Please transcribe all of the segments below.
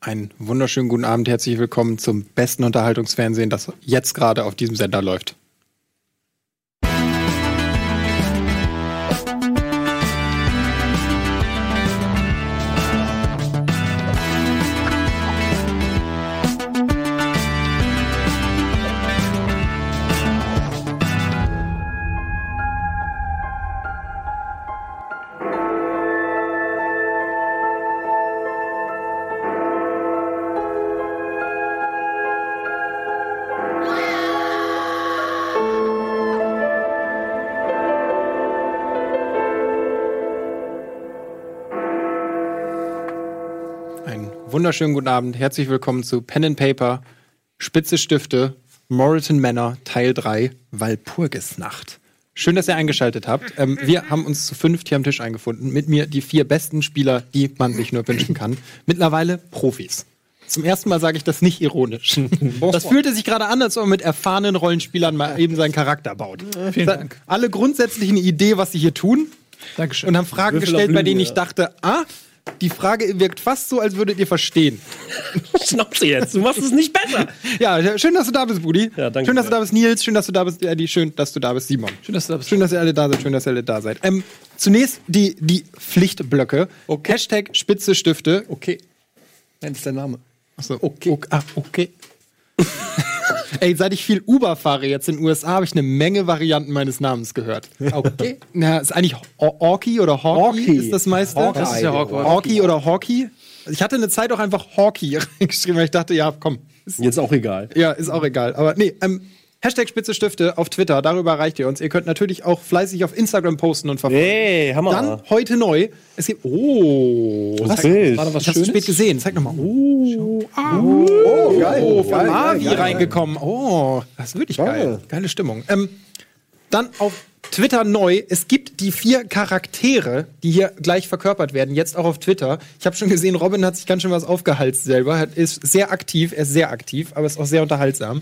Einen wunderschönen guten Abend, herzlich willkommen zum besten Unterhaltungsfernsehen, das jetzt gerade auf diesem Sender läuft. Wunderschönen guten Abend, herzlich willkommen zu Pen and Paper, Spitze Stifte, Moriton Männer, Teil 3, Walpurgisnacht. Schön, dass ihr eingeschaltet habt. Ähm, wir haben uns zu fünft hier am Tisch eingefunden. Mit mir die vier besten Spieler, die man sich nur wünschen kann. Mittlerweile Profis. Zum ersten Mal sage ich das nicht ironisch. Das fühlte sich gerade an, als ob man mit erfahrenen Rollenspielern mal eben seinen Charakter baut. Vielen Dank. Alle grundsätzlich eine Idee, was sie hier tun. Dankeschön. Und haben Fragen Würfel gestellt, auf bei Lügen, denen ich dachte, ah, die Frage wirkt fast so, als würdet ihr verstehen. Schnapp sie jetzt. Du machst es nicht besser. Ja, schön, dass du da bist, Budi. Ja, danke schön, dass du da bist, Nils. Schön, dass du da bist, Eddie. Schön, dass du da bist, Simon. Schön, dass du da bist. Schön, dass ihr alle da seid. Schön, dass ihr alle da seid. Ähm, zunächst die, die Pflichtblöcke. Okay. Hashtag Spitze Stifte. Okay. Nein, das ist dein Name. Achso, okay. okay. Ah, okay. Ey, seit ich viel Uber fahre jetzt in den USA, habe ich eine Menge Varianten meines Namens gehört. Okay. Na, ist eigentlich Orky oder Hawky, Hawky. ist das meiste? Hawkeye. Das ist ja Hawkeye. Hawky oder Hawky. Ich hatte eine Zeit auch einfach Hawky reingeschrieben, weil ich dachte, ja, komm, ist Jetzt auch egal. ja, ist auch egal. Aber nee, ähm, Hashtag Spitze Stifte auf Twitter, darüber erreicht ihr uns. Ihr könnt natürlich auch fleißig auf Instagram posten und verfolgen. Hey, Hammer. Dann heute neu. Es gibt. Oh, was? Bild. War da was Ich hab's zu spät gesehen. Zeig nochmal. Oh, Oh, geil. oh, von geil, Mavi geil, geil. reingekommen. Oh, das ist wirklich geil. Geil. Geile Stimmung. Ähm, dann auf Twitter neu. Es gibt die vier Charaktere, die hier gleich verkörpert werden, jetzt auch auf Twitter. Ich habe schon gesehen, Robin hat sich ganz schön was aufgehalst selber. Hat, ist sehr aktiv, er ist sehr aktiv, aber ist auch sehr unterhaltsam.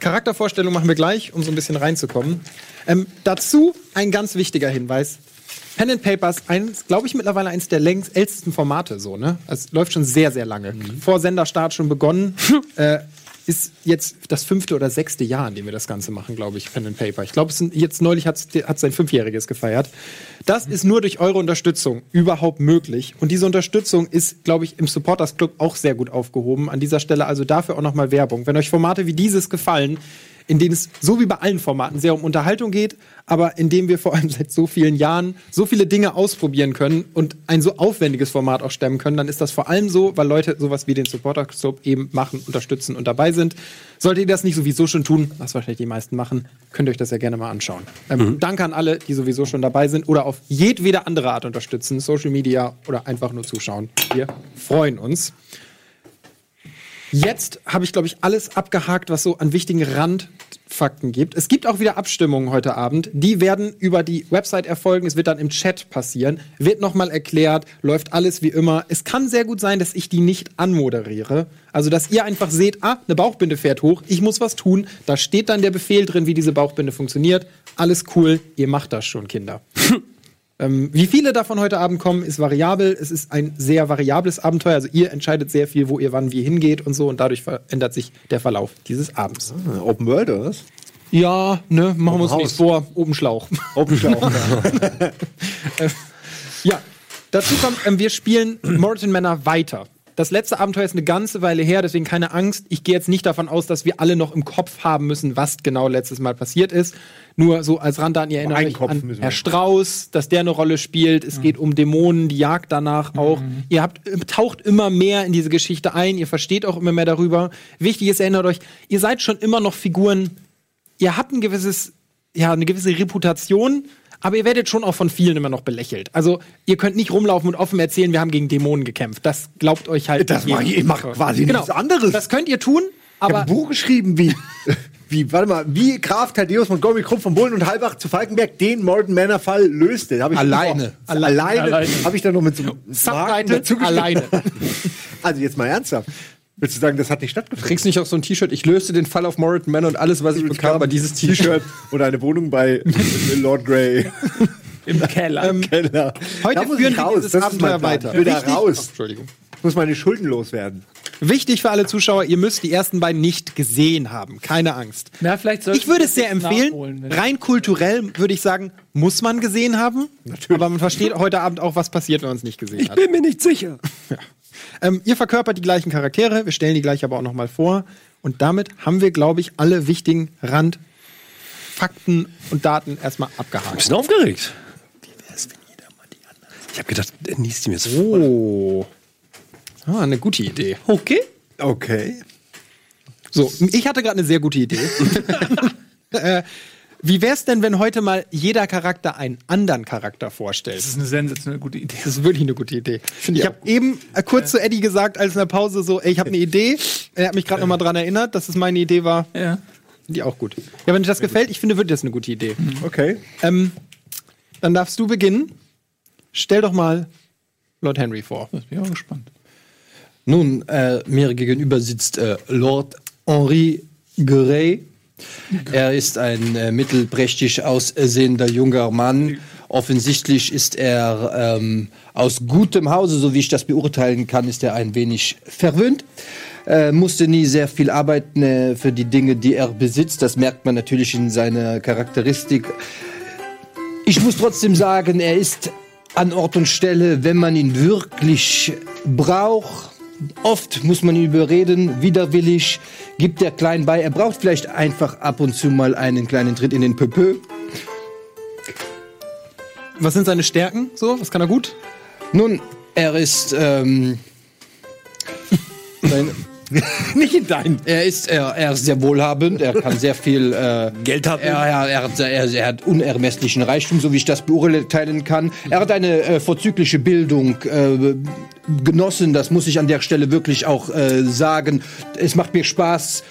Charaktervorstellung machen wir gleich, um so ein bisschen reinzukommen. Ähm, dazu ein ganz wichtiger Hinweis. Pen and Papers, eins, glaube ich, mittlerweile eins der längst ältesten Formate, so, ne? Es läuft schon sehr, sehr lange. Vor Senderstart schon begonnen. äh, ist jetzt das fünfte oder sechste Jahr, in dem wir das Ganze machen, glaube ich, Pen and Paper. Ich glaube, jetzt neulich hat es sein Fünfjähriges gefeiert. Das ist nur durch eure Unterstützung überhaupt möglich. Und diese Unterstützung ist, glaube ich, im Supporters Club auch sehr gut aufgehoben. An dieser Stelle also dafür auch nochmal Werbung. Wenn euch Formate wie dieses gefallen, in denen es so wie bei allen Formaten sehr um Unterhaltung geht, aber in dem wir vor allem seit so vielen Jahren so viele Dinge ausprobieren können und ein so aufwendiges Format auch stemmen können, dann ist das vor allem so, weil Leute sowas wie den Supporter Club eben machen, unterstützen und dabei sind. Solltet ihr das nicht sowieso schon tun, was wahrscheinlich die meisten machen, könnt ihr euch das ja gerne mal anschauen. Ähm, Danke an alle, die sowieso schon dabei sind oder auf jedwede andere Art unterstützen, Social Media oder einfach nur zuschauen. Wir freuen uns. Jetzt habe ich, glaube ich, alles abgehakt, was so an wichtigen Randfakten gibt. Es gibt auch wieder Abstimmungen heute Abend. Die werden über die Website erfolgen. Es wird dann im Chat passieren. Wird nochmal erklärt. Läuft alles wie immer. Es kann sehr gut sein, dass ich die nicht anmoderiere. Also, dass ihr einfach seht, ah, eine Bauchbinde fährt hoch. Ich muss was tun. Da steht dann der Befehl drin, wie diese Bauchbinde funktioniert. Alles cool. Ihr macht das schon, Kinder. Ähm, wie viele davon heute Abend kommen, ist variabel. Es ist ein sehr variables Abenteuer. Also ihr entscheidet sehr viel, wo ihr wann wie hingeht und so. Und dadurch verändert sich der Verlauf dieses Abends. Open World oder was? Ja, ne, machen wir uns nichts vor. Oben Schlauch. Open Schlauch. ja, dazu kommt, ähm, wir spielen Morton Manor weiter. Das letzte Abenteuer ist eine ganze Weile her, deswegen keine Angst. Ich gehe jetzt nicht davon aus, dass wir alle noch im Kopf haben müssen, was genau letztes Mal passiert ist. Nur so als Randdaten, ihr erinnert euch Kopf an müssen wir. Herr Strauß, dass der eine Rolle spielt. Es geht um Dämonen, die Jagd danach auch. Ihr habt, äh, taucht immer mehr in diese Geschichte ein. Ihr versteht auch immer mehr darüber. Wichtig ist, erinnert euch, ihr seid schon immer noch Figuren. Ihr habt ein gewisses, ja, eine gewisse Reputation. Aber ihr werdet schon auch von vielen immer noch belächelt. Also, ihr könnt nicht rumlaufen und offen erzählen, wir haben gegen Dämonen gekämpft. Das glaubt euch halt. Das nicht mach ich- ich mach quasi nichts anderes. Das könnt ihr tun, Ich habe aber ein Buch geschrieben, wie, wie, warte mal, wie Graf Thaddeus Montgomery Krupp von Bullen und Halbach zu Falkenberg den Morton Manor Fall löste. Hab ich Alleine. Alleine, alleine, Alleine. habe ich dann noch mit so einem Subtitle dazu alleine. Also jetzt mal ernsthaft. Willst du sagen, das hat nicht stattgefunden? Kriegst nicht auch so ein T-Shirt? Ich löste den Fall auf Morton Man und alles, was ich bekam, war dieses T-Shirt. Oder eine Wohnung bei Lord Grey Im Keller. im Keller. heute Da muss führen ich wir raus. dieses Das ist mein Abenteuer weiter. Ich will da raus. Entschuldigung. Ich muss meine Schulden loswerden. Wichtig für alle Zuschauer, ihr müsst die ersten beiden nicht gesehen haben. Keine Angst. Na, vielleicht Ich würde es sehr empfehlen. Rein kulturell würde ich sagen, muss man gesehen haben. Aber man versteht heute Abend auch, was passiert, wenn man es nicht gesehen hat. bin mir nicht sicher. Ähm, ihr verkörpert die gleichen Charaktere, wir stellen die gleich aber auch noch mal vor. Und damit haben wir, glaube ich, alle wichtigen Randfakten und Daten erstmal abgehakt. bisschen aufgeregt. Wie wär's, wenn jeder mal die anderen. Ich habe gedacht, er niest die mir so. Oh. Ah, eine gute Idee. Okay. Okay. So, ich hatte gerade eine sehr gute Idee. äh, wie wär's denn, wenn heute mal jeder Charakter einen anderen Charakter vorstellt? Das ist eine sensationell gute Idee. Das ist wirklich eine gute Idee. Ich habe eben äh, kurz zu Eddie gesagt, als in der Pause so, ey, ich habe eine Idee. Er hat mich gerade noch mal dran erinnert, dass es meine Idee war. Ja. Die auch gut. Ja, wenn dir das gefällt, ich finde, wird das eine gute Idee. Okay. Ähm, dann darfst du beginnen. Stell doch mal Lord Henry vor. Das bin ich auch gespannt. Nun, äh, mir gegenüber sitzt äh, Lord Henri Grey. Er ist ein äh, mittelprächtig aussehender junger Mann. Offensichtlich ist er ähm, aus gutem Hause, so wie ich das beurteilen kann, ist er ein wenig verwöhnt. Äh, musste nie sehr viel arbeiten äh, für die Dinge, die er besitzt. Das merkt man natürlich in seiner Charakteristik. Ich muss trotzdem sagen, er ist an Ort und Stelle, wenn man ihn wirklich braucht. Oft muss man ihn überreden, widerwillig, gibt er klein bei. Er braucht vielleicht einfach ab und zu mal einen kleinen Tritt in den Pöpö. Was sind seine Stärken? So, was kann er gut? Nun, er ist, ähm, sein, Nicht in deinen. er ist, er, er ist sehr wohlhabend, er kann sehr viel, äh, Geld hat Er, er, er, hat, er, er hat unermesslichen Reichtum, so wie ich das beurteilen kann. Er hat eine äh, vorzügliche Bildung äh, genossen, das muss ich an der Stelle wirklich auch äh, sagen. Es macht mir Spaß.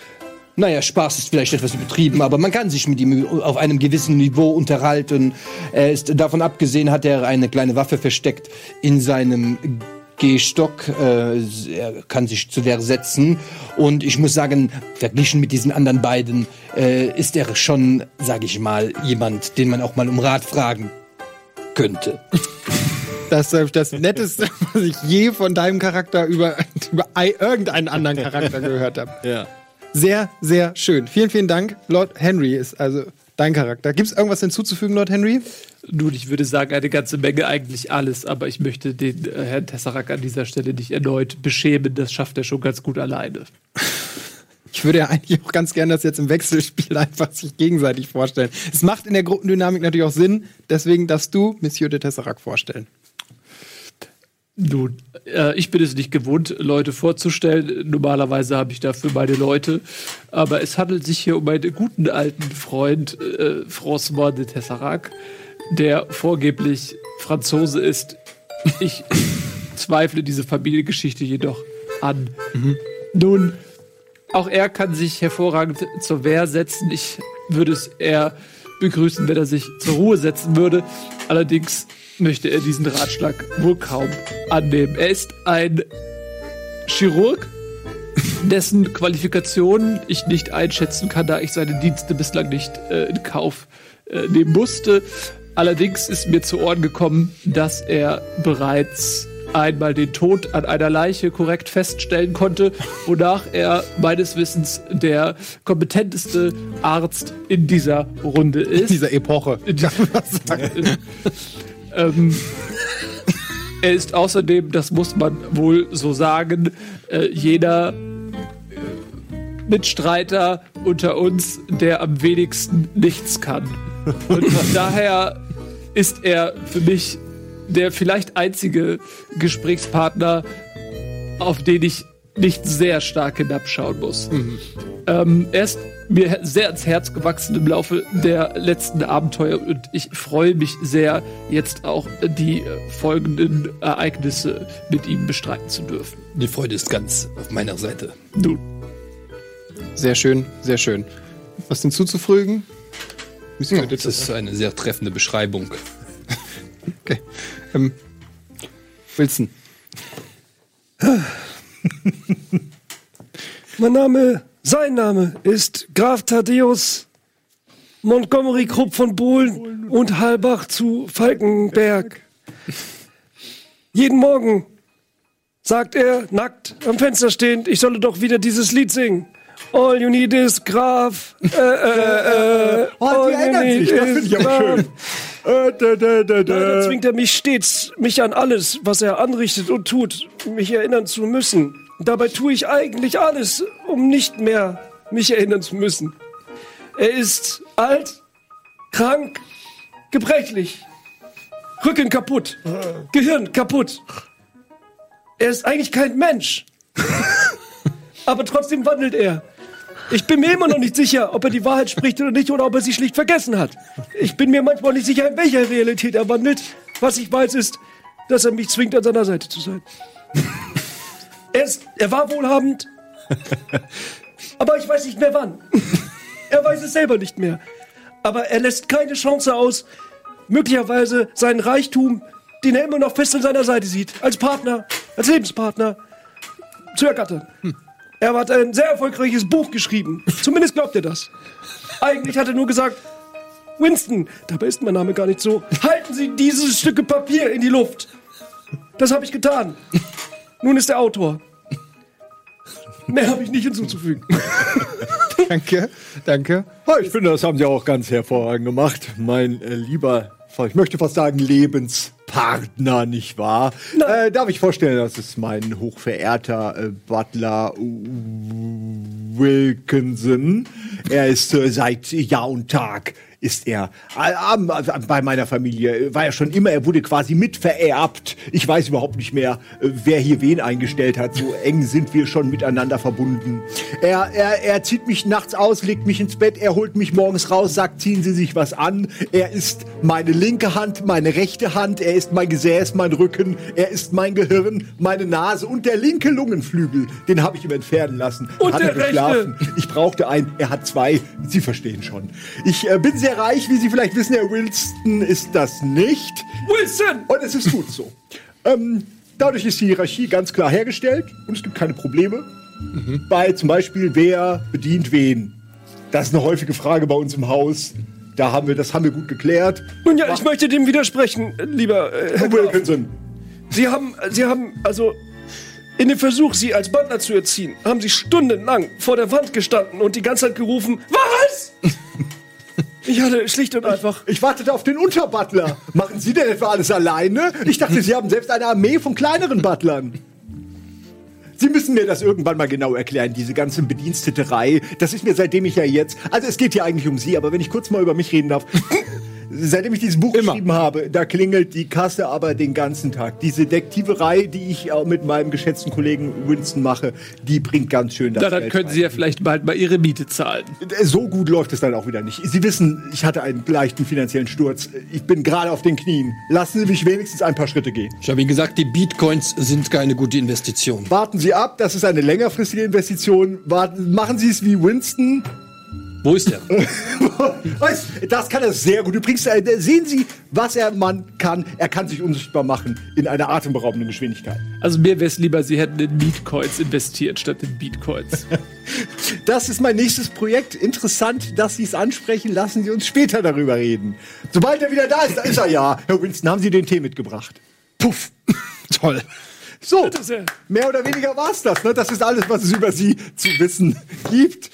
Naja, Spaß ist vielleicht etwas übertrieben, aber man kann sich mit ihm auf einem gewissen Niveau unterhalten. Er ist, davon abgesehen hat er eine kleine Waffe versteckt in seinem Gehstock. Äh, er kann sich zu Wehr setzen. Und ich muss sagen, verglichen mit diesen anderen beiden äh, ist er schon, sage ich mal, jemand, den man auch mal um Rat fragen könnte. Das ist das Netteste, was ich je von deinem Charakter über, über ei- irgendeinen anderen Charakter gehört habe. Ja. Sehr, sehr schön. Vielen, vielen Dank. Lord Henry ist also dein Charakter. Gibt es irgendwas hinzuzufügen, Lord Henry? Nun, ich würde sagen, eine ganze Menge, eigentlich alles, aber ich möchte den äh, Herrn Tesseract an dieser Stelle nicht erneut beschämen. Das schafft er schon ganz gut alleine. Ich würde ja eigentlich auch ganz gerne das jetzt im Wechselspiel einfach sich gegenseitig vorstellen. Es macht in der Gruppendynamik natürlich auch Sinn, deswegen darfst du Monsieur de Tesseract vorstellen. Nun, äh, ich bin es nicht gewohnt, Leute vorzustellen. Normalerweise habe ich dafür meine Leute. Aber es handelt sich hier um einen guten alten Freund, äh, François de Tesserac, der vorgeblich Franzose ist. Ich zweifle diese Familiengeschichte jedoch an. Nun, auch er kann sich hervorragend zur Wehr setzen. Ich würde es eher begrüßen, wenn er sich zur Ruhe setzen würde. Allerdings möchte er diesen Ratschlag wohl kaum annehmen. Er ist ein Chirurg, dessen Qualifikationen ich nicht einschätzen kann, da ich seine Dienste bislang nicht äh, in Kauf äh, nehmen musste. Allerdings ist mir zu Ohren gekommen, dass er bereits einmal den Tod an einer Leiche korrekt feststellen konnte, wonach er meines Wissens der kompetenteste Arzt in dieser Runde ist. Dieser Epoche. ähm, er ist außerdem, das muss man wohl so sagen, äh, jener äh, Mitstreiter unter uns, der am wenigsten nichts kann. Und daher ist er für mich der vielleicht einzige Gesprächspartner, auf den ich nicht sehr stark hinabschauen muss. Ähm, er ist mir sehr ans Herz gewachsen im Laufe der letzten Abenteuer und ich freue mich sehr, jetzt auch die folgenden Ereignisse mit ihm bestreiten zu dürfen. Die Freude ist ganz auf meiner Seite. Nun, Sehr schön, sehr schön. Was hinzuzufügen? De Das ist eine sehr treffende Beschreibung. Okay. Ähm, Wilson. Mein Name, sein Name ist Graf Thaddeus Montgomery Krupp von Bohlen und Halbach zu Falkenberg. Jeden Morgen sagt er, nackt am Fenster stehend, ich solle doch wieder dieses Lied singen. All you need is Graf. Äh, äh, äh, Oh, all die need sich, das finde is ich aber schön. Äh, da, da, da, Leider zwingt er mich stets, mich an alles, was er anrichtet und tut, mich erinnern zu müssen. Dabei tue ich eigentlich alles, um nicht mehr mich erinnern zu müssen. Er ist alt, krank, gebrechlich, Rücken kaputt, Gehirn kaputt. Er ist eigentlich kein Mensch. Aber trotzdem wandelt er. Ich bin mir immer noch nicht sicher, ob er die Wahrheit spricht oder nicht, oder ob er sie schlicht vergessen hat. Ich bin mir manchmal nicht sicher, in welcher Realität er wandelt. Was ich weiß, ist, dass er mich zwingt, an seiner Seite zu sein. Er, ist, er war wohlhabend, aber ich weiß nicht mehr wann. Er weiß es selber nicht mehr. Aber er lässt keine Chance aus, möglicherweise seinen Reichtum, den er immer noch fest an seiner Seite sieht, als Partner, als Lebenspartner, zu ergattern. Er hat ein sehr erfolgreiches Buch geschrieben. Zumindest glaubt er das. Eigentlich hat er nur gesagt, Winston, dabei ist mein Name gar nicht so, halten Sie dieses Stücke Papier in die Luft. Das habe ich getan. Nun ist er Autor. Mehr habe ich nicht hinzuzufügen. Danke, danke. Ich finde, das haben Sie auch ganz hervorragend gemacht. Mein äh, lieber, ich möchte fast sagen, Lebenspartner, nicht wahr? Äh, darf ich vorstellen, das ist mein hochverehrter äh, Butler Wilkinson. Er ist äh, seit Jahr und Tag ist er. Am- also bei meiner Familie äh, war er schon immer er wurde quasi mitvererbt ich weiß überhaupt nicht mehr äh, wer hier wen eingestellt hat. So eng sind wir schon miteinander verbunden. Er, er er zieht mich nachts aus legt mich ins Bett er holt mich morgens raus sagt ziehen Sie sich was an. Er ist meine linke Hand meine rechte Hand er ist mein Gesäß mein Rücken er ist mein Gehirn meine Nase und der linke Lungenflügel. Den habe ich ihm entfernen lassen. Und hat der er geschlafen. rechte. ich brauchte einen, er hat zwei. Sie verstehen schon. Ich äh, bin sehr reich, wie Sie vielleicht wissen, Herr Wilson ist das nicht. Wilson! Und es ist gut so. Ähm, dadurch ist die Hierarchie ganz klar hergestellt und es gibt keine Probleme. Bei zum Beispiel, wer bedient wen. Das ist eine häufige Frage bei uns im Haus. Da haben wir, das haben wir gut geklärt. Nun ja, ich möchte dem widersprechen, lieber äh, Herr. Wilkinson, Sie haben, Sie haben, also in dem Versuch, Sie als Butler zu erziehen, haben Sie stundenlang vor der Wand gestanden und die ganze Zeit gerufen, was? Ich hatte schlicht und einfach, ich wartete auf den Unterbutler. Machen Sie denn etwa alles alleine? Ich dachte, Sie haben selbst eine Armee von kleineren Butlern. Sie müssen mir das irgendwann mal genau erklären, diese ganze Bediensteterei. Das ist mir seitdem ich ja jetzt. Also es geht ja eigentlich um Sie, aber wenn ich kurz mal über mich reden darf. Seitdem ich dieses Buch geschrieben habe, da klingelt die Kasse aber den ganzen Tag. Diese Detektiverei, die ich auch mit meinem geschätzten Kollegen Winston mache, die bringt ganz schön das Na, dann Geld können rein. Sie ja vielleicht bald mal Ihre Miete zahlen. So gut läuft es dann auch wieder nicht. Sie wissen, ich hatte einen leichten finanziellen Sturz. Ich bin gerade auf den Knien. Lassen Sie mich wenigstens ein paar Schritte gehen. Ich habe Ihnen gesagt, die Bitcoins sind keine gute Investition. Warten Sie ab, das ist eine längerfristige Investition. Warten, machen Sie es wie Winston. Wo ist er? Das kann er sehr gut. Übrigens, äh, sehen Sie, was er Mann kann. Er kann sich unsichtbar machen in einer atemberaubenden Geschwindigkeit. Also mir wäre es lieber, Sie hätten in Meatcoins investiert statt in Bitcoins. Das ist mein nächstes Projekt. Interessant, dass Sie es ansprechen. Lassen Sie uns später darüber reden. Sobald er wieder da ist, da ist er ja. Herr Winston, haben Sie den Tee mitgebracht? Puff. Toll. So, mehr oder weniger war's das. Ne? Das ist alles, was es über Sie zu wissen gibt.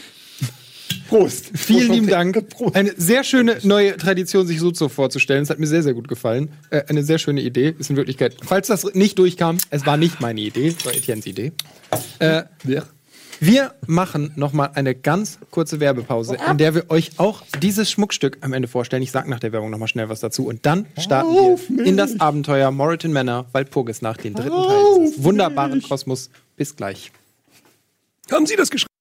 Prost. Vielen Prost, lieben. Dank. Prost. Eine sehr schöne neue Tradition, sich so vorzustellen. Es hat mir sehr, sehr gut gefallen. Äh, eine sehr schöne Idee. Ist in Wirklichkeit, falls das nicht durchkam, es war nicht meine Idee, es war Etiennes Idee. Äh, wir machen noch mal eine ganz kurze Werbepause, in der wir euch auch dieses Schmuckstück am Ende vorstellen. Ich sag nach der Werbung noch mal schnell was dazu und dann starten wir in das Abenteuer Moreton Manor, Walpurgis nach den dritten Teil dieses wunderbaren Kosmos. Bis gleich. haben Sie das geschrieben?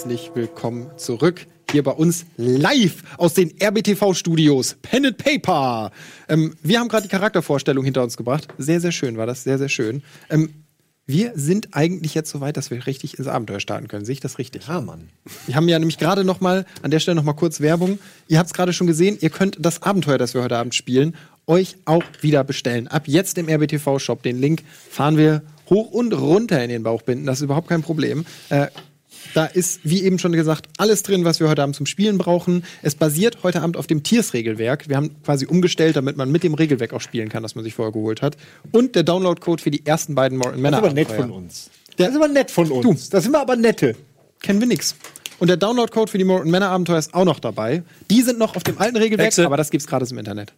Herzlich willkommen zurück hier bei uns live aus den RBTV-Studios. Pen and Paper. Ähm, wir haben gerade die Charaktervorstellung hinter uns gebracht. Sehr, sehr schön war das, sehr, sehr schön. Ähm, wir sind eigentlich jetzt so weit, dass wir richtig ins Abenteuer starten können. Sehe ich das richtig? Ja, Mann. Wir haben ja nämlich gerade noch mal an der Stelle noch mal kurz Werbung. Ihr habt es gerade schon gesehen. Ihr könnt das Abenteuer, das wir heute Abend spielen, euch auch wieder bestellen. Ab jetzt im RBTV Shop. Den Link fahren wir hoch und runter in den Bauch binden. Das ist überhaupt kein Problem. Äh, da ist, wie eben schon gesagt, alles drin, was wir heute Abend zum Spielen brauchen. Es basiert heute Abend auf dem Tiers-Regelwerk. Wir haben quasi umgestellt, damit man mit dem Regelwerk auch spielen kann, das man sich vorher geholt hat. Und der Download-Code für die ersten beiden Mortal Das Männer. ist aber nett von uns. Das ist aber nett von uns. Das sind wir aber nette. Kennen wir nix. Und der Download-Code für die Mortal Männer Abenteuer ist auch noch dabei. Die sind noch auf dem alten Regelwerk, Hexe. aber das gibt's gratis im Internet.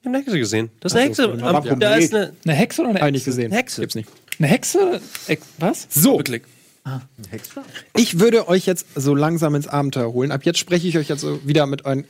Ich habe eine Hexe gesehen. Das ist eine Hexe. aber Aber da ist eine Eine Hexe oder eine Habe ich Echse? nicht gesehen. Hexe. Gibt's nicht. Eine Hexe? Ex was? So, Klick. Ich würde euch jetzt so langsam ins Abenteuer holen. Ab jetzt spreche ich euch jetzt so wieder mit euren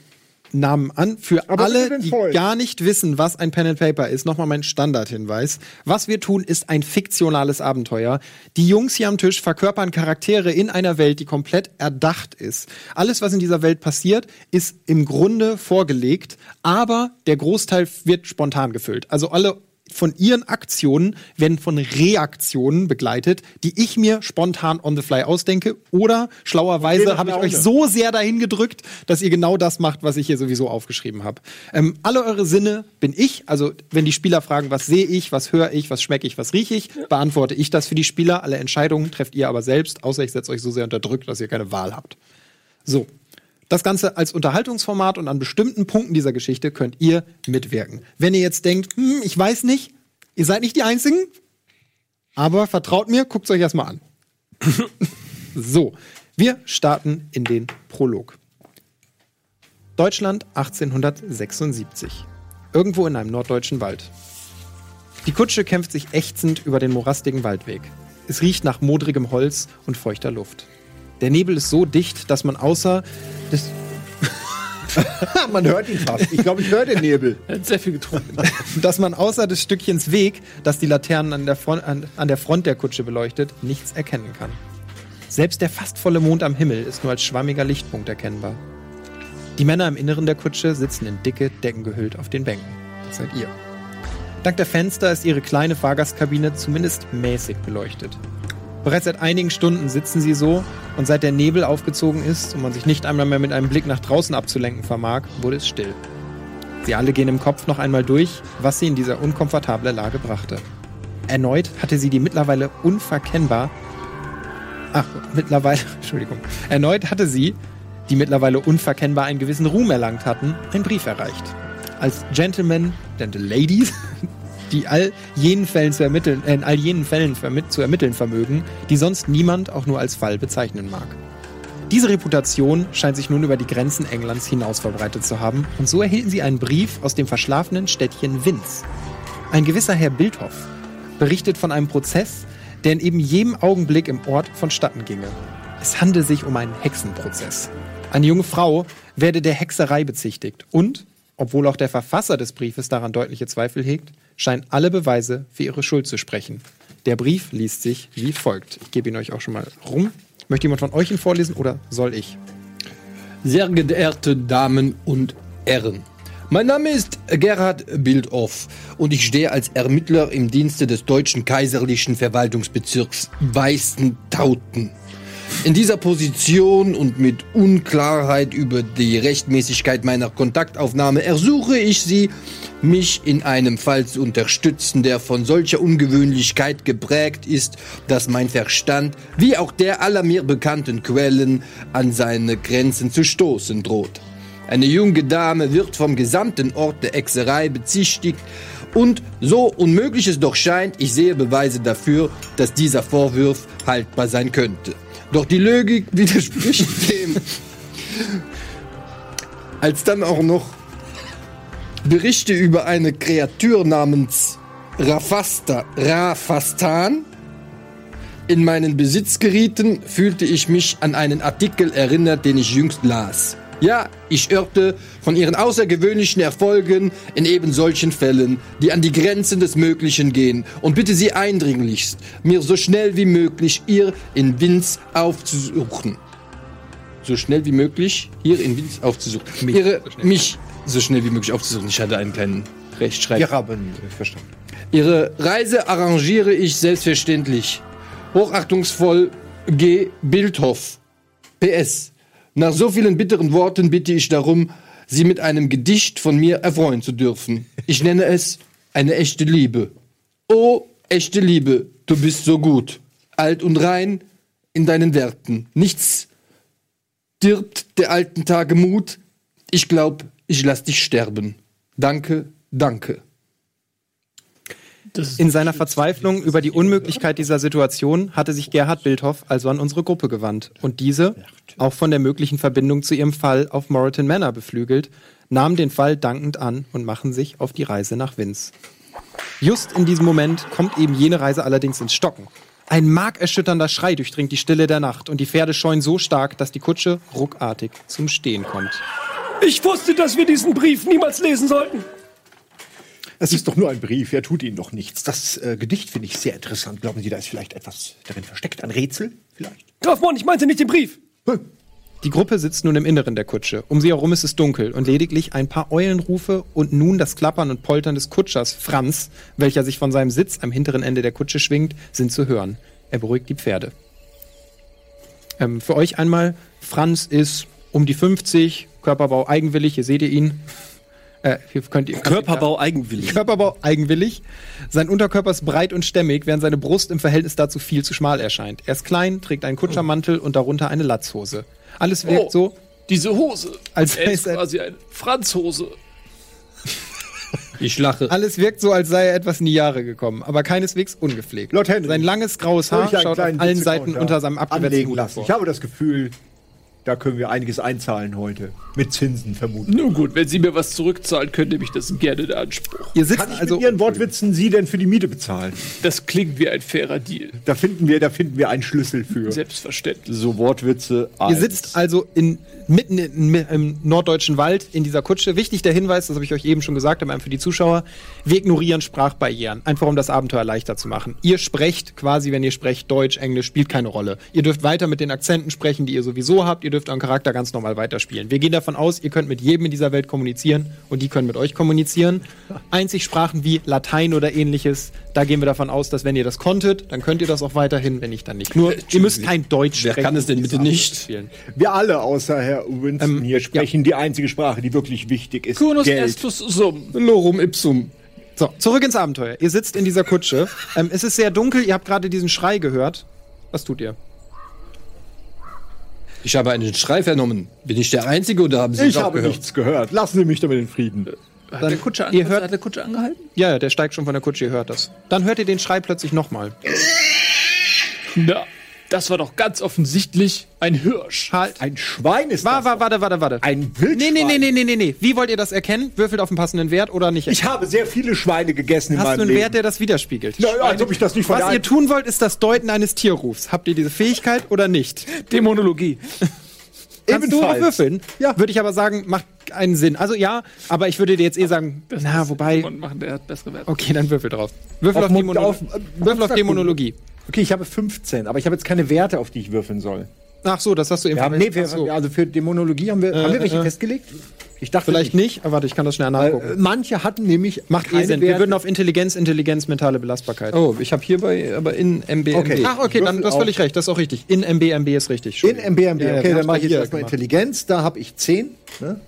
Namen an. Für Aber alle, die gar nicht wissen, was ein Pen and Paper ist, nochmal mein Standardhinweis. Was wir tun, ist ein fiktionales Abenteuer. Die Jungs hier am Tisch verkörpern Charaktere in einer Welt, die komplett erdacht ist. Alles, was in dieser Welt passiert, ist im Grunde vorgelegt, aber der Großteil wird spontan gefüllt. Also alle von ihren Aktionen werden von Reaktionen begleitet, die ich mir spontan on the fly ausdenke. Oder schlauerweise habe ich euch so sehr dahin gedrückt, dass ihr genau das macht, was ich hier sowieso aufgeschrieben habe. Ähm, alle eure Sinne bin ich. Also wenn die Spieler fragen, was sehe ich, was höre ich, was schmecke ich, was rieche ich, beantworte ich das für die Spieler. Alle Entscheidungen trefft ihr aber selbst, außer ich setze euch so sehr unter Druck, dass ihr keine Wahl habt. So. Das Ganze als Unterhaltungsformat und an bestimmten Punkten dieser Geschichte könnt ihr mitwirken. Wenn ihr jetzt denkt, hm, ich weiß nicht, ihr seid nicht die Einzigen, aber vertraut mir, guckt es euch erstmal an. so, wir starten in den Prolog. Deutschland 1876. Irgendwo in einem norddeutschen Wald. Die Kutsche kämpft sich ächzend über den morastigen Waldweg. Es riecht nach modrigem Holz und feuchter Luft. Der Nebel ist so dicht, dass man außer des Man hört ihn fast. Ich glaube, ich höre den Nebel. Er hat sehr viel getrunken. dass man außer des Stückchens Weg, das die Laternen an der, Front, an, an der Front der Kutsche beleuchtet, nichts erkennen kann. Selbst der fast volle Mond am Himmel ist nur als schwammiger Lichtpunkt erkennbar. Die Männer im Inneren der Kutsche sitzen in dicke Decken gehüllt auf den Bänken. Das seid ihr. Dank der Fenster ist ihre kleine Fahrgastkabine zumindest mäßig beleuchtet. Bereits seit einigen Stunden sitzen sie so und seit der Nebel aufgezogen ist und man sich nicht einmal mehr mit einem Blick nach draußen abzulenken vermag, wurde es still. Sie alle gehen im Kopf noch einmal durch, was sie in dieser unkomfortable Lage brachte. Erneut hatte sie die mittlerweile unverkennbar. Ach, mittlerweile, Entschuldigung. Erneut hatte sie, die mittlerweile unverkennbar einen gewissen Ruhm erlangt hatten, einen Brief erreicht. Als Gentlemen, Gentle Ladies, die all jenen Fällen zu ermitteln, äh, in all jenen Fällen zu ermitteln vermögen, die sonst niemand auch nur als Fall bezeichnen mag. Diese Reputation scheint sich nun über die Grenzen Englands hinaus verbreitet zu haben, und so erhielten sie einen Brief aus dem verschlafenen Städtchen Winz. Ein gewisser Herr Bildhoff berichtet von einem Prozess, der in eben jedem Augenblick im Ort vonstatten ginge. Es handele sich um einen Hexenprozess. Eine junge Frau werde der Hexerei bezichtigt und, obwohl auch der Verfasser des Briefes daran deutliche Zweifel hegt, scheinen alle Beweise für ihre Schuld zu sprechen. Der Brief liest sich wie folgt. Ich gebe ihn euch auch schon mal rum. Möchte jemand von euch ihn vorlesen oder soll ich? Sehr geehrte Damen und Herren. Mein Name ist Gerhard Bildhoff und ich stehe als Ermittler im Dienste des deutschen kaiserlichen Verwaltungsbezirks Weißentauten. In dieser Position und mit Unklarheit über die Rechtmäßigkeit meiner Kontaktaufnahme ersuche ich Sie, mich in einem Fall zu unterstützen, der von solcher Ungewöhnlichkeit geprägt ist, dass mein Verstand, wie auch der aller mir bekannten Quellen, an seine Grenzen zu stoßen droht. Eine junge Dame wird vom gesamten Ort der Hexerei bezichtigt und so unmöglich es doch scheint, ich sehe Beweise dafür, dass dieser Vorwurf haltbar sein könnte. Doch die Logik widerspricht dem. Als dann auch noch Berichte über eine Kreatur namens Rafasta, Rafastan in meinen Besitz gerieten, fühlte ich mich an einen Artikel erinnert, den ich jüngst las. Ja, ich hörte von ihren außergewöhnlichen Erfolgen in eben solchen Fällen, die an die Grenzen des Möglichen gehen, und bitte Sie eindringlichst, mir so schnell wie möglich ihr in Winz aufzusuchen. So schnell wie möglich hier in Winz aufzusuchen. Ihre, mich so schnell wie möglich aufzusuchen. Ich hatte einen kleinen Rechtschreib. Wir haben verstanden. Ihre Reise arrangiere ich selbstverständlich. Hochachtungsvoll G. Bildhoff. PS. Nach so vielen bitteren Worten bitte ich darum, Sie mit einem Gedicht von mir erfreuen zu dürfen. Ich nenne es eine echte Liebe. Oh, echte Liebe, du bist so gut. Alt und rein in deinen Werten. Nichts dirbt der alten Tage Mut. Ich glaub, ich lass dich sterben. Danke, danke. In seiner Verzweiflung über die Unmöglichkeit dieser Situation hatte sich Gerhard Bildhoff also an unsere Gruppe gewandt. Und diese, auch von der möglichen Verbindung zu ihrem Fall auf Moreton Manor beflügelt, nahmen den Fall dankend an und machen sich auf die Reise nach Vince. Just in diesem Moment kommt eben jene Reise allerdings ins Stocken. Ein markerschütternder Schrei durchdringt die Stille der Nacht und die Pferde scheuen so stark, dass die Kutsche ruckartig zum Stehen kommt. Ich wusste, dass wir diesen Brief niemals lesen sollten. Es ist doch nur ein Brief, er tut Ihnen doch nichts. Das äh, Gedicht finde ich sehr interessant. Glauben Sie, da ist vielleicht etwas darin versteckt? Ein Rätsel vielleicht? Graf Mon, ich meinte nicht den Brief. Die Gruppe sitzt nun im Inneren der Kutsche. Um sie herum ist es dunkel und lediglich ein paar Eulenrufe und nun das Klappern und Poltern des Kutschers Franz, welcher sich von seinem Sitz am hinteren Ende der Kutsche schwingt, sind zu hören. Er beruhigt die Pferde. Ähm, für euch einmal, Franz ist um die 50, Körperbau eigenwillig, hier seht ihr ihn. Äh, hier könnt ihr, Körperbau eigenwillig. Körperbau eigenwillig. Sein Unterkörper ist breit und stämmig, während seine Brust im Verhältnis dazu viel zu schmal erscheint. Er ist klein, trägt einen Kutschermantel und darunter eine Latzhose. Alles wirkt Oh. so, Diese Hose. Als er ist quasi eine Franzhose. Ich lache. alles wirkt so, als sei er etwas in die Jahre gekommen, aber keineswegs ungepflegt. Lord Henry. Sein langes graues Haar schaut auf kleinen allen Seiten unter seinem abgewetzten Hut lassen. hervor. Ich habe das Gefühl, da können wir einiges einzahlen heute. Mit Zinsen vermutlich. Nun gut, wenn Sie mir was zurückzahlen, können nehme ich das gerne in Anspruch. Ihr sitzt Kann ich also mit Ihren Wortwitzen Sie denn für die Miete bezahlen? Das klingt wie ein fairer Deal. Da finden wir, da finden wir einen Schlüssel für. Selbstverständlich. So Wortwitze. Ihr eins. sitzt also in, mitten im norddeutschen Wald in dieser Kutsche. Wichtig der Hinweis, das habe ich euch eben schon gesagt, aber für die Zuschauer, wir ignorieren Sprachbarrieren, einfach um das Abenteuer leichter zu machen. Ihr sprecht quasi, wenn ihr sprecht, Deutsch, Englisch, spielt keine Rolle. Ihr dürft weiter mit den Akzenten sprechen, die ihr sowieso habt. Ihr dürft euren Charakter ganz normal weiterspielen. Wir gehen davon aus, ihr könnt mit jedem in dieser Welt kommunizieren und die können mit euch kommunizieren. Einzig Sprachen wie Latein oder ähnliches, da gehen wir davon aus, dass wenn ihr das konntet, dann könnt ihr das auch weiterhin, wenn nicht, dann nicht. Nur, ihr müsst kein Deutsch Wer sprechen. kann es denn bitte nicht? spielen. Wir alle, außer Herr Winston Ähm, hier, sprechen die einzige Sprache, die wirklich wichtig ist. Kunus Geld. estus sum. Lorum ipsum. So, zurück ins Abenteuer. Ihr sitzt in dieser Kutsche. Ähm, es ist sehr dunkel, ihr habt gerade diesen Schrei gehört. Was tut ihr? Ich habe einen Schrei vernommen. Bin ich der Einzige oder haben Sie Ich es auch habe gehört? nichts gehört. Lassen Sie mich damit in Frieden. Hat der Kutscher, ihr hört- hat der Kutscher angehalten? Ja, der steigt schon von der Kutsche, ihr hört das. Dann hört ihr den Schrei plötzlich nochmal. Na, das war doch ganz offensichtlich ein Hirsch. Halt. Ein Schwein ist War, das. war, warte, warte, warte. Ein Wildschwein. Nee, nee, nee, nee, nee, nee, nee. Wie wollt ihr das erkennen? Würfelt auf den passenden Wert oder nicht? Ich habe sehr viele Schweine gegessen in Hast meinem du einen Leben. Wert, der das widerspiegelt? Na, als ob ich das nicht Was ihr tun wollt, ist das Deuten eines Tierrufs. Habt ihr diese Fähigkeit oder nicht? Dämonologie. Kannst du auch würfeln? Ja. Würde ich aber sagen, macht einen Sinn. Also ja, aber ich würde dir jetzt eh sagen, na, wobei. Und machen, der hat bessere Werte. Okay, dann würfel drauf. Würfel Auf auf, Mon- Dämonologie. auf- äh, Würfel auf. Dämonologie. Okay, ich habe 15, aber ich habe jetzt keine Werte, auf die ich würfeln soll. Ach so, das hast du eben Wir haben, nee, wir, so. also für Dämonologie haben wir, haben wir welche äh. festgelegt? Ich dachte Vielleicht nicht, aber warte, ich kann das schnell nachgucken. äh, manche hatten nämlich Macht eh keine Sinn. Wir Werte. würden auf Intelligenz, Intelligenz, mentale Belastbarkeit. Oh, ich habe hierbei aber in MBMB. Okay. Ach, okay, dann auf- völlig recht, das ist auch richtig. In MBMB ist richtig. in. MBMB. Ja, ja, wir okay, dann mache ich jetzt erstmal gemacht. Intelligenz. Da habe ich 10. Ne?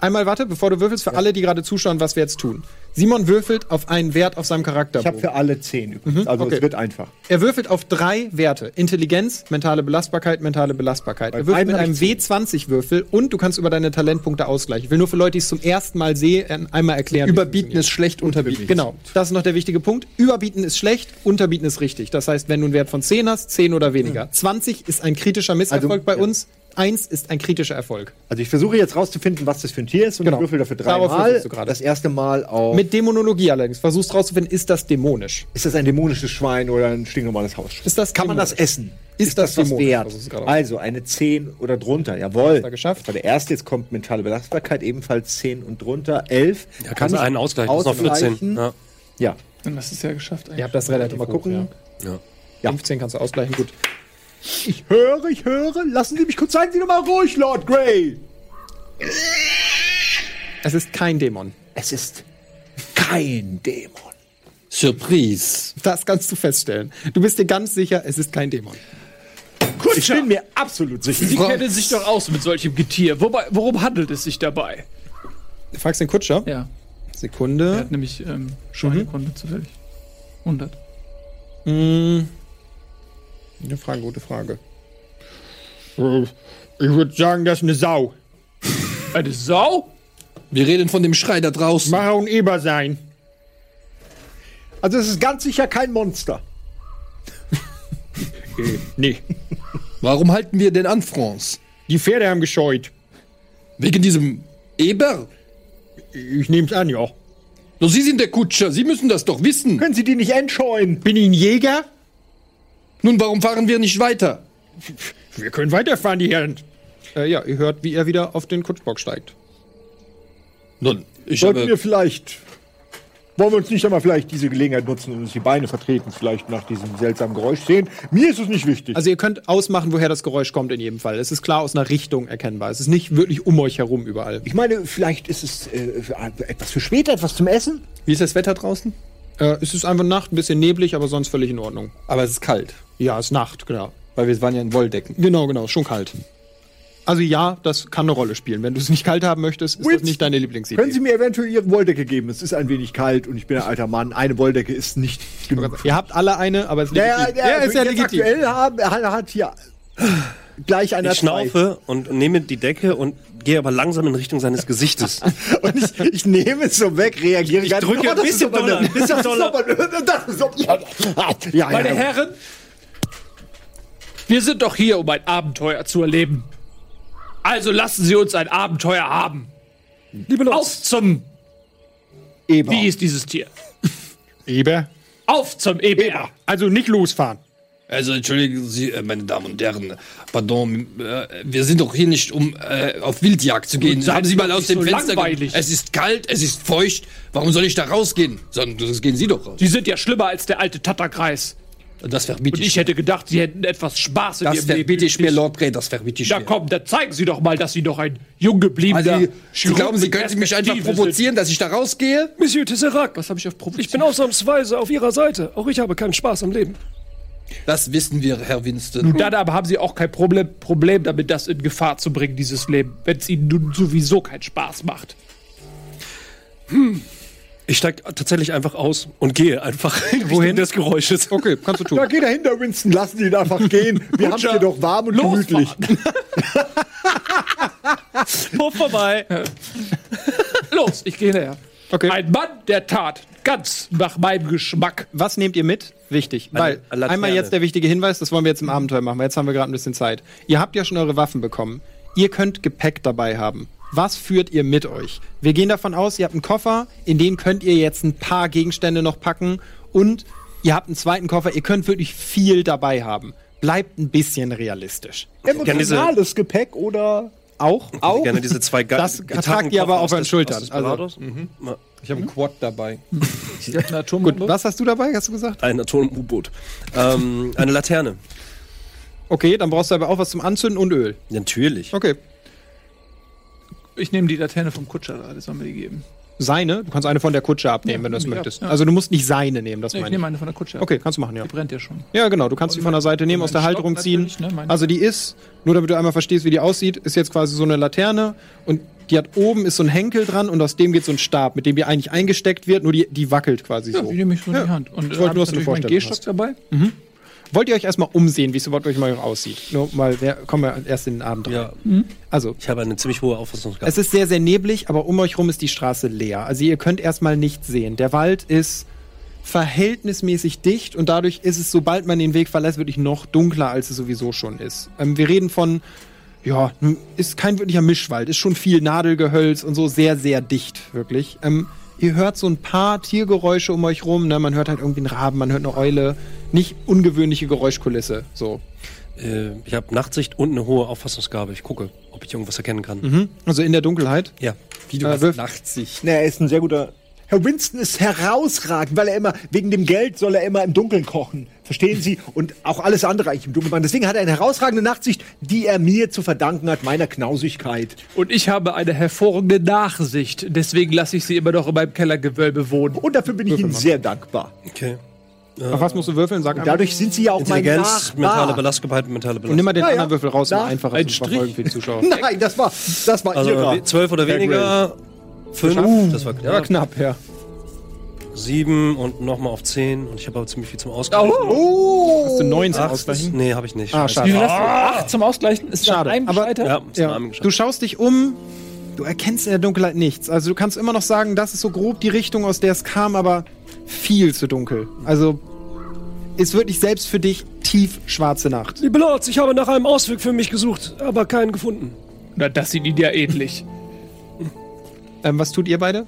Einmal warte, bevor du würfelst, für alle, die gerade zuschauen, was wir jetzt tun. Simon würfelt auf einen Wert auf seinem Ich habe für alle 10 übrigens. Also okay. es wird einfach. Er würfelt auf drei Werte. Intelligenz, mentale Belastbarkeit, mentale Belastbarkeit. Bei Er würfelt mit einem ich zehn. W20-Würfel und du kannst über deine Talentpunkte ausgleichen. Ich will nur für Leute, die es zum ersten Mal sehen, einmal erklären. Überbieten ist schlecht, unterbieten. Genau, das ist noch der wichtige Punkt. Überbieten ist schlecht, unterbieten ist richtig. Das heißt, wenn du einen Wert von 10 hast, 10 oder weniger. 20 ist ein kritischer Misserfolg Also, bei ja. uns. 1 ist ein kritischer Erfolg. Also ich versuche jetzt rauszufinden, was das für ein Tier ist und Genau. ich würfel dafür dreimal. Das erste Mal auf. Mit Dämonologie allerdings. Versuchst rauszufinden, ist das dämonisch? ist das ein dämonisches Schwein oder ein stinknormales Haus? Ist das Kann man das dämonisch? essen? Ist das was dämonisch? wert? Also eine 10 oder drunter. Jawohl. er geschafft. Das war der erste. Jetzt kommt mentale Belastbarkeit ebenfalls 10 und drunter. 11. Ja, kannst du einen ausgleichen. Das ist noch 14. Ja. Ja. Dann hast du es ja geschafft. Ihr habt das relativ Mal hoch, gucken. ja. Ja. 15 kannst du ausgleichen, gut. Ich höre, ich höre. Lassen Sie mich kurz sein. Sie doch mal ruhig, Lord Grey. Es ist kein Dämon. Es ist kein Dämon. Surprise. Das kannst du feststellen. Du bist dir ganz sicher, es ist kein Dämon. Ich bin mir absolut sicher. Sie kennen sich doch aus mit solchem Getier. Wobei, worum handelt es sich dabei? Du fragst den Kutscher. Ja, er Sekunde. hat nämlich ähm, Schweinekunde zufällig. 100. Hm. Eine Frage, gute Frage. Äh, Ich würde sagen, das ist eine Sau. Eine Sau? Wir reden von dem Schrei da draußen. Auch ein Eber sein. Also es ist ganz sicher kein Monster. Äh, nee. Warum halten wir denn an, France? Die Pferde haben gescheut. Wegen diesem Eber? Ich nehme es an, ja. Doch Sie sind der Kutscher, Sie müssen das doch wissen. Können Sie die nicht entscheuen? Bin ich ein Jäger? Nun, warum fahren wir nicht weiter? Wir können weiterfahren, die Herren. Äh, ja, ihr hört, wie er wieder auf den Kutschbock steigt. Nun, ich Sollten habe... wir vielleicht. Wollen wir uns nicht einmal vielleicht diese Gelegenheit nutzen und uns die Beine vertreten, vielleicht nach diesem seltsamen Geräusch sehen? Mir ist es nicht wichtig. Also ihr könnt ausmachen, woher das Geräusch kommt in jedem Fall. Es ist klar aus einer Richtung erkennbar. Es ist nicht wirklich um euch herum überall. ich meine, vielleicht ist es äh, für- etwas für später, etwas zum Essen? Wie ist das Wetter draußen? Äh, es ist einfach Nacht, ein bisschen neblig, aber sonst völlig in Ordnung. Aber es ist kalt, Ja, es ist Nacht, genau. weil wir waren ja in Wolldecken. Genau, genau, schon kalt. Also ja, das kann eine Rolle spielen. Wenn du es nicht kalt haben möchtest, ist das Winston, nicht deine Lieblingsidee. Können Sie mir eventuell Ihre Wolldecke geben? Es ist ein wenig kalt und ich bin ein alter Mann. Eine Wolldecke ist nicht genug. Ihr habt alle eine, aber es ist Ja, ja, legitim. ja, ja, ist ja legitim. aktuell haben, er hat hier gleich einer Ich schnaufe und nehme die Decke und gehe aber langsam in Richtung seines Gesichtes. Und ich, ich nehme es so weg, reagiere Ich nicht. drücke ein das bisschen doller, ein bisschen doller. Ja, ja, Meine ja. Herren, wir sind doch hier, um ein Abenteuer zu erleben. Also lassen Sie uns ein Abenteuer haben. Liebe Leute, Auf zum. Eber. Wie ist dieses Tier? Eber. Auf zum EBR. Also nicht losfahren. Also entschuldigen Sie, äh, meine Damen und Herren, pardon, äh, wir sind doch hier nicht, um äh, auf Wildjagd zu gehen. Haben Sie mal aus dem so Fenster langweilig. Es ist kalt, es ist feucht. Warum soll ich da rausgehen? Sondern das gehen Sie doch raus. Sie sind ja schlimmer als der alte Tatterkreis. Das verbiete Und ich. ich hätte gedacht, Sie hätten etwas Spaß in das Ihrem Leben. verbiete ich mir. Lord Grey, das verbiete ich Na mir. komm, dann zeigen Sie doch mal, dass Sie noch ein jung gebliebener Also, Sie glauben, Sie könnten mich einfach provozieren, dass ich da rausgehe? Monsieur Tesserac, Was habe ich auf provoziert? ich bin ausnahmsweise auf Ihrer Seite. Auch ich habe keinen Spaß am Leben. Das wissen wir, Herr Winston. Nun, dann aber haben Sie auch kein Problem, Problem damit, das in Gefahr zu bringen, dieses Leben, wenn es Ihnen nun sowieso keinen Spaß macht. Ich steige tatsächlich einfach aus und gehe einfach in Wohin des Geräusches. Okay, kannst du tun. Ja, geh dahinter, Winston. Lassen Sie ihn einfach gehen. Wir haben es hier doch warm und gemütlich. Puff vorbei. Los, ich gehe näher. Okay. Ein Mann der Tat, ganz nach meinem Geschmack. Was nehmt ihr mit? Wichtig. Weil Laterne. einmal jetzt der wichtige Hinweis, das wollen wir jetzt im Abenteuer machen, weil jetzt haben wir gerade ein bisschen Zeit. Ihr habt ja schon eure Waffen bekommen. Ihr könnt Gepäck dabei haben. Was führt ihr mit euch? Wir gehen davon aus, ihr habt einen Koffer, in den könnt ihr jetzt ein paar Gegenstände noch packen und ihr habt einen zweiten Koffer, ihr könnt wirklich viel dabei haben. Bleibt ein bisschen realistisch. Emotionales Gepäck oder Auch? auch? Gerne diese zwei Ga Das tragt ihr aber auf euren Schultern. Also- Desperados. Ja. Ich habe einen Quad dabei. Gut, was hast du dabei, hast du gesagt? Ein Atom-U-Boot. Ähm, eine Laterne. Okay, dann brauchst du aber auch was zum Anzünden und Öl. Natürlich. Okay. Ich nehme die Laterne vom Kutscher da, das soll mir die geben. Seine, du kannst eine von der Kutsche abnehmen, Ja, wenn du ich möchtest. ab, ja. Also du musst nicht seine nehmen, das Nee, ich meine ich. nehme eine von der Kutscher. Okay, kannst du machen, ja. Die brennt ja schon. Ja, genau, du kannst die von der Seite nehmen, aus der Halterung ziehen. ne, Also die ist, nur damit du einmal verstehst, wie die aussieht, ist jetzt quasi so eine Laterne und die hat oben ist so ein Henkel dran und aus dem geht so ein Stab, mit dem die eigentlich eingesteckt wird, nur die, die wackelt quasi Ja, so. die nehme ich so in die Hand. Und Ich wollte nur, dass du eine Vorstellung Gehstock hast. dabei. Wollt ihr euch erstmal umsehen, wie es überhaupt euch mal aussieht? Nur mal, wer, kommen wir erst in den Abend rein. Ja, Also, ich habe eine ziemlich hohe Auffassungsgabe. es ist sehr, sehr neblig, aber um euch rum ist die Straße leer. Also ihr könnt erstmal nichts sehen. Der Wald ist verhältnismäßig dicht und dadurch ist es, sobald man den Weg verlässt, wirklich noch dunkler, als es sowieso schon ist. Ähm, wir reden von, ja, ist kein wirklicher Mischwald, ist schon viel Nadelgehölz und so sehr, sehr dicht, wirklich. Ähm, ihr hört so ein paar Tiergeräusche um euch rum, ne? man hört halt irgendwie einen Raben, man hört eine Eule. Nicht ungewöhnliche Geräuschkulisse, so. Äh, ich habe Nachtsicht und eine hohe Auffassungsgabe. Ich gucke, ob ich irgendwas erkennen kann. Also in der Dunkelheit. Ja. Wie du Äh, hast Nachtsicht. Er ist ein sehr guter. Herr Winston ist herausragend, weil er immer, wegen dem Geld soll er immer im Dunkeln kochen. Verstehen Sie? Und auch alles andere eigentlich im Dunkeln machen. Deswegen hat er eine herausragende Nachtsicht, die er mir zu verdanken hat, meiner Knausigkeit. Und ich habe eine hervorragende Nachsicht. Deswegen lasse ich sie immer noch in meinem Kellergewölbe wohnen. Und dafür bin ich Ihnen sehr dankbar. Okay. Auf was musst du würfeln? Sag. Dadurch sind Sie ja auch mein Intelligenz, mentale Nachbar. Belastbarkeit, mentale Und nimm Belastung. mal den Ja, ja. anderen Würfel raus, um einfacher Ein zu Strich. verfolgen für die Zuschauer. Nein, das war, das war Also Ihrer. we- zwölf oder Herr weniger. Fünf, das war Der war knapp. knapp, ja. Sieben und nochmal auf zehn. Und ich habe aber ziemlich viel zum Ausgleichen. Oh! Hast du 19 Acht, ausgleichen? nee, habe ich nicht. Ah, schade. Wie hast du? Acht zum Ausgleichen? Ist Schade. Einem aber- gescheitert? Ja, ist Ja. ja. geschafft. Du schaust dich um, du erkennst in der Dunkelheit nichts. Also du kannst immer noch sagen, das ist so grob die Richtung, aus der es kam, aber viel zu dunkel. Also ist wirklich selbst für dich tief schwarze Nacht. Liebe Lords, ich habe nach einem Ausweg für mich gesucht, aber keinen gefunden. Na, das sieht ihnen ja ähnlich. Ähm, was tut ihr beide?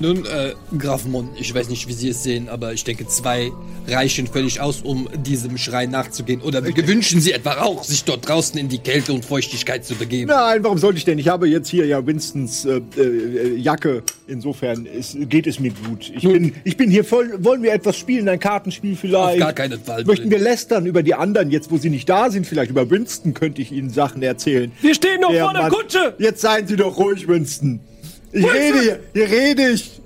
Nun, äh, Graf Mon, ich weiß nicht, wie Sie es sehen, aber ich denke, zwei reichen völlig aus, um diesem Schrei nachzugehen. Oder wünschen Sie etwa auch, sich dort draußen in die Kälte und Feuchtigkeit zu begeben? Nein, warum sollte ich denn? Ich habe jetzt hier ja Winstons äh, äh, Jacke. Insofern ist, geht es mir gut. Ich bin, ich bin hier voll. Wollen wir etwas spielen? Ein Kartenspiel vielleicht? Auf gar keinen Fall. Möchten wir lästern über die anderen, jetzt wo sie nicht da sind? Vielleicht über Winston könnte ich Ihnen Sachen erzählen. Wir stehen noch Der vor der Mann- Kutsche! Jetzt seien Sie doch ruhig, Winston. Ich rede hier. Hier rede ich.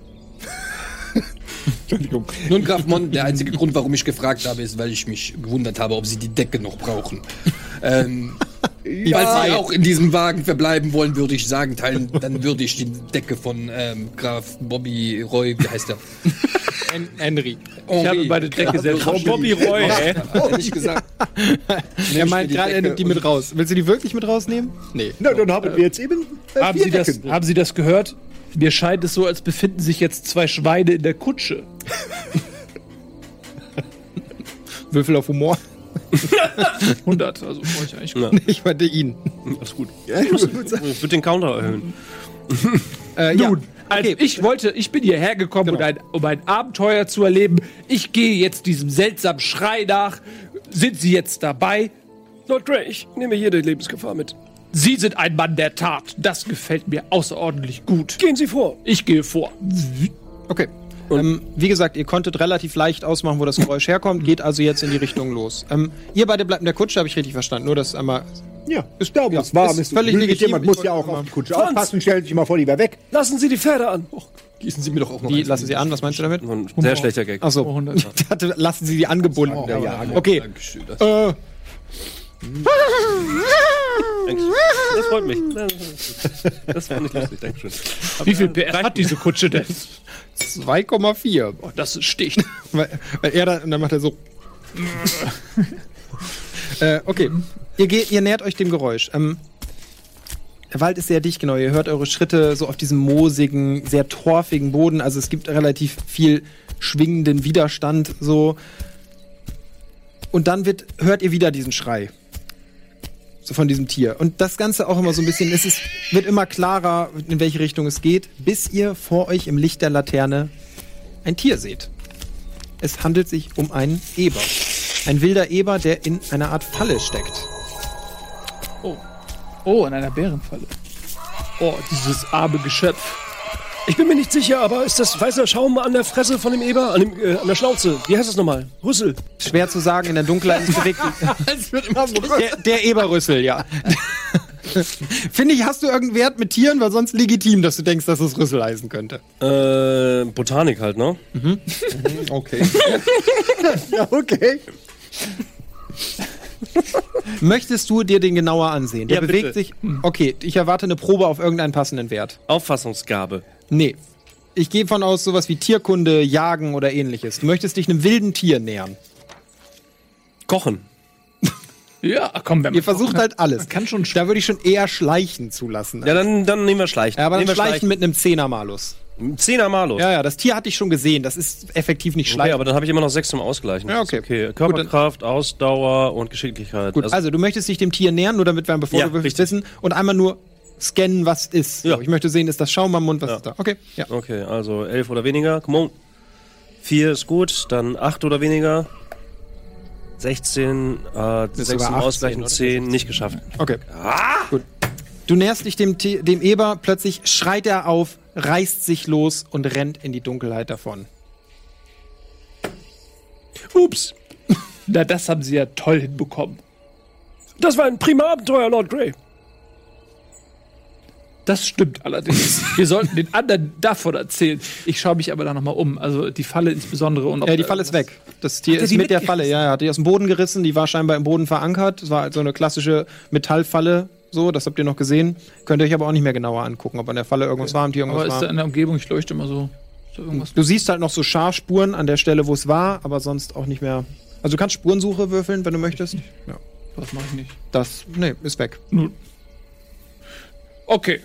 Entschuldigung. Nun, Graf Mon, der einzige Grund, warum ich gefragt habe, ist, weil ich mich gewundert habe, ob Sie die Decke noch brauchen. ähm, Falls Sie auch in diesem Wagen verbleiben wollen, würde ich sagen, teilen, dann würde ich die Decke von ähm, Graf Bobby Roy, wie heißt der? Hen Henry. Ich habe meine Decke selbst. Frau Bobby Roy, ey. Hätte ich gesagt. Er meint gerade, er nimmt die mit raus. Willst du die wirklich mit rausnehmen? Nee. Na, dann haben wir jetzt eben äh, Haben vier Sie, das, Decken. haben Sie das gehört? Mir scheint es so, als befinden sich jetzt zwei Schweine in der Kutsche. Würfel auf Humor. 100, also brauche ich eigentlich. Ja. Ich meinte ihn. Alles gut. Ja, ich würde Ich würde den Counter erhöhen. Äh, ja. Also Okay. ich wollte, ich bin hierher gekommen, um, ein, um ein Abenteuer zu erleben. Ich gehe jetzt diesem seltsamen Schrei nach. Sind Sie jetzt dabei? Lord Grey, ich nehme jede Lebensgefahr mit. Sie sind ein Mann der Tat. Das gefällt mir außerordentlich gut. Gehen Sie vor. Ich gehe vor. Okay. Ähm, wie gesagt, ihr konntet relativ leicht ausmachen, wo das Geräusch herkommt, geht also jetzt in die Richtung los. Ähm, ihr beide bleibt in der Kutsche, habe ich richtig verstanden. Nur das einmal. Ja, ist da, Ja, es warm ist völlig Völlig legitim. Jemand Ich muss ja auch mal- auf die Kutsche Franz! aufpassen. Stellen Sie sich mal vor, lieber weg. Lassen Sie die Pferde an. Gießen Sie mir doch auch noch eins. lassen Sie an? Was meinst du damit? Ein sehr schlechter Gag. Achso. Oh, Ich dachte, lassen Sie die angebunden. der Jagd. Okay. Dankeschön. Das Äh, Das freut mich. Das fand ich lustig, Dankeschön. Wie viel PS hat diese Kutsche denn? 2,4. Oh, das sticht. Weil, weil er da, und dann macht er so. äh, okay. Ihr, geht, ihr nähert euch dem Geräusch. Ähm, der Wald ist sehr dicht, genau. Ihr hört eure Schritte so auf diesem moosigen, sehr torfigen Boden. Also es gibt relativ viel schwingenden Widerstand so. Und dann wird, hört ihr wieder diesen Schrei. So von diesem Tier. Und das Ganze auch immer so ein bisschen, es ist, wird immer klarer, in welche Richtung es geht, bis ihr vor euch im Licht der Laterne ein Tier seht. Es handelt sich um einen Eber. Ein wilder Eber, der in einer Art Falle steckt. Oh. Oh, in einer Bärenfalle. Oh, dieses arme Geschöpf. Ich bin mir nicht sicher, aber ist das weißer Schaum an der Fresse von dem Eber? An, dem, äh, an der Schnauze? Wie heißt das nochmal? Rüssel. Schwer zu sagen, in der Dunkelheit ist bewegt. der, der Eberrüssel, ja. Finde ich, hast du irgendeinen Wert mit Tieren, weil sonst legitim, dass du denkst, dass es Rüssel heißen könnte. Äh, Botanik halt, ne? Okay. Ja, okay. Möchtest du dir den genauer ansehen? Der Ja, bewegt bitte. sich. Okay, ich erwarte eine Probe auf irgendeinen passenden Wert. Auffassungsgabe. Nee. Ich gehe von aus, sowas wie Tierkunde, Jagen oder ähnliches. Du möchtest dich einem wilden Tier nähern. Kochen. Ja, komm, wenn Ihr versucht halt alles. Man kann schon Da würde ich schon eher Schleichen zulassen. Ja, dann, dann nehmen wir Schleichen. Ja, aber dann nehmen wir Schleichen mit einem Zehner-Malus. Zehner Malus. Ja, ja, das Tier hatte ich schon gesehen. Das ist effektiv nicht Okay, Schleichen. aber dann habe ich immer noch sechs zum Ausgleichen. Ja, Das ist okay. okay. Körperkraft, Ausdauer und Geschicklichkeit. Gut, also, du möchtest dich dem Tier nähern, nur damit wir bevor Ja, richtig. wissen und einmal nur scannen, was ist. Ja. So, ich möchte sehen, ist das Schaum am Mund, was Ja. ist da? Okay, ja. Okay, also elf oder weniger. Come on. Vier ist gut, dann acht oder weniger. 16, äh, sechs sogar zum 18, Ausgleichen, oder? 10, nicht geschafft. Okay. Gut. Du näherst dich dem, dem Eber, plötzlich schreit er auf, reißt sich los und rennt in die Dunkelheit davon. Ups. Na, das haben sie ja toll hinbekommen. Das war ein prima Abenteuer, Lord Grey. Das stimmt allerdings. Wir sollten den anderen davon erzählen. Ich schaue mich aber da nochmal um. Also die Falle insbesondere. Und ob Ja, die Falle ist irgendwas- weg. Das Tier er ist mit der? Falle. Ja, er hat die aus dem Boden gerissen. Die war scheinbar im Boden verankert. Das war halt so eine klassische Metallfalle. So, das habt ihr noch gesehen. Könnt ihr euch aber auch nicht mehr genauer angucken, ob an der Falle irgendwas war, am Tier Aber irgendwas ist da war. in der Umgebung, ich leuchte immer so. Ist irgendwas? Du siehst halt noch so Schafspuren an der Stelle, wo es war, aber sonst auch nicht mehr. Also du kannst Spurensuche würfeln, wenn du möchtest. Ja. Das mache ich nicht. Das, nee, ist weg. Okay.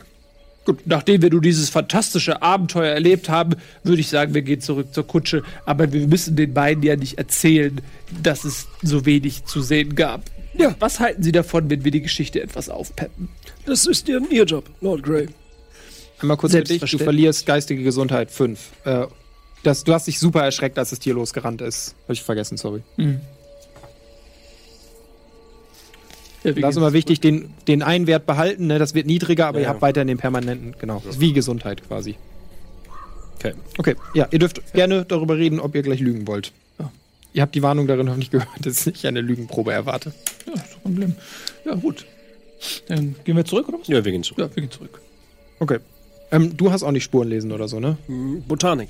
Gut, nachdem wir nun dieses fantastische Abenteuer erlebt haben, würde ich sagen, wir gehen zurück zur Kutsche. Aber wir müssen den beiden ja nicht erzählen, dass es so wenig zu sehen gab. Ja. Was halten Sie davon, wenn wir die Geschichte etwas aufpeppen? Das ist Ihr, Ihr Job, Lord Grey. Einmal kurz für dich, du verlierst geistige Gesundheit 5. Äh, das, du hast dich super erschreckt, als das Tier losgerannt ist. Hab ich vergessen, sorry. Ja, Das ist immer wichtig, den, den einen Wert behalten, ne? das wird niedriger, aber ihr Ja. habt weiterhin den permanenten, genau. Das ist wie Gesundheit quasi. Okay. Okay, ja, ihr dürft gerne darüber reden, ob ihr gleich lügen wollt. Ihr habt die Warnung darin noch nicht gehört, dass ich eine Lügenprobe erwarte. Ja, ist kein Problem. Ja, gut. Dann gehen wir zurück, oder was? Ja, wir gehen zurück. Ja, wir gehen zurück. Okay. Ähm, du hast auch nicht Spuren lesen oder so, ne? Botanik.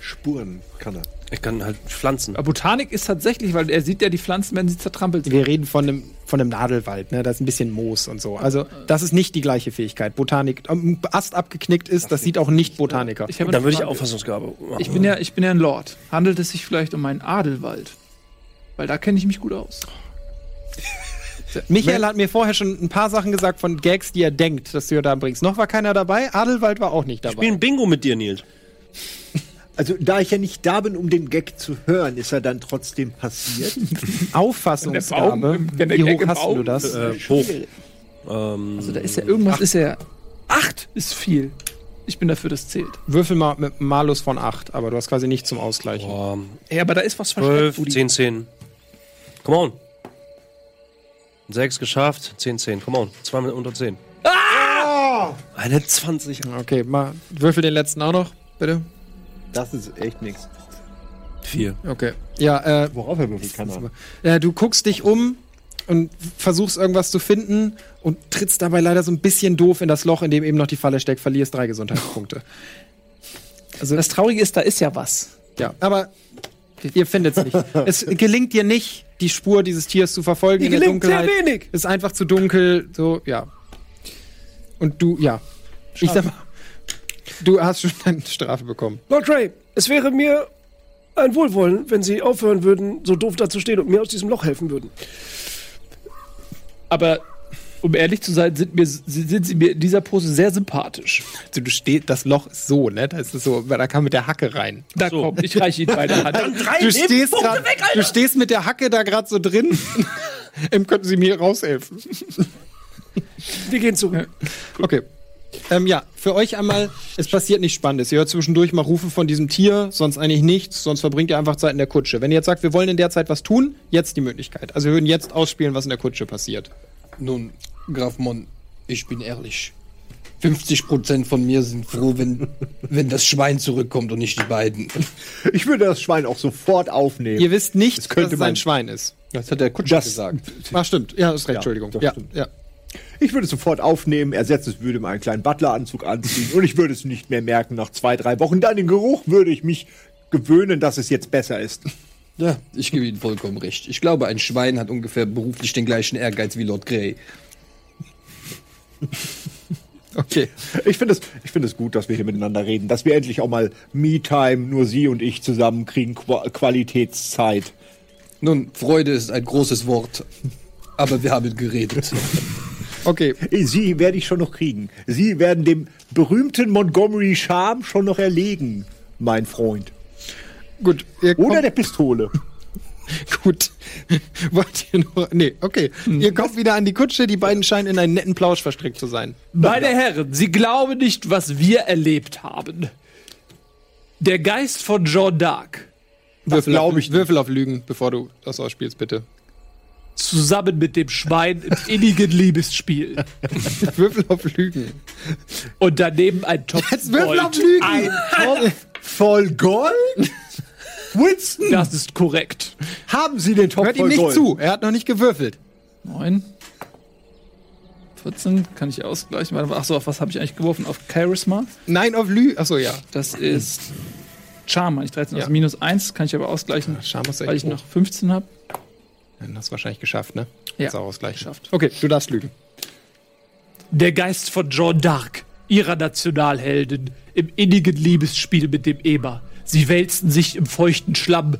Spuren kann er. Ich kann halt pflanzen. Aber Botanik ist tatsächlich, weil er sieht ja die Pflanzen, wenn sie zertrampelt sind. Wir reden von einem, von einem Nadelwald, ne? Da ist ein bisschen Moos und so. Also, das ist nicht die gleiche Fähigkeit. Botanik, ähm, ein Ast abgeknickt ist, das sieht auch nicht Botaniker. Ich Dann eine würde ich. Auffassungsgabe machen. Ich bin ja, ich bin ja ein Lord. Handelt es sich vielleicht um einen Adelwald? Weil da kenne ich mich gut aus. Michael hat mir vorher schon ein paar Sachen gesagt von Gags, die er denkt, dass du da bringst. Noch war keiner dabei, Adelwald war auch nicht dabei. Spielen Bingo mit dir, Nils. Also, da ich ja nicht da bin, um den Gag zu hören, ist er dann trotzdem passiert. Auffassungsgabe. Wie hoch hast du das? Äh, hoch. Ähm, Also da ist ja irgendwas, ist ja. Acht ist viel. Ich bin dafür, das zählt. Würfel mal mit einem Malus von 8, aber du hast quasi nicht zum Ausgleichen. boah, Ey, aber da ist was 12, versteckt. Rudi. 10, 10. Come on. 6 geschafft, 10, 10. Come on. Zweimal unter 10. Ah! Eine 20. Okay, mal würfel den letzten auch noch, bitte. Das ist echt nichts. 4. Okay. Ja, äh, Worauf er würfelt, kann er. äh, du guckst dich um und versuchst irgendwas zu finden und trittst dabei leider so ein bisschen doof in das Loch, in dem eben noch die Falle steckt, verlierst drei Gesundheitspunkte. Also, Das Traurige ist, da ist ja was. ja, aber ihr findet es nicht. es gelingt dir nicht, die Spur dieses Tiers zu verfolgen Mir in der gelingt sehr Dunkelheit. wenig. Ist einfach zu dunkel, so, ja. Und du, ja. Ich sag mal, du hast schon deine Strafe bekommen. Lord Grey, es wäre mir ein Wohlwollen, wenn Sie aufhören würden, so doof da zu stehen und mir aus diesem Loch helfen würden. Aber um ehrlich zu sein, sind, mir, sind sie mir in dieser Pose sehr sympathisch. Also du stehst, das Loch ist so, ne? Da ist es so, da kann mit der Hacke rein. Da kommt, ich reiche Ihnen beide Hand. Du stehst, grad, du stehst mit der Hacke da gerade so drin. ähm, könnten Sie mir raushelfen? Wir gehen zurück. Okay. Ähm, ja, für euch einmal, es passiert nichts Spannendes. Ihr hört zwischendurch mal Rufe von diesem Tier, sonst eigentlich nichts, sonst verbringt ihr einfach Zeit in der Kutsche. Wenn ihr jetzt sagt, wir wollen in der Zeit was tun, jetzt die Möglichkeit. Also wir würden jetzt ausspielen, was in der Kutsche passiert. Nun, Graf Mon, ich bin ehrlich. 50% von mir sind froh, wenn, wenn das Schwein zurückkommt und nicht die beiden. Ich würde das Schwein auch sofort aufnehmen. Ihr wisst nicht, Das könnte dass es ein Schwein ist. Das hat der Kutscher Das- gesagt. Ach, stimmt. Ja, ist recht, Entschuldigung. doch, Ja, stimmt. ja. Ich würde es sofort aufnehmen, ersetze es, würde mir einen kleinen Butleranzug anziehen und ich würde es nicht mehr merken nach zwei, drei Wochen. Dann den Geruch würde ich mich gewöhnen, dass es jetzt besser ist. Ja, ich gebe Ihnen vollkommen recht. Ich glaube, ein Schwein hat ungefähr beruflich den gleichen Ehrgeiz wie Lord Grey. Okay. Ich finde es, ich finde es gut, dass wir hier miteinander reden, dass wir endlich auch mal Me-Time, nur Sie und ich zusammen kriegen, Qua Qualitätszeit. Nun, Freude ist ein großes Wort, aber wir haben geredet. Okay. Sie werde ich schon noch kriegen. Sie werden dem berühmten Montgomery Charm schon noch erlegen, mein Freund. Gut. Ihr Oder der Pistole. Gut. Wollt ihr nur. Nee, okay. Ihr kommt wieder an die Kutsche, die beiden scheinen in einen netten Plausch verstrickt zu sein. Meine Herren, Sie glauben nicht, was wir erlebt haben. Der Geist von Jean d'Arc. Würfel glaub auf. Würfel auf Lügen, bevor du das ausspielst, bitte. Zusammen mit dem Schwein im innigen Liebesspiel. Würfel auf Lügen. Und daneben ein Topf Jetzt Würfel auf. Lügen! Ein Topf voll Gold? Winston, Das ist korrekt. haben Sie den Topf Hört ihm voll nicht Gold? zu. Er hat noch nicht gewürfelt. 9. 14 kann ich ausgleichen. Warte, Achso, auf was habe ich eigentlich geworfen? Auf Charisma. Nein, auf Lügen. Achso, ja. Das ist Charm, meine ich 13. Ja. Also minus 1 kann ich aber ausgleichen, Charme ist weil ich hoch. noch 15 habe. Dann hast du wahrscheinlich geschafft, ne? Ja, Hast du ausgleich geschafft. Okay, du darfst lügen. Der Geist von Jeanne d'Arc, ihrer Nationalheldin, im innigen Liebesspiel mit dem Eber. Sie wälzten sich im feuchten Schlamm.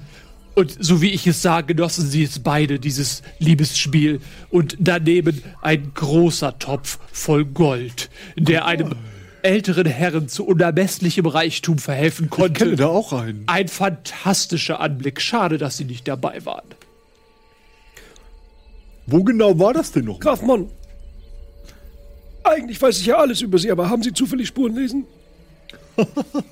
Und so wie ich es sah, genossen sie es beide, dieses Liebesspiel. Und daneben ein großer Topf voll Gold, der einem älteren Herren zu unermesslichem Reichtum verhelfen Ich kenne konnte. da auch einen. Ein fantastischer Anblick. Schade, dass sie nicht dabei waren. Wo genau war das denn noch? Graf Mon. Eigentlich weiß ich ja alles über Sie, aber haben Sie zufällig Spuren lesen?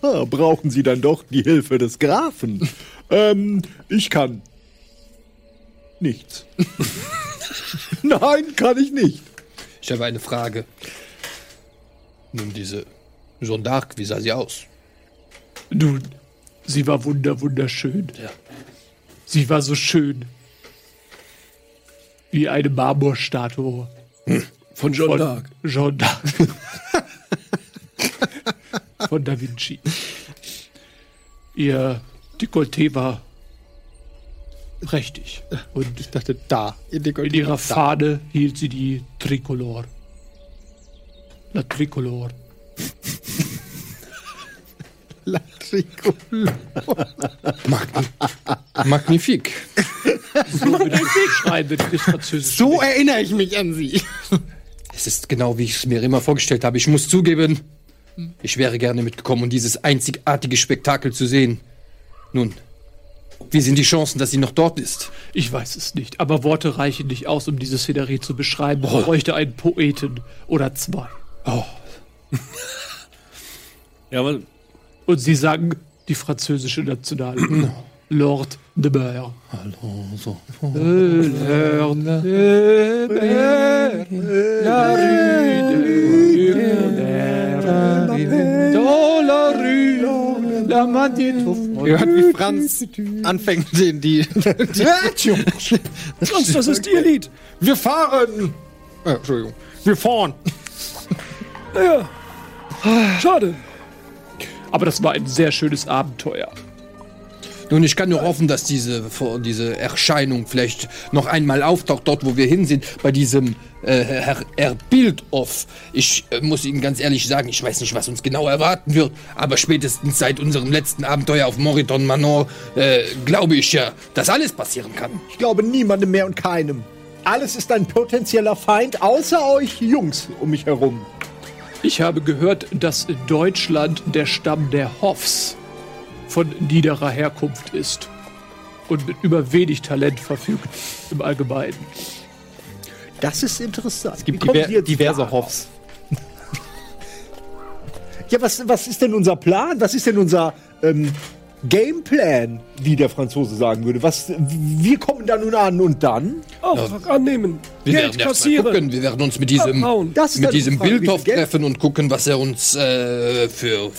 Brauchen Sie dann doch die Hilfe des Grafen? ähm, ich kann. Nichts. Nein, kann ich nicht. Ich habe eine Frage. Nun, diese Jeanne d'Arc, wie sah sie aus? Nun, sie war wunder, wunderschön. Sie war so schön. Wie eine Marmorstatue Von John Dark. Jeanne d'Arc. von Da Vinci. Ihr Dekolleté war prächtig. Und Ich dachte, da. In, in ihrer Fahne hielt sie die Tricolor. La Tricolor. La Tricolore. Magnifique. Wenn ich das Französisch So erinnere ich mich an sie. Es ist genau, wie ich es mir immer vorgestellt habe. Ich muss zugeben, ich wäre gerne mitgekommen, um dieses einzigartige Spektakel zu sehen. Nun, wie sind die Chancen, dass sie noch dort ist? Ich weiß es nicht, aber Worte reichen nicht aus, um diese Szenerie zu beschreiben. Ich bräuchte einen Poeten oder zwei. Ja, aber Und sie sang die französische National. Lord de Beurre. So. Lord de Beurre, la rue de Beurre, dans la rue, la main Ihr hört, wie Franz anfängt, die, die, die Franz, das ist Ihr Lied. Wir fahren! Äh, Entschuldigung. Wir fahren! Naja. Schade. Aber das war ein sehr schönes Abenteuer. Nun, ich kann nur hoffen, dass diese, diese Erscheinung vielleicht noch einmal auftaucht, dort, wo wir hin sind, bei diesem äh, Herr Erbildorf. Ich äh, muss Ihnen ganz ehrlich sagen, ich weiß nicht, was uns genau erwarten wird, aber spätestens seit unserem letzten Abenteuer auf Moriton Manor äh, glaube ich ja, dass alles passieren kann. Ich glaube niemandem mehr und keinem. Alles ist ein potenzieller Feind, außer euch Jungs um mich herum. Ich habe gehört, dass in Deutschland der Stamm der Hoffs von niederer Herkunft ist und mit über wenig Talent verfügt im Allgemeinen. Das ist interessant. Es gibt diver diverse Hoffs. Ja, was, was ist denn unser Plan? Was ist denn unser ähm, Gameplan, wie der Franzose sagen würde? Was, wir kommen da nun an und dann? Auftrag annehmen. Wir Geld werden kassieren. gucken. Wir werden uns mit diesem, mit diesem Frage, wie Bildhof viel Geld- treffen und gucken, was er uns äh, für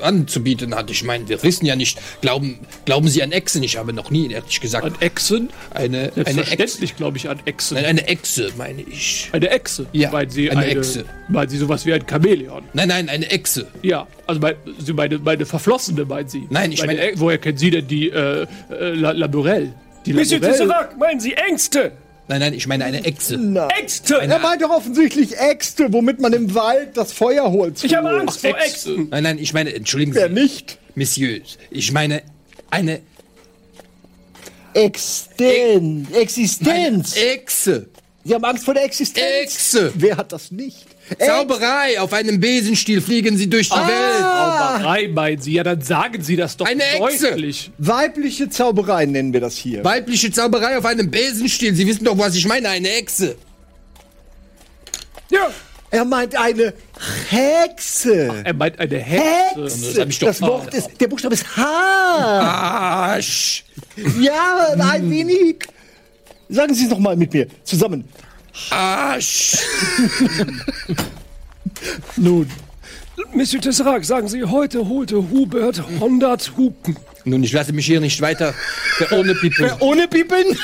anzubieten hat. Ich meine, wir wissen ja nicht, glauben, glauben Sie an Echsen? Ich habe noch nie, ehrlich gesagt, An Echsen? eine, eine Echse. Selbstverständlich glaube ich an Echsen. Nein, eine Echse, meine ich. Eine Echse? Ja, Meinen Sie eine eine, Echse. Meinen Sie sowas wie ein Chamäleon? Nein, nein, eine Echse. Ja, also mein, Sie meine, meine Verflossene, meinen Sie? Nein, ich meine- E- Woher kennen Sie denn die äh, äh, La, Laborelle? Die Monsieur? Tesseract, meinen Sie Ängste? Nein, nein, ich meine eine Echse. Ängste! Er meint doch offensichtlich Äxte, womit man im Wald das Feuerholz Ich habe holt. Angst vor Äxte. Äxten. Nein, nein, ich meine, entschuldigen Wer Sie, nicht? Messieurs, ich meine eine Existen Existenz. Echse. Sie haben Angst vor der Existenz. Echse. Wer hat das nicht? Zauberei, auf einem Besenstiel fliegen sie durch die Ah. Welt. Zauberei, meinen Sie? Ja, dann sagen Sie das doch Eine Echse. deutlich. Weibliche Zauberei nennen wir das hier. Weibliche Zauberei auf einem Besenstiel. Sie wissen doch, was ich meine, eine Echse. Ja, Er meint eine Hexe. Er meint eine Hexe. Hexe. das hab ich doch- das Wort ist, der Buchstabe ist H. Arsch. Ja, ein wenig. Sagen Sie es noch mal mit mir zusammen. Nun, Monsieur Tesseract, sagen Sie, heute holte Hubert 100 Hupen. Nun, ich lasse mich hier nicht weiter ohne Pippen. Ohne Piepen?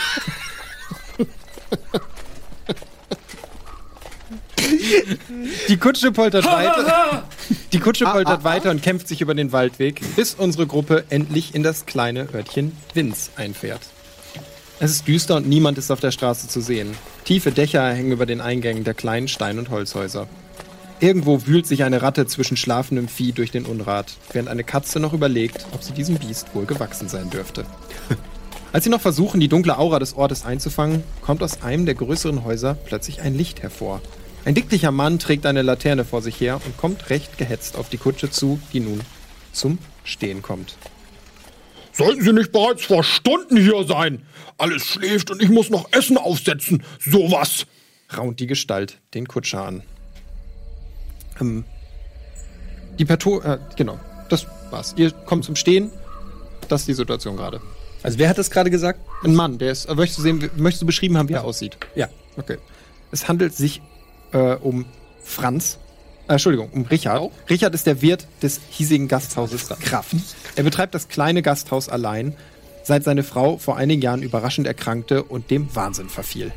Die Kutsche poltert weiter. Die Kutsche poltert weiter und kämpft sich über den Waldweg, bis unsere Gruppe endlich in das kleine Örtchen Winz einfährt. Es ist düster und niemand ist auf der Straße zu sehen. Tiefe Dächer hängen über den Eingängen der kleinen Stein- und Holzhäuser. Irgendwo wühlt sich eine Ratte zwischen schlafendem Vieh durch den Unrat, während eine Katze noch überlegt, ob sie diesem Biest wohl gewachsen sein dürfte. Als sie noch versuchen, die dunkle Aura des Ortes einzufangen, kommt aus einem der größeren Häuser plötzlich ein Licht hervor. Ein dicklicher Mann trägt eine Laterne vor sich her und kommt recht gehetzt auf die Kutsche zu, die nun zum Stehen kommt. Sollten Sie nicht bereits vor Stunden hier sein? Alles schläft und ich muss noch Essen aufsetzen. Sowas. raunt die Gestalt den Kutscher an. Ähm, die Pato, äh, genau, das war's. Ihr kommt zum Stehen. Das ist die Situation gerade. Also wer hat das gerade gesagt? Ein Mann, der ist, äh, möchtest du sehen, möchtest du beschrieben haben, wie er aussieht? Ja. Okay. Es handelt sich äh, um Franz. Äh, Entschuldigung, um Richard. Richard ist der Wirt des hiesigen Gasthauses Kraft. Er betreibt das kleine Gasthaus allein, seit seine Frau vor einigen Jahren überraschend erkrankte und dem Wahnsinn verfiel.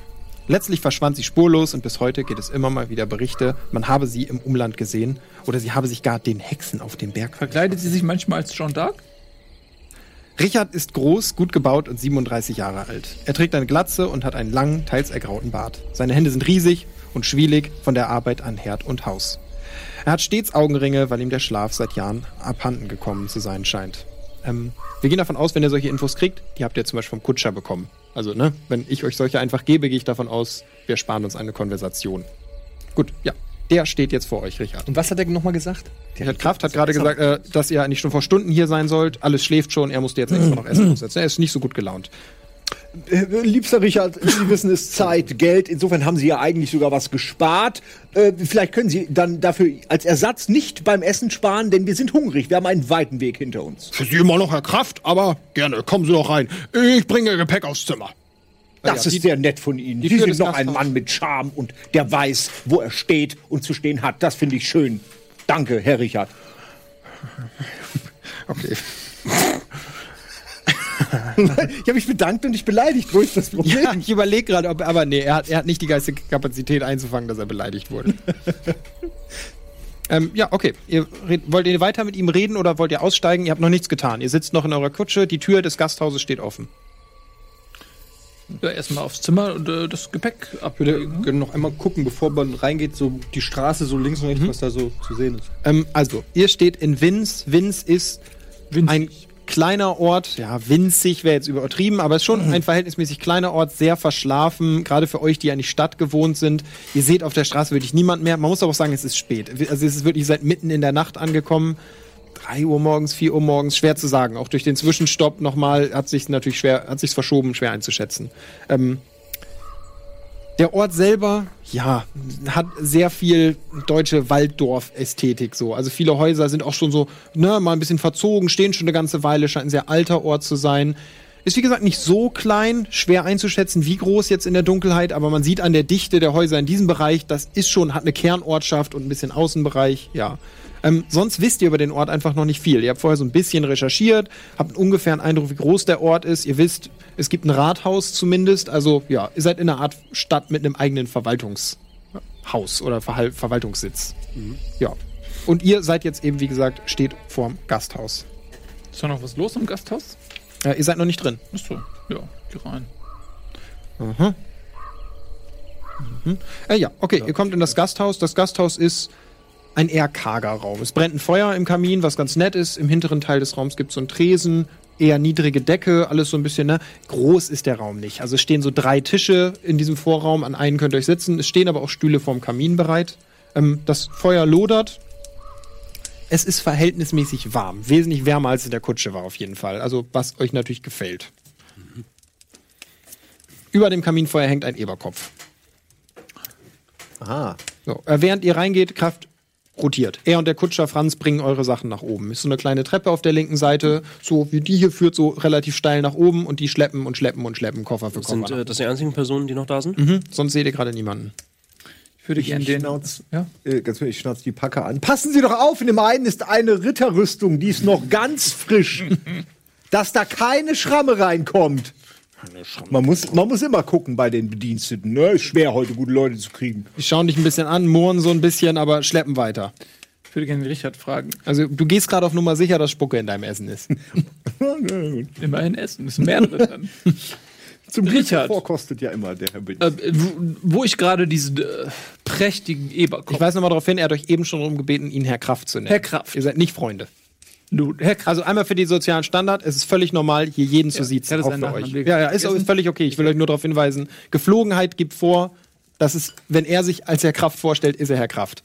Letztlich verschwand sie spurlos und bis heute geht es immer mal wieder Berichte, man habe sie im Umland gesehen oder sie habe sich gar den Hexen auf dem Berg Verkleidet sie sich manchmal als John Dark? Richard ist groß, gut gebaut und 37 Jahre alt. Er trägt eine Glatze und hat einen langen, teils ergrauten Bart. Seine Hände sind riesig und schwielig von der Arbeit an Herd und Haus. Er hat stets Augenringe, weil ihm der Schlaf seit Jahren abhanden gekommen zu sein scheint. Ähm, wir gehen davon aus, wenn ihr solche Infos kriegt, die habt ihr zum Beispiel vom Kutscher bekommen. Also, ne, wenn ich euch solche einfach gebe, gehe ich davon aus, wir sparen uns eine Konversation. Gut, ja. Der steht jetzt vor euch, Richard. Und was hat er nochmal gesagt? Richard Kraft hat gerade gesagt, äh, dass ihr eigentlich schon vor Stunden hier sein sollt. Alles schläft schon, er musste jetzt extra noch Essen. Er ist nicht so gut gelaunt. Äh, liebster Richard, Sie wissen, es ist Zeit, Geld. Insofern haben Sie ja eigentlich sogar was gespart. Äh, vielleicht können Sie dann dafür als Ersatz nicht beim Essen sparen, denn wir sind hungrig. Wir haben einen weiten Weg hinter uns. Für Sie immer noch Herr Kraft, aber gerne, kommen Sie doch rein. Ich bringe Ihr Gepäck aufs Zimmer. Das ja, ist sehr nett von Ihnen. die Sie sind noch ein. Mann mit Charme und der weiß, wo er steht und zu stehen hat. Das finde ich schön. Danke, Herr Richard. Okay. Ich habe mich bedankt und ich beleidigt. Wo ist das Problem? Ja, ich überlege gerade, ob, aber nee, er hat, er hat nicht die geistige Kapazität einzufangen, dass er beleidigt wurde. ähm, ja, okay. Ihr red, wollt ihr weiter mit ihm reden oder wollt ihr aussteigen? Ihr habt noch nichts getan. Ihr sitzt noch in eurer Kutsche, die Tür des Gasthauses steht offen. Ja, erstmal aufs Zimmer und äh, das Gepäck Wir ablegen. können noch einmal gucken, bevor man reingeht, so die Straße so links und rechts, was da so zu sehen ist. Ähm, also, ihr steht in Winz. Winz ist ein kleiner Ort, ja, winzig wäre jetzt übertrieben, aber es ist schon ein verhältnismäßig kleiner Ort, sehr verschlafen, gerade für euch, die an die Stadt gewohnt sind. Ihr seht auf der Straße wirklich niemand mehr. Man muss aber auch sagen, es ist spät. Also es ist wirklich seit mitten in der Nacht angekommen. 3 Uhr morgens, 4 Uhr morgens, schwer zu sagen. Auch durch den Zwischenstopp nochmal hat sich natürlich schwer, hat sich's verschoben, schwer einzuschätzen. Ähm, der Ort selber, ja, hat sehr viel deutsche Walddorf-Ästhetik so. Also viele Häuser sind auch schon so, ne, mal ein bisschen verzogen, stehen schon eine ganze Weile, scheint ein sehr alter Ort zu sein. Ist wie gesagt nicht so klein, schwer einzuschätzen, wie groß jetzt in der Dunkelheit, aber man sieht an der Dichte der Häuser in diesem Bereich, das ist schon, hat eine Kernortschaft und ein bisschen Außenbereich, ja. Ähm, sonst wisst ihr über den Ort einfach noch nicht viel. Ihr habt vorher so ein bisschen recherchiert, habt ungefähr einen Eindruck, wie groß der Ort ist. Ihr wisst, es gibt ein Rathaus zumindest. Also ja, ihr seid in einer Art Stadt mit einem eigenen Verwaltungshaus oder Verhal Verwaltungssitz. Ja. Und ihr seid jetzt eben, wie gesagt, steht vorm Gasthaus. Ist da noch was los im Gasthaus? Äh, ihr seid noch nicht drin. Achso, ja, geh rein. Äh, ja, okay, ihr kommt in das Gasthaus. Das Gasthaus ist ein eher karger Raum. Es brennt ein Feuer im Kamin, was ganz nett ist. Im hinteren Teil des Raums gibt es so einen Tresen, eher niedrige Decke, alles so ein bisschen, ne? Groß ist der Raum nicht. Also es stehen so drei Tische in diesem Vorraum, an einen könnt ihr euch sitzen. Es stehen aber auch Stühle vorm Kamin bereit. Ähm, das Feuer lodert. Es ist verhältnismäßig warm. Wesentlich wärmer als in der Kutsche war auf jeden Fall. Also was euch natürlich gefällt. Über dem Kaminfeuer hängt ein Eberkopf. Ah. So, äh, während ihr reingeht, Kraft, rotiert. Er und der Kutscher Franz bringen eure Sachen nach oben. Ist so eine kleine Treppe auf der linken Seite, so wie die hier führt, so relativ steil nach oben und die schleppen und schleppen und schleppen Koffer für Koffer. Sind äh, das die einzigen Personen, die noch da sind? Mhm. Sonst seht ihr gerade niemanden. Ich würde gerne den. Schnauz, Ja? äh, ganz ehrlich, ich schnauz die Packer an. Passen Sie doch auf, in dem einen ist eine Ritterrüstung, die ist noch ganz frisch. dass da keine Schramme reinkommt. Man muss, man muss immer gucken bei den Bediensteten. Ne? Ist schwer, heute gute Leute zu kriegen. Die schauen dich ein bisschen an, mohren so ein bisschen, aber schleppen weiter. Ich würde gerne Richard fragen. Also du gehst gerade auf Nummer sicher, dass Spucke in deinem Essen ist. Immerhin essen. Müssen mehrere dann. Zum Richard. vorkostet ja immer der Herr Bedienstete. Äh, wo, wo ich gerade diesen äh, prächtigen Eberkopf. Ich weise nochmal darauf hin, er hat euch eben schon darum gebeten, ihn Herr Kraft zu nennen. Herr Kraft. Ihr seid nicht Freunde. Kraft. Also einmal für die sozialen Standard, es ist völlig normal, hier jeden zu siezen, ich hatte auch für euch. Ja, ja, ist, völlig okay. Ich will euch nur darauf hinweisen, Geflogenheit gibt vor, dass es, wenn er sich als Herr Kraft vorstellt, ist er Herr Kraft.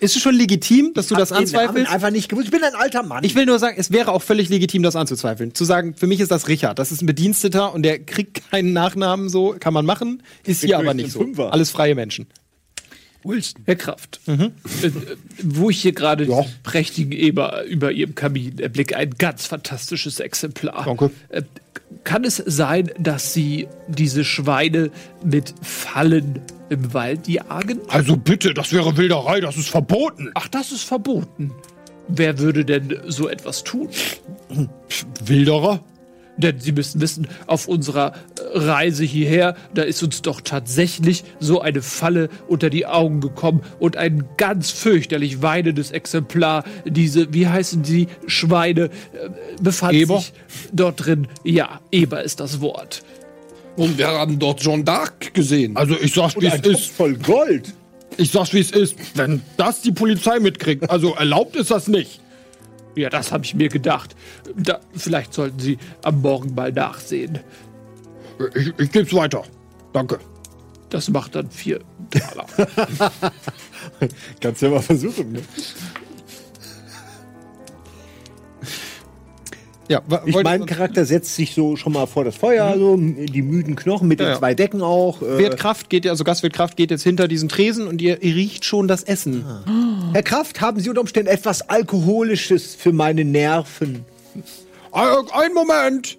Ist es schon legitim, dass du das anzweifelst? einfach nicht gewusst. Ich bin ein alter Mann. Ich will nur sagen, es wäre auch völlig legitim, das anzuzweifeln. Zu sagen, für mich ist das Richard, das ist ein Bediensteter und der kriegt keinen Nachnamen so, kann man machen, ist hier aber nicht so. Alles freie Menschen. Wilson. Herr Kraft. Mhm. Äh, äh, wo ich hier gerade diesen prächtigen Eber über ihrem Kamin erblicke, ein ganz fantastisches Exemplar. Danke. Äh, kann es sein, dass Sie diese Schweine mit Fallen im Wald jagen? Also bitte, das wäre Wilderei, das ist verboten. Ach, das ist verboten. Wer würde denn so etwas tun? Wilderer? Denn Sie müssen wissen, auf unserer äh, Reise hierher, da ist uns doch tatsächlich so eine Falle unter die Augen gekommen und ein ganz fürchterlich weinendes Exemplar, diese, wie heißen die Schweine, äh, befand Eber? sich dort drin. Ja, Eber ist das Wort. Und wir haben dort Jeanne d'Arc gesehen. Also ich sag's, wie es ist. voll Gold. Ich sag's, wie es ist. Wenn das die Polizei mitkriegt, also erlaubt ist das nicht. Ja, das habe ich mir gedacht. Da, vielleicht sollten Sie am Morgen mal nachsehen. Ich, ich geb's weiter. Danke. Das macht dann vier Taler. Kannst ja mal versuchen. Ne? Ja, Ich mein Charakter setzt sich so schon mal vor das Feuer, so die müden Knochen mit Ja, den ja. zwei Decken auch. Äh, Wirt Kraft geht, also Gastwirt Kraft geht jetzt hinter diesen Tresen und ihr, ihr riecht schon das Essen. Herr Kraft, haben Sie unter Umständen etwas Alkoholisches für meine Nerven? Ein, ein Moment.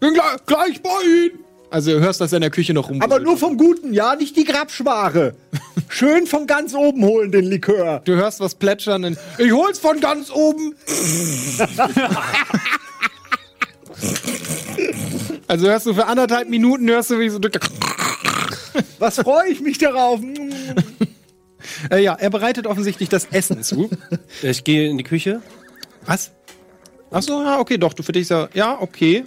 Bin gleich, gleich bei Ihnen. Also du hörst, dass er in der Küche noch rum. Aber nur vom Guten, ja, nicht die Grabschware. Schön von ganz oben holen den Likör. Du hörst was plätschern. Und Ich hol's von ganz oben. also hörst du für anderthalb Minuten hörst du wie so. Was freue ich mich darauf? Äh, ja, er bereitet offensichtlich das Essen zu. Ich gehe in die Küche. Was? Ach so, ja, okay, doch. Du für dich so. Ja, okay.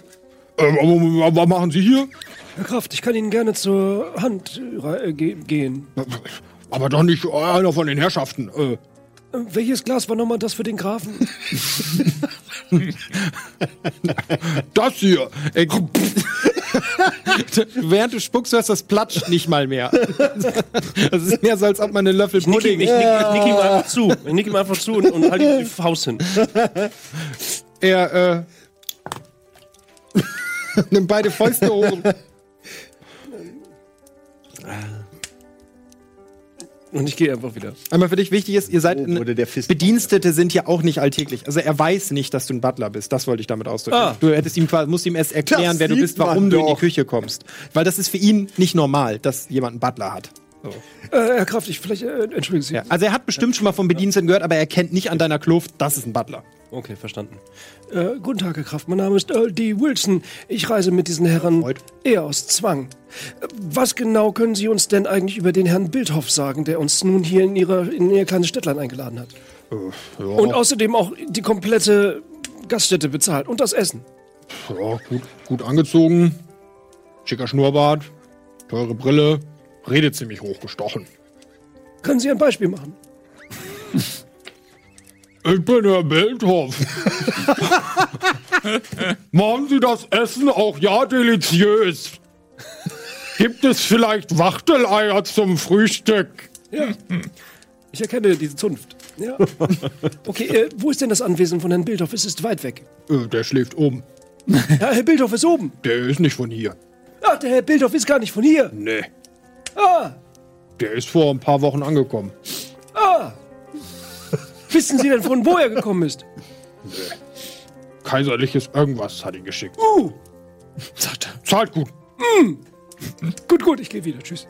Ähm, aber, was machen Sie hier? Herr Kraft, ich kann Ihnen gerne zur Hand äh, ge gehen. Aber doch nicht einer von den Herrschaften. Äh, Äh, Welches Glas war nochmal das für den Grafen? das hier. Äh, Während du spuckst, hörst du, das platscht nicht mal mehr. Das ist mehr so, als ob man einen Löffel Ich nick, ihm- Pudding. ich, nick, ich nick ihm einfach zu. Ich nick ihm einfach zu und, und halte die Faust hin. Er, äh. nimmt beide Fäuste hoch. und- ich gehe einfach wieder. Einmal für dich wichtig ist, ihr seid. Oh, wurde der Fist- Bedienstete sind ja auch nicht alltäglich. Also er weiß nicht, dass du ein Butler bist. Das wollte ich damit ausdrücken. Ah. Du hättest ihm quasi, musst ihm erst erklären, Das wer du bist, warum du in die. Küche kommst. Weil das ist für ihn nicht normal, dass jemand einen Butler hat. äh, Herr Kraft, ich vielleicht, äh, entschuldigen Sie. Ja. Also er hat bestimmt schon mal vom Bediensteten gehört, aber er kennt nicht an deiner Kluft, das ist ein Butler. Okay, verstanden. Äh, guten Tag, Herr Kraft. Mein Name ist Earl D. Wilson. Ich reise mit diesen Herren Freud. eher aus Zwang. Äh, Was genau können Sie uns denn eigentlich über den Herrn Bildhoff sagen, der uns nun hier in, ihrer, in Ihr kleines Städtlein eingeladen hat? Und außerdem auch die komplette Gaststätte bezahlt und das Essen. Ja, gut, gut angezogen. Schicker Schnurrbart. Teure Brille. Redet ziemlich hochgestochen. Können Sie ein Beispiel machen? Ich bin Herr Bildhoff. Machen Sie das Essen auch ja deliziös? Gibt es vielleicht Wachteleier zum Frühstück? Ja. Ich erkenne diese Zunft. Ja. Okay, äh, wo ist denn das Anwesen von Herrn Bildhoff? Es ist weit weg. Äh, der schläft oben. Ja, Herr Bildhoff ist oben. Der ist nicht von hier. Ach, der Herr Bildhoff ist gar nicht von hier. Nee. Ah, Der ist vor ein paar Wochen angekommen. ah. Wissen Sie denn von wo er gekommen ist? Kaiserliches irgendwas hat ihn geschickt. Uh, Zahlt gut. gut, gut, ich gehe wieder. Tschüss.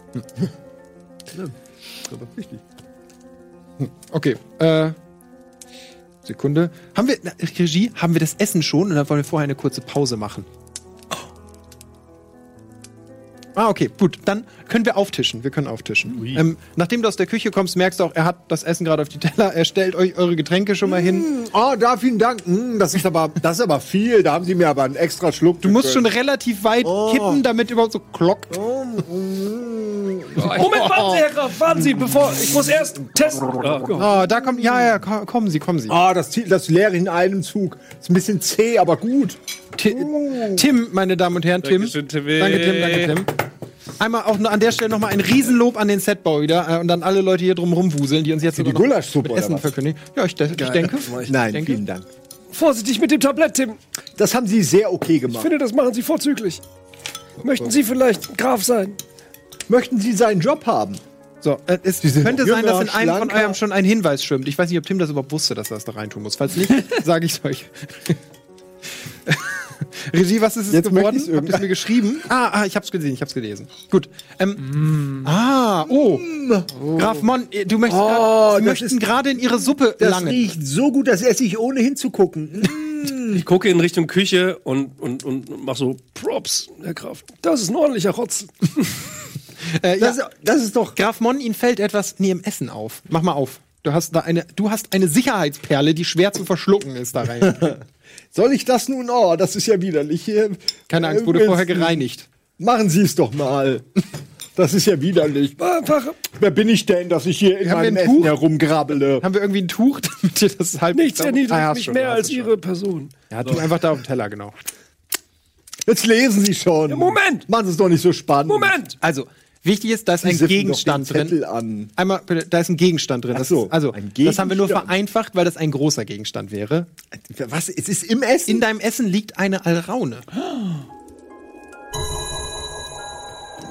Okay, äh. Sekunde. Haben wir, na, Regie, haben wir das Essen schon oder wollen wir vorher eine kurze Pause machen? Ah, okay, gut. Dann können wir auftischen. Wir können auftischen. Ähm, nachdem du aus der Küche kommst, merkst du auch, er hat das Essen gerade auf die Teller. Er stellt euch eure Getränke schon mal hin. Oh, da vielen Dank. Hm, das ist aber, das ist aber viel. Da haben Sie mir aber einen extra Schluck. Du musst schon relativ weit kippen, damit überhaupt so klockt. Moment, warten Sie, Herr Graf, warten Sie, bevor. Ich muss erst testen. Ah, Gott. Oh, da kommt, ja, ja, ko- kommen Sie, kommen Sie. Ah, das, Ziel- das leere in einem Zug. Ist ein bisschen zäh, aber gut. Ti- Tim, meine Damen und Herren, Tim. Dankeschön, Timmy. Danke, Tim, danke, Tim. Einmal auch nur an der Stelle nochmal ein Riesenlob an den Setbau wieder äh, und dann alle Leute hier drum rumwuseln, die uns jetzt die Gulaschsuppe, mit Essen verkündigen. Ja, ich, de ich denke. Nein, denke- vielen Dank. Vorsichtig mit dem Tablett, Tim. Das haben Sie sehr okay Ich gemacht. finde, das machen Sie vorzüglich. Möchten Sie vielleicht Graf sein? Möchten Sie seinen Job haben? So, äh, es könnte sein, dass in einem von eurem schon ein Hinweis schwimmt. Ich weiß nicht, ob Tim das überhaupt wusste, dass er das da reintun muss. Falls nicht, sage ich es euch. Regie, was ist es Jetzt geworden? Habt ihr es mir geschrieben? Ah, ah, ich hab's gesehen, ich hab's gelesen. Gut. Ähm, Ah, oh. Graf Mon, äh, du möchtest Oh, grad, Sie das möchten ist- gerade in Ihre Suppe Das langen. riecht so gut, das esse ich ohne hinzugucken. Ich gucke in Richtung Küche und, und, und mach so. Props, Herr Graf. Das ist ein ordentlicher Rotz. Äh, Das, ja, das ist doch. Graf Mon, Ihnen fällt etwas nie im Essen auf. Mach mal auf. Du hast da eine, du hast eine Sicherheitsperle, die schwer zu verschlucken ist da rein. Soll ich das nun? Oh, das ist ja widerlich. Hier, Keine Angst, wurde Äh, vorher wenn's- gereinigt. Machen Sie es doch mal. Das ist ja widerlich. Wer bin ich denn, dass ich hier in Haben wir meinem ein Essen Tuch? herumgrabbele? Haben wir irgendwie ein Tuch, damit ihr das halb nichts erniedrigt Ah, mich schon, mehr als schon. Ihre Person. Ja, tu einfach da auf dem Teller, genau. Jetzt lesen Sie schon. Moment! Machen Sie es doch nicht so spannend. Moment! Also, wichtig ist, da ist ein Gegenstand drin. an. Einmal, bitte, da ist ein Gegenstand drin. Das Ach so, ist, also, ein das haben wir nur Gegenstand. vereinfacht, weil das ein großer Gegenstand wäre. Was? Es ist im Essen? In deinem Essen liegt eine Alraune.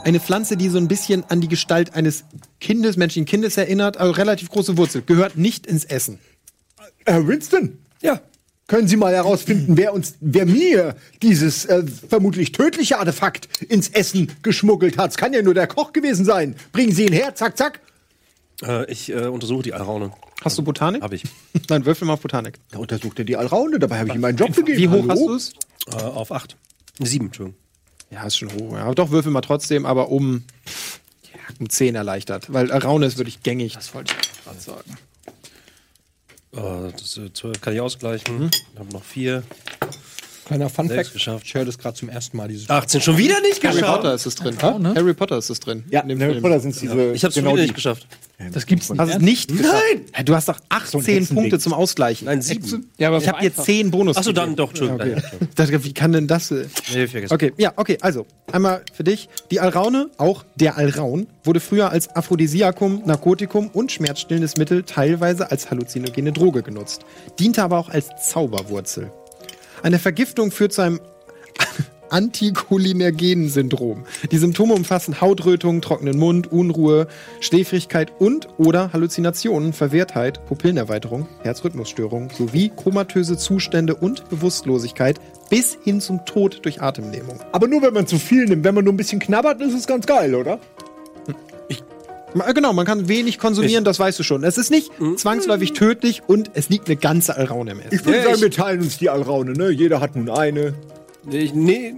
Eine Pflanze, die so ein bisschen an die Gestalt eines Kindes, menschlichen Kindes erinnert, also relativ große Wurzel. Gehört nicht ins Essen. Herr Winston, Ja, können Sie mal herausfinden, wer uns, wer mir dieses äh, vermutlich tödliche Artefakt ins Essen geschmuggelt hat? Es kann ja nur der Koch gewesen sein. Bringen Sie ihn her, zack, zack. Äh, ich äh, untersuche die Alraune. Hast du Botanik? Hab ich. Nein, würfel mal auf Botanik. Da untersucht er die Alraune, dabei habe ich ihm meinen Job gegeben. Wie hoch Hallo? hast du es? Äh, auf acht. Sieben, Entschuldigung. Ja, ist schon hoch. Ja, doch, würfel mal trotzdem, aber um, ja, um 10 erleichtert. Weil Alraune ist wirklich gängig. Das wollte ich gerade sagen. Äh, das äh, zwölf kann ich ausgleichen. Mhm. Ich habe noch vier. Kleiner Fun Fact. geschafft. Ich höre das gerade zum ersten Mal. Dieses 18 schon wieder nicht Harry geschafft. Potter ist es drin. Harry Potter ist es drin. Ja, in dem Harry Film. Potter sind diese. Ich habe es schon genau wieder nicht geschafft. Das gibt's nicht. Hast es nicht geschafft? Nein! Du hast doch 18 Hexending. Punkte zum Ausgleichen. Nein, sieben. Ja, aber Ich habe dir 10 Bonus. Achso, dann doch, Entschuldigung. Okay. Wie kann denn das? äh, Nee, ich vergessen. Okay, ja, okay, also einmal für dich. Die Alraune, auch der Alraun, wurde früher als Aphrodisiakum, Narkotikum und schmerzstillendes Mittel teilweise als halluzinogene Droge genutzt, diente aber auch als Zauberwurzel. Eine Vergiftung führt zu einem Anticholinergen-Syndrom. Die Symptome umfassen Hautrötung, trockenen Mund, Unruhe, Schläfrigkeit und oder Halluzinationen, Verwirrtheit, Pupillenerweiterung, Herzrhythmusstörungen sowie komatöse Zustände und Bewusstlosigkeit bis hin zum Tod durch Atemlähmung. Aber nur wenn man zu viel nimmt. Wenn man nur ein bisschen knabbert, ist es ganz geil, oder? Ma- Genau, man kann wenig konsumieren, das weißt du schon. Es ist nicht zwangsläufig tödlich und es liegt eine ganze Alraune im Essen. Ich würde Ja, sagen, ich- wir teilen uns die Alraune, ne? Jeder hat nun eine. Nee, ich- nee.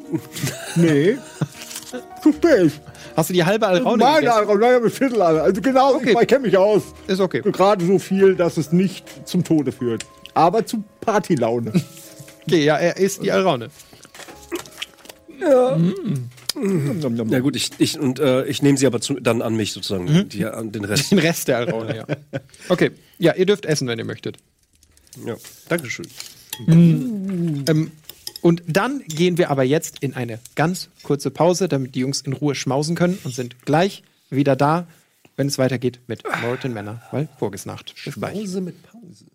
Nee. Zu spät. Hast du die halbe Alraune Meine gegessen? Alraune, nein, mit Viertel Alraune. Also genau, Okay. ich kenne mich aus. Ist okay. Gerade so viel, dass es nicht zum Tode führt. Aber zu Partylaune. Okay, ja, er isst die Alraune. Nom, Ja gut, ich, ich, und, äh, ich nehme sie aber zu, dann an mich sozusagen, die, an den Rest. Den Rest der Alraune, ja. Okay, ja, ihr dürft essen, wenn ihr möchtet. Ja. Dankeschön. Ähm, und dann gehen wir aber jetzt in eine ganz kurze Pause, damit die Jungs in Ruhe schmausen können und sind gleich wieder da, wenn es weitergeht mit Moritan Männer, weil Burgesnacht. Pause mit Pause.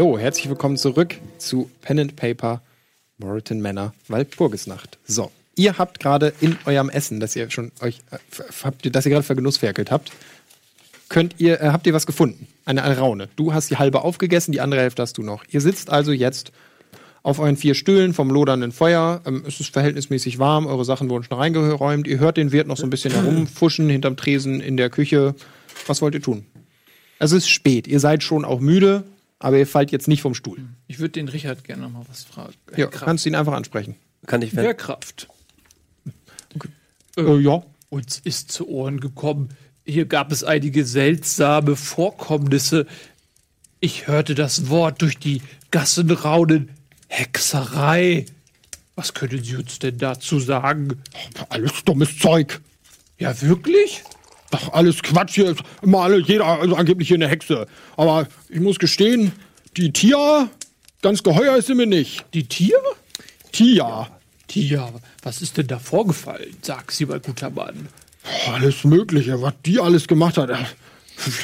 Hallo, herzlich willkommen zurück zu Pen and Paper Moreton Manor Walpurgisnacht. So, ihr habt gerade in eurem Essen, das ihr schon euch äh, habt ihr, das ihr gerade vergenussferkelt habt, könnt ihr äh, habt ihr was gefunden? Eine Alraune. Du hast die halbe aufgegessen, die andere Hälfte hast du noch. Ihr sitzt also jetzt auf euren vier Stühlen vom lodernden Feuer. Ähm, es ist verhältnismäßig warm, eure Sachen wurden schon reingeräumt. Ihr hört den Wirt noch so ein bisschen herumfuschen hinterm Tresen in der Küche. Was wollt ihr tun? Es ist spät. Ihr seid schon auch müde, aber ihr fallt jetzt nicht vom Stuhl. Ich würde den Richard gerne noch mal was fragen. Ja, kannst ihn einfach ansprechen. Kann ich, wenn, Wehrkraft. Äh, ja. Uns ist zu Ohren gekommen, hier gab es einige seltsame Vorkommnisse. Ich hörte das Wort durch die Gassen raunen. Hexerei. Was können Sie uns denn dazu sagen? Alles dummes Zeug. Ja, wirklich? Ach, alles Quatsch hier. Ist Immer alle, jeder also angeblich hier eine Hexe. Aber ich muss gestehen, die Tia, ganz geheuer ist sie mir nicht. Die Tiere? Tia. Tia, was ist denn da vorgefallen? Sag sie mal, guter Mann. Alles Mögliche, was die alles gemacht hat.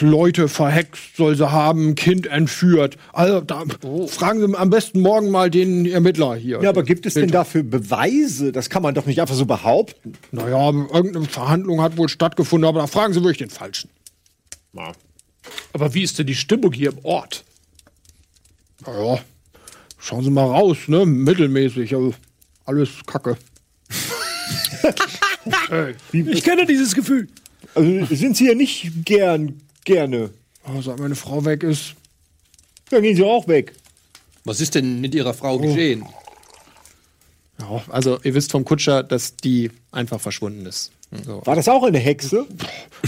Leute verhext soll sie haben, Kind entführt. Also, da fragen Sie am besten morgen mal den Ermittler hier. Ja, aber gibt es denn dafür Beweise? Das kann man doch nicht einfach so behaupten. Naja, irgendeine Verhandlung hat wohl stattgefunden, aber da fragen Sie wirklich den Falschen. Aber wie ist denn die Stimmung hier im Ort? Naja, schauen Sie mal raus, ne? Mittelmäßig, also alles Kacke. Ich kenne dieses Gefühl. Also sind Sie ja nicht gern, gerne. Oh, seit meine Frau weg ist. Dann gehen Sie auch weg. Was ist denn mit Ihrer Frau geschehen? Ja, also ihr wisst vom Kutscher, dass die einfach verschwunden ist. So. War das auch eine Hexe?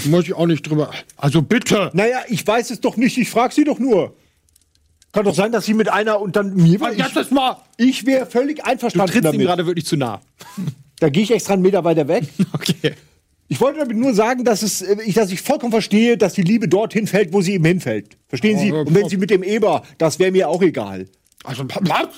Möchte ich auch nicht drüber. Also bitte! Naja, ich weiß es doch nicht. Ich frage Sie doch nur. Kann doch sein, dass Sie mit einer und dann mir. Jetzt ist mal! Ich wäre völlig Du einverstanden trittst ihm damit. gerade wirklich zu nah. Da gehe ich extra einen Meter weiter weg. Okay. Ich wollte damit nur sagen, dass, es, äh, ich, dass ich vollkommen verstehe, dass die Liebe dorthin fällt, wo sie eben hinfällt. Verstehen Sie? ja, Und wenn klar. Sie mit dem Eber, das wäre mir auch egal. Also, was?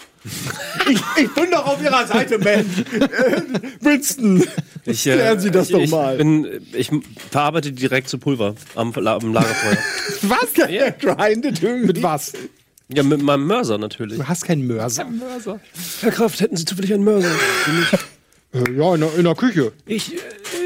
Ich, ich bin doch auf Ihrer Seite, Mensch. Winston, ich, äh, klären Sie das ich, doch ich mal. Bin, ich verarbeite direkt zu Pulver am, am Lagerfeuer. Was? Der grindet irgendwie. Mit was? ja, mit meinem Mörser natürlich. Du hast keinen Mörser. Herr Kraft, hätten Sie zufällig einen Mörser? Äh, Ja, in der, in der Küche. Ich, äh,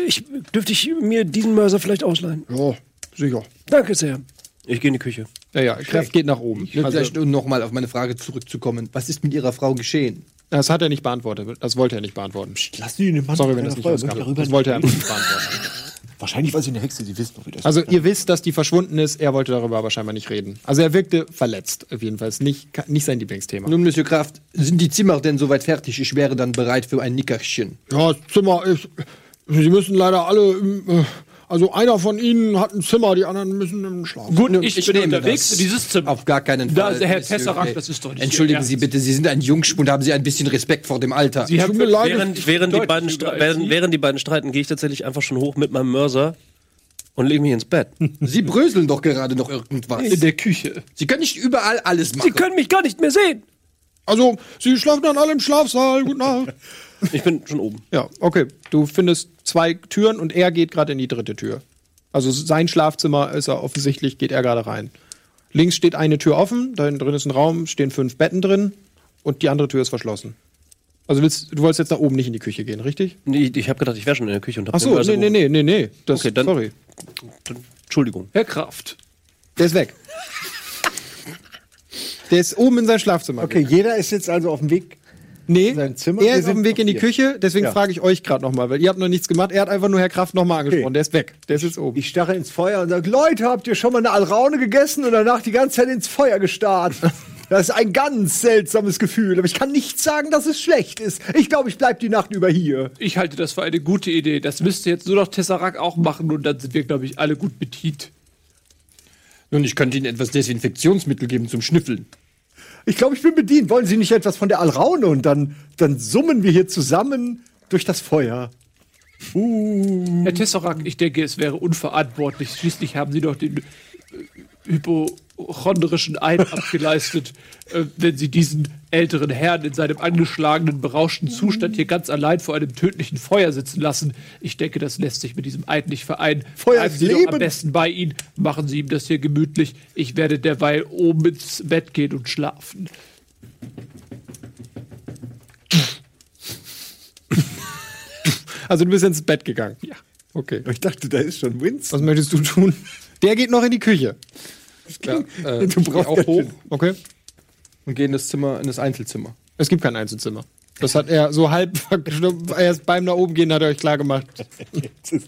ich dürfte ich mir diesen Mörser vielleicht ausleihen. Ja, sicher. Danke sehr. Ich gehe in die Küche. Ja, ja, Kraft geht nach oben. Also, Also, vielleicht, um nochmal auf meine Frage zurückzukommen. Was ist mit Ihrer Frau geschehen? das hat er nicht beantwortet. Das wollte er nicht beantworten. Lass die den Mann Sorry, wenn das nicht rauskam. darüber Das wollte er einfach nicht beantworten. Wahrscheinlich war sie eine Hexe, Sie wissen doch, wie das Also ihr wisst, dass die verschwunden ist. Er wollte darüber aber scheinbar nicht reden. Also er wirkte verletzt. Auf jeden Fall. Ist nicht, nicht sein Lieblingsthema. Nun, Monsieur Kraft, sind die Zimmer denn soweit fertig? Ich wäre dann bereit für ein Nickerchen. Ja, das Zimmer ist. Sie müssen leider alle. äh, Also einer von Ihnen hat ein Zimmer, die anderen müssen im Schlaf. Gut, Nun, ich, ich bin unterwegs in dieses Zimmer. Auf gar keinen Da Fall. ist der Herr Gray. das ist doch nicht Entschuldigen Sie bitte, Sie sind ein Jungspund, haben Sie ein bisschen Respekt vor dem Alter. Sie haben Tut mir leid. Während, während, die beiden während, während die beiden streiten, gehe ich tatsächlich einfach schon hoch mit meinem Mörser und lege mich ins Bett. Sie bröseln doch gerade noch irgendwas. in der Küche. Sie können nicht überall alles machen. Sie können mich gar nicht mehr sehen. Also, Sie schlafen dann alle im Schlafsaal. Gute Nacht. Ich bin schon oben. Ja, okay. Du findest zwei Türen und er geht gerade in die dritte Tür. Also sein Schlafzimmer ist er offensichtlich, geht er gerade rein. Links steht eine Tür offen, da drin ist ein Raum, stehen fünf Betten drin und die andere Tür ist verschlossen. Also willst, du wolltest jetzt da oben nicht in die Küche gehen, richtig? Nee, ich habe gedacht, ich wäre schon in der Küche und habe Ach so, nee, nee, nee, nee, nee. Das, Okay, dann- sorry. Entschuldigung. Herr Kraft. Der ist weg. Der ist oben in sein Schlafzimmer. Okay, jeder ist jetzt also auf dem Weg. Nee, sein Zimmer? er ist auf dem Weg in die. Küche, deswegen Ja. frage ich euch gerade nochmal, weil ihr habt noch nichts gemacht. Er hat einfach nur Herr Kraft nochmal angesprochen. Okay. Der ist weg. Der ist jetzt oben. Ich starre ins Feuer und sage, Leute, habt ihr schon mal eine Alraune gegessen und danach die ganze Zeit ins Feuer gestarrt? Das ist ein ganz seltsames Gefühl, aber ich kann nicht sagen, dass es schlecht ist. Ich glaube, ich bleib die Nacht über hier. Ich halte das für eine gute Idee. Das müsste jetzt nur noch Tesseract auch machen und dann sind wir, glaube ich, alle gut bedient. Nun, ich könnte Ihnen etwas Desinfektionsmittel geben zum Schnüffeln. Ich glaube, ich bin bedient. Wollen Sie nicht etwas von der Alraune? Und dann, dann summen wir hier zusammen durch das Feuer. Herr Tesseract, ich denke, es wäre unverantwortlich. Schließlich haben Sie doch den äh, Hypo hypochondrischen Eid abgeleistet, äh, wenn sie diesen älteren Herrn in seinem angeschlagenen, berauschten Zustand hier ganz allein vor einem tödlichen Feuer sitzen lassen. Ich denke, das lässt sich mit diesem Eid nicht vereinen. Feuer Bleiben ist Sie doch Leben. am besten bei ihm, machen Sie ihm das hier gemütlich. Ich werde derweil oben ins Bett gehen und schlafen. Also du bist ins Bett gegangen. Ja. Okay. Ich dachte, da ist schon Winston. Was möchtest du tun? Der geht noch in die Küche. Ja, äh, Du ich geh brauchst auch hoch Okay. und gehe in das Zimmer, in das Einzelzimmer. Es gibt kein Einzelzimmer. Das hat er so halb erst beim nach oben gehen hat er euch klar gemacht.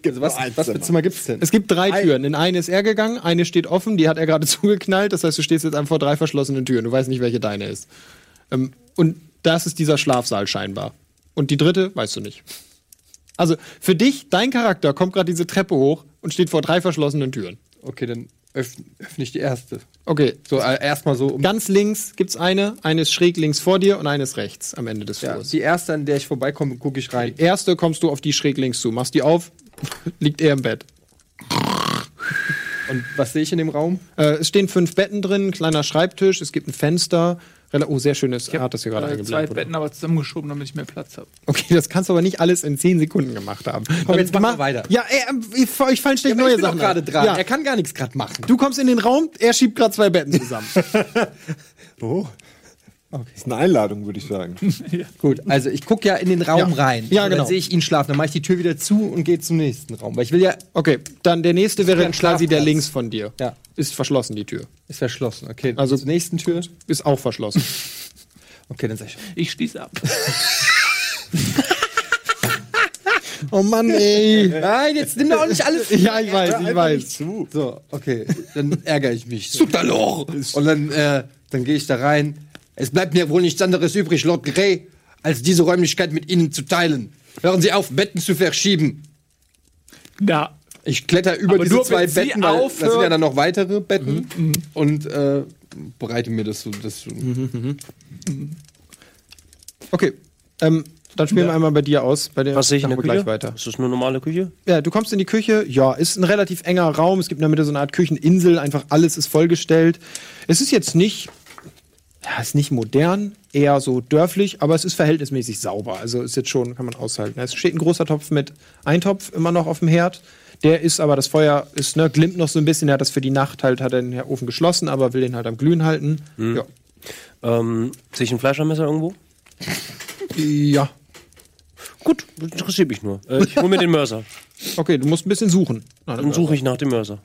Also Was, was für Zimmer gibt's denn? Es gibt drei Türen. In eine ist er gegangen, eine steht offen, die hat er gerade zugeknallt. Das heißt, du stehst jetzt einfach vor drei verschlossenen Türen. Du weißt nicht, welche deine ist. Ähm, und das ist dieser Schlafsaal scheinbar. Und die dritte weißt du nicht. Also für dich, dein Charakter kommt gerade diese Treppe hoch und steht vor drei verschlossenen Türen. Okay, dann öffne öffne ich die erste. Okay, So, äh, erstmal so um. ganz links gibt's eine, eine ist schräg links vor dir und eine ist rechts am Ende des Ja, Flurs. die erste, an der ich vorbeikomme, gucke ich rein. Erste kommst du auf die schräg links zu, machst die auf, liegt er im Bett. Und was sehe ich in dem Raum? Äh, es stehen fünf Betten drin, ein kleiner Schreibtisch, es gibt ein Fenster. Oh, sehr schönes Art, das hier gerade Äh, zwei eingeblendet wurde. Betten aber zusammengeschoben, damit ich mehr Platz habe. Okay, das kannst du aber nicht alles in zehn Sekunden gemacht haben. Komm, jetzt mach mal weiter. Ja, ey, ähm, ich- euch fallen ständig neue Sachen. gerade dran. Ja. Er kann gar nichts gerade machen. Du kommst in den Raum, er schiebt gerade zwei Betten zusammen. Oh. Das ist eine Einladung, würde ich sagen. Gut, also ich gucke ja in den Raum Ja. rein. Ja, Und genau. Dann sehe ich ihn schlafen. Dann mache ich die Tür wieder zu und gehe zum nächsten Raum. Weil ich will ja. Okay, dann der nächste wäre quasi der links von dir. Ja. Ist verschlossen, die Tür. Ist verschlossen. Okay, Also- zur nächsten Tür. Ist auch verschlossen. Okay, dann sag ich. Ich schließe ab. oh Mann, ey. Nein, jetzt nimm doch auch nicht alles. Ja, ich weiß, ich weiß. Zu. So, okay, dann ärgere ich mich. Sutaloch! Und dann, äh, dann gehe ich da rein. Es bleibt mir wohl nichts anderes übrig, Lord Grey, als diese Räumlichkeit mit Ihnen zu teilen. Hören Sie auf, Betten zu verschieben. Na, Ich kletter über Aber diese nur, zwei wenn Sie Betten, weil das sind ja dann noch weitere Betten. Und äh, bereite mir das so. Das so. Okay, ähm, dann spielen wir einmal bei dir aus. Bei der Was sehe ich in der Küche? gleich weiter. Ist das eine normale Küche? Ja, du kommst in die Küche. Ja, ist ein relativ enger Raum. Es gibt in der Mitte so eine Art Kücheninsel. Einfach alles ist vollgestellt. Es ist jetzt nicht, ja, ist nicht modern, eher so dörflich, aber es ist verhältnismäßig sauber. Also ist jetzt schon, kann man aushalten. Es steht ein großer Topf mit Eintopf immer noch auf dem Herd. Der ist aber, das Feuer ist, ne, glimmt noch so ein bisschen. Er hat das für die Nacht halt, hat er den Ofen geschlossen, aber will den halt am Glühen halten. Ja. Ähm, sehe ich ein Fleischermesser irgendwo? ja. Gut, interessiert mich nur. Äh, ich hole mir den Mörser. Okay, du musst ein bisschen suchen. Dann suche ich nach dem Mörser.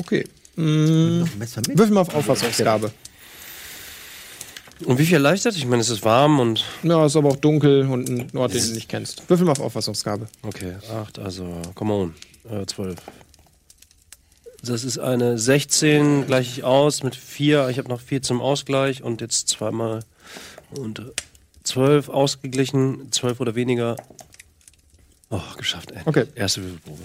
Okay. Messer mit? Würfel mal auf Auffassungsgabe. Und wie viel erleichtert? Ich meine, es ist warm und. Ja, ist aber auch dunkel und ein Ort, den du nicht kennst. Würfel mal auf Auffassungsgabe. Okay, 8, also, come on. Äh, 12. Das ist eine 16, gleiche ich aus mit 4. Ich habe noch 4 zum Ausgleich und jetzt zweimal. Und äh, 12 ausgeglichen, 12 oder weniger. Oh, geschafft, ey. Okay. Erste Würfelprobe.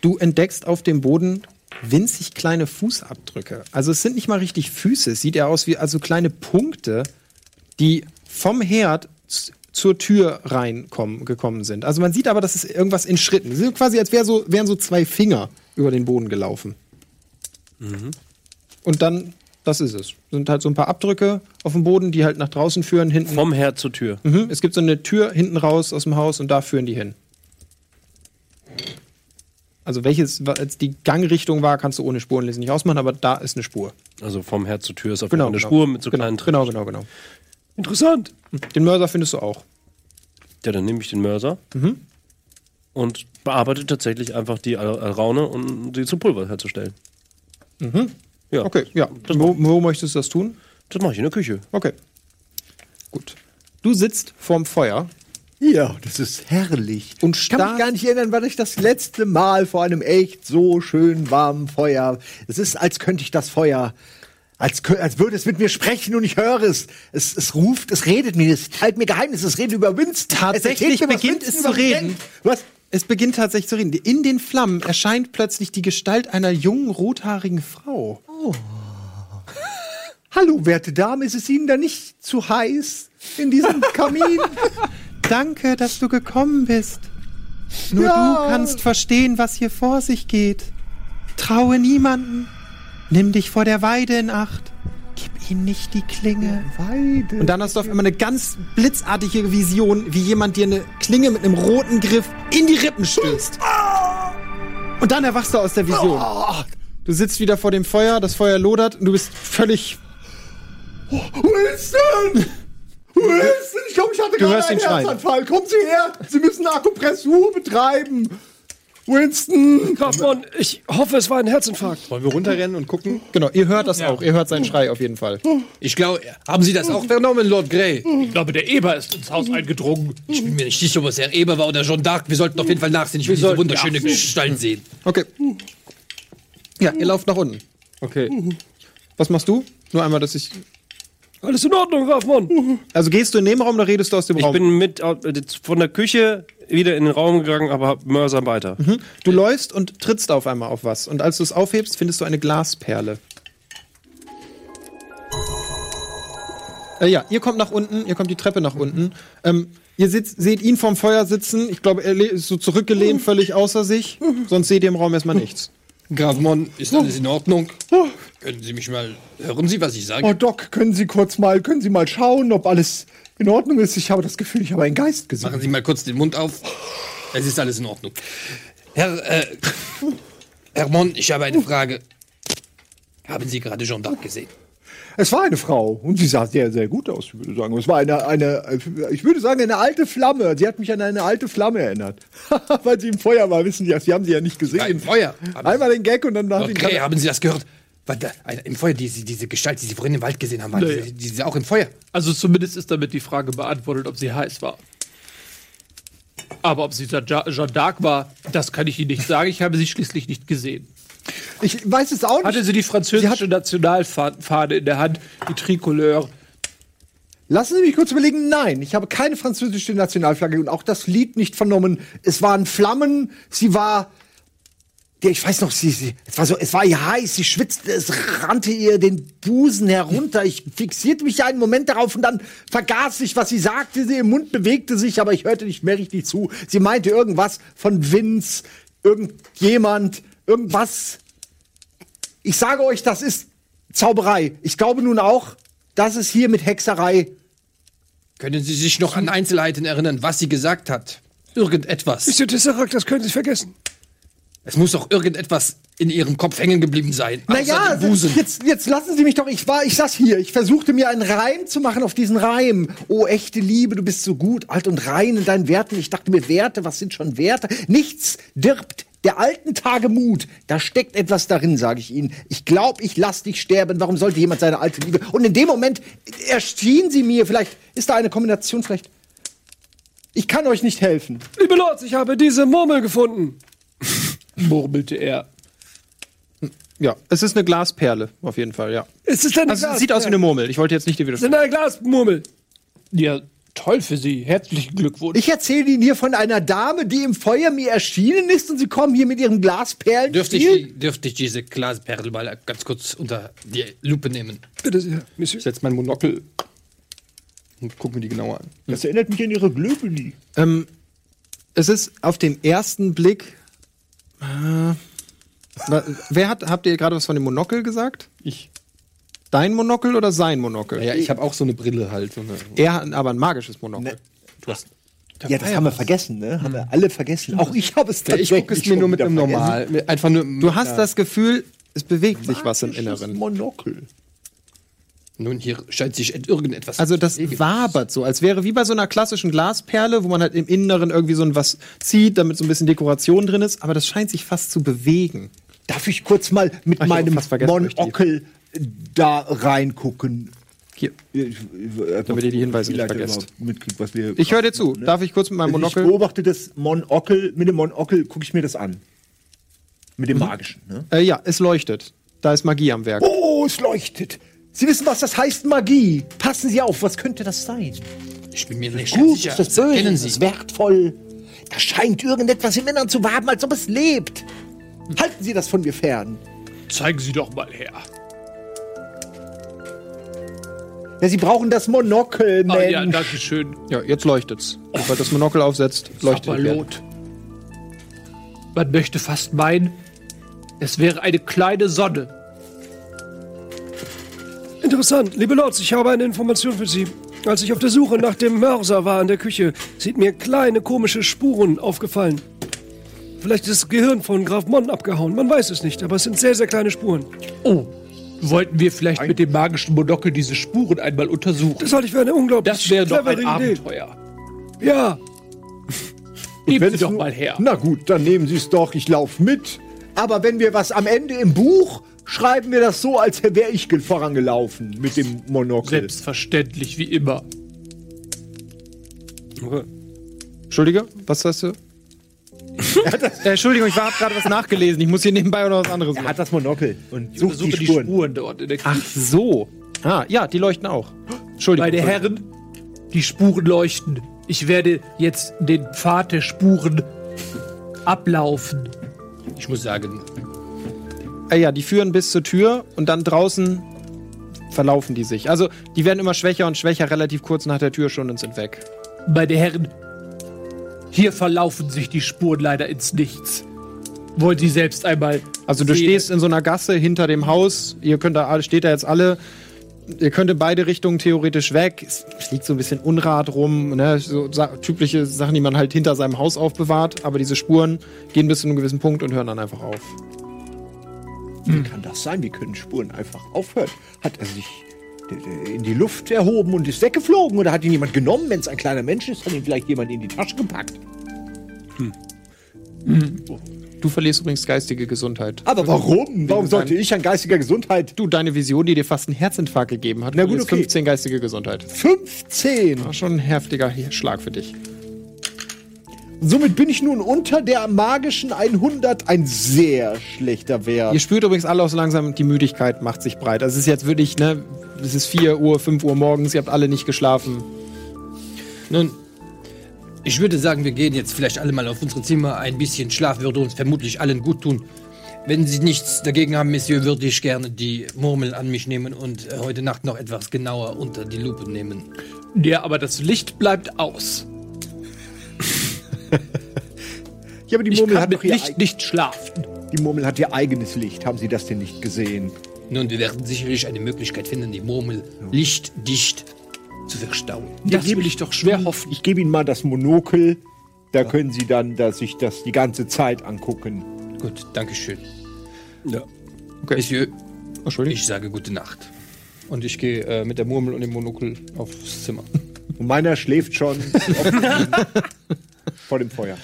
Du entdeckst auf dem Boden winzig kleine Fußabdrücke. Also es sind nicht mal richtig Füße. Es sieht ja aus wie also kleine Punkte, die vom Herd zur Tür reinkommen gekommen sind. Also man sieht aber, dass es irgendwas in Schritten. Es sind quasi, als wär so, wären so zwei Finger über den Boden gelaufen. Und dann, das ist es. Sind halt so ein paar Abdrücke auf dem Boden, die halt nach draußen führen, hinten. Vom Herd zur Tür. Mhm. Es gibt so eine Tür hinten raus aus dem Haus und da führen die hin. Also welches jetzt die Gangrichtung war, kannst du ohne Spurenlesen nicht ausmachen, aber da ist eine Spur. Also vom Herd zur Tür ist auf Genau, jeden Fall eine genau. Spur mit so genau, kleinen genau, genau, genau. Interessant. Den Mörser findest du auch. Ja, dann nehme ich den Mörser Mhm. und bearbeite tatsächlich einfach die Alraune, um sie zu Pulver herzustellen. Ja, Mhm. Okay, ja. Wo, wo möchtest du das tun? das mache ich in der Küche. Okay. Gut. Du sitzt vorm Feuer Ja, das ist herrlich. und Ich kann mich gar nicht erinnern, wann ich das letzte Mal vor einem echt so schön warmen Feuer. Es ist, als könnte ich das Feuer, als, als würde es mit mir sprechen und ich höre es. Es, es ruft, es redet mir, es teilt mir Geheimnisse, es redet über Winston. Tatsächlich es mir, beginnt Winston es zu reden. denkt. Was? Es beginnt tatsächlich zu reden. In den Flammen erscheint plötzlich die Gestalt einer jungen, rothaarigen Frau. Hallo, werte Dame, ist es Ihnen da nicht zu heiß in diesem Kamin? Danke, dass du gekommen bist. Nur Ja. du kannst verstehen, was hier vor sich geht. Traue niemanden. Nimm dich vor der Weide in Acht. Gib ihm nicht die Klinge. Weide. Und dann hast du auf einmal eine ganz blitzartige Vision, wie jemand dir eine Klinge mit einem roten Griff in die Rippen stößt. Und dann erwachst du aus der Vision. Du sitzt wieder vor dem Feuer, das Feuer lodert und du bist völlig. Winston! Winston, ich glaube, ich hatte Du gerade einen schreien. Herzanfall. Kommen Sie her! Sie müssen Akupressur betreiben! Winston! Grafmann, ich hoffe, es war ein Herzinfarkt. Wollen wir runterrennen und gucken? Genau, ihr hört das auch. Ihr hört seinen Schrei auf jeden Fall. Ich glaube, haben Sie das auch vernommen, Lord Grey? Ich glaube, der Eber ist ins Haus eingedrungen. Ich bin mir nicht sicher, ob es Herr Eber war oder John Dark. Wir sollten auf jeden Fall nachsehen. Ich will diese wunderschöne Gestalt sehen. Okay. Ja, ihr lauft nach unten. Okay. Was machst du? Nur einmal, dass ich. Alles in Ordnung, Grafmann. Also gehst du in den Raum oder redest du aus dem Ich Raum? bin mit äh, von der Küche wieder in den Raum gegangen, aber Mörser weiter. Du läufst und trittst auf einmal auf was. Und als du es aufhebst, findest du eine Glasperle. Äh, ja, ihr kommt nach unten, ihr kommt die Treppe nach unten. Ähm, ihr sitzt, seht ihn vorm Feuer sitzen. Ich glaube, er ist so zurückgelehnt, völlig außer sich. Sonst seht ihr im Raum erstmal nichts. Graf Mon, ist alles in Ordnung? Können Sie mich mal. Hören Sie, was ich sage? Oh, Doc, können Sie kurz mal, können Sie mal schauen, ob alles in Ordnung ist? Ich habe das Gefühl, ich habe einen Geist gesehen. Machen Sie mal kurz den Mund auf. Es ist alles in Ordnung. Herr, äh, Herr Mon, ich habe eine Frage. Haben Sie gerade Jean d'Arc gesehen? Es war eine Frau und sie sah sehr, sehr gut aus, ich würde sagen. Es war eine, eine, ich würde sagen, eine alte Flamme. Sie hat mich an eine alte Flamme erinnert. Weil sie im Feuer war, wissen Sie, das. Sie haben sie ja nicht gesehen. Ja, im Feuer. Einmal den Gag und dann nach Grey, haben Sie das gehört? Im Feuer, diese, diese Gestalt, die Sie vorhin im Wald gesehen haben, war Nee. diese, diese auch im Feuer. Also zumindest ist damit die Frage beantwortet, ob sie heiß war. Aber ob sie Ja- Jeanne d'Arc war, das kann ich Ihnen nicht sagen. Ich habe sie schließlich nicht gesehen. Ich weiß es auch nicht. Hatte sie die französische Nationalfahne in der Hand, die Tricolore. Lassen Sie mich kurz überlegen. Nein, ich habe keine französische Nationalflagge und auch das Lied nicht vernommen. Es waren Flammen. Sie war. Ich weiß noch, sie, sie, es war so, es war ihr heiß, sie schwitzte, es rannte ihr den Busen herunter. Ich fixierte mich einen Moment darauf und dann vergaß ich, was sie sagte. Sie, ihr Mund bewegte sich, aber ich hörte nicht mehr richtig zu. Sie meinte irgendwas von Vince, irgendjemand, irgendwas. Ich sage euch, das ist Zauberei. Ich glaube nun auch, dass es hier mit Hexerei Können Sie sich noch an Einzelheiten erinnern, was sie gesagt hat? Irgendetwas. Monsieur Tesseract, das können Sie vergessen. Es muss doch irgendetwas in Ihrem Kopf hängen geblieben sein. Naja, jetzt, jetzt lassen Sie mich doch. Ich war, ich saß hier. Ich versuchte mir einen Reim zu machen auf diesen Reim. Oh, echte Liebe, du bist so gut, alt und rein in deinen Werten. Ich dachte mir, Werte, was sind schon Werte? Nichts dirbt der alten Tage Mut. Da steckt etwas darin, sage ich Ihnen. Ich glaube, ich lass dich sterben. Warum sollte jemand seine alte Liebe? Und in dem Moment erschien sie mir. Vielleicht ist da eine Kombination. Vielleicht. Ich kann euch nicht helfen. Liebe Lords, ich habe diese Murmel gefunden. murmelte er. Ja, es ist eine Glasperle, auf jeden Fall, ja. Es ist eine Also, es Glas sieht aus wie eine Murmel. Ich wollte jetzt nicht dir Es ist widersprechen. eine Glasmurmel. Ja, toll für Sie. Herzlichen Glückwunsch. Ich erzähle Ihnen hier von einer Dame, die im Feuer mir erschienen ist und Sie kommen hier mit Ihrem Glasperlen. Dürfte ich, dürfte ich diese Glasperle mal ganz kurz unter die Lupe nehmen? Bitte sehr, Monsieur. Ich setze mein Monokel und gucke mir die genauer an. Das erinnert mich an Ihre Glöbeli. Ähm, es ist auf den ersten Blick. Äh, wer hat, habt ihr gerade was von dem Monokel gesagt? Ich. Dein Monokel oder sein Monokel? Ja, ich habe auch so eine Brille halt. So eine, Er hat aber ein magisches Monokel. du hast, Ja, das haben wir vergessen, ne? Haben wir alle vergessen. Auch ich habe es ja, ich tatsächlich gucke es mir nur mit einem normal. Einfach nur. Du hast das Gefühl, es bewegt sich was im Inneren. Monokel. Nun, hier scheint sich irgendetwas. Also das wabert so, als wäre wie bei so einer klassischen Glasperle, wo man halt im Inneren irgendwie so ein was zieht, damit so ein bisschen Dekoration drin ist, aber das scheint sich fast zu bewegen. Darf ich kurz mal mit Ach, meinem Monokel da reingucken? Hier. Ich- Damit ihr die Hinweise nicht vergesst. was wir Ich höre dir zu. Darf ich kurz mit meinem Also Ich Monokel? beobachte das Monokel, mit dem Monokel gucke ich mir das an. Mit Mhm. dem magischen. Ne? Äh, ja, es leuchtet. Da ist Magie am Werk. Oh, es leuchtet. Sie wissen, was das heißt, Magie. Passen Sie auf, was könnte das sein? ich bin mir nicht Gut, sicher. ist das böse, Kennen ist das wertvoll. Da scheint irgendetwas im Innern zu waben, als ob es lebt. Halten Sie das von mir fern. Zeigen Sie doch mal her. Ja, Sie brauchen das Monokel, Ah, Mensch. ja, danke schön. Ja, jetzt leuchtet's. Sobald das Monokel aufsetzt, leuchtet Welt. Sapperlot. Man möchte fast meinen, es wäre eine kleine Sonne, Interessant. Liebe Lords, ich habe eine Information für Sie. Als ich auf der Suche nach dem Mörser war in der Küche, sind mir kleine komische Spuren aufgefallen. Vielleicht ist das Gehirn von Graf Mon abgehauen. Man weiß es nicht, aber es sind sehr, sehr kleine Spuren. Oh, wollten wir vielleicht mit dem magischen Monokel diese Spuren einmal untersuchen? Das halte ich für eine unglaublich Das wäre doch ein Idee. Abenteuer. Ja, Geben Sie es doch mal her. Na gut, dann nehmen Sie es doch, ich laufe mit. Aber wenn wir was am Ende im Buch, schreiben wir das so, als wäre ich ge- vorangelaufen mit dem Monokel. Selbstverständlich, wie immer. Okay. Entschuldige, was hast du? äh, Entschuldigung, ich habe gerade was nachgelesen. Ich muss hier nebenbei oder was anderes Er machen. hat das Monokel und sucht die die Spuren. Spuren dort in der Ach so. Ah, ja, die leuchten auch. Entschuldigung. Meine Herren, die Spuren leuchten. Ich werde jetzt den Pfad der Spuren ablaufen. Ich muss sagen, Äh, ja, die führen bis zur Tür und dann draußen verlaufen die sich. Also, die werden immer schwächer und schwächer, relativ kurz nach der Tür schon und sind weg. Meine Herren, hier verlaufen sich die Spuren leider ins Nichts. Wollen Sie selbst einmal. Also, du sehen? stehst in so einer Gasse hinter dem Haus. Ihr könnt da, alle- steht da jetzt alle. Ihr könnt in beide Richtungen theoretisch weg. Es liegt so ein bisschen Unrat rum, ne? so sa typische Sachen, die man halt hinter seinem Haus aufbewahrt. Aber diese Spuren gehen bis zu einem gewissen Punkt und hören dann einfach auf. Wie kann das sein? Wie können Spuren einfach aufhören? Hat er sich in die Luft erhoben und ist weggeflogen? Oder hat ihn jemand genommen? Wenn es ein kleiner Mensch ist, hat ihn vielleicht jemand in die Tasche gepackt. Du verlierst übrigens geistige Gesundheit. Aber warum? Warum sollte ich an geistiger Gesundheit Du, deine Vision, die dir fast einen Herzinfarkt gegeben hat, Na gut, okay. 15 geistige Gesundheit. 15? War schon ein heftiger Schlag für dich. Somit bin ich nun unter der magischen 100 ein sehr schlechter Wert. Ihr spürt übrigens alle auch so langsam, die Müdigkeit macht sich breit. Also es ist jetzt wirklich, ne, es ist 4 Uhr, 5 Uhr morgens, ihr habt alle nicht geschlafen. nun, ich würde sagen, wir gehen jetzt vielleicht alle mal auf unsere Zimmer. Ein bisschen Schlaf würde uns vermutlich allen gut tun. Wenn Sie nichts dagegen haben, Monsieur, würde ich gerne die Murmel an mich nehmen und äh, heute Nacht noch etwas genauer unter die Lupe nehmen. Ja, aber das Licht bleibt aus. Ja, aber die Ich Murmel, kann hat doch Licht nicht schlafen. die Murmel hat ihr eigenes Licht. Haben Sie das denn nicht gesehen? Nun, wir werden sicherlich eine Möglichkeit finden, die Murmel lichtdicht zu verstauen. Das will ich doch schwer hoffen. Ich gebe Ihnen mal das Monokel. Da können Sie dann da sich das die ganze Zeit angucken. Gut, danke schön. Ja. Monsieur, Entschuldigung. ich sage gute Nacht. Und ich gehe äh, mit der Murmel und dem Monokel aufs Zimmer. Und meiner schläft schon vor dem Feuer.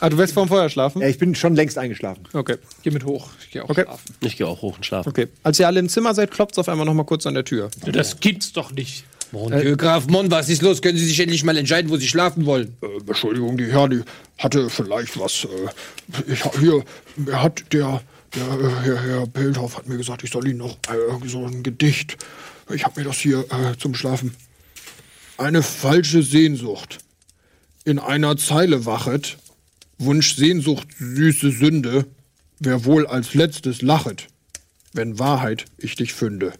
Ah, du wirst vorm Feuer schlafen? Ja, ich bin schon längst eingeschlafen. Okay. Geh mit hoch. Ich gehe auch Okay. schlafen. Ich gehe auch hoch und schlafe. Okay. Als ihr alle im Zimmer seid, klopft es auf einmal noch mal kurz an der Tür. Das gibt's doch nicht. Mon Dieu, Graf Mon, was ist los? Können Sie sich endlich mal entscheiden, wo Sie schlafen wollen? Äh, Entschuldigung, die Herr, die hatte vielleicht was. Äh, ich, hier, er hat der, der äh, Herr, Herr Bildhoff hat mir gesagt, ich soll Ihnen noch äh, so ein Gedicht. Ich habe mir das hier äh, zum Schlafen. Eine falsche Sehnsucht. In einer Zeile wachet. Wunsch, Sehnsucht, süße Sünde. Wer wohl als letztes lachet, wenn Wahrheit ich dich fünde.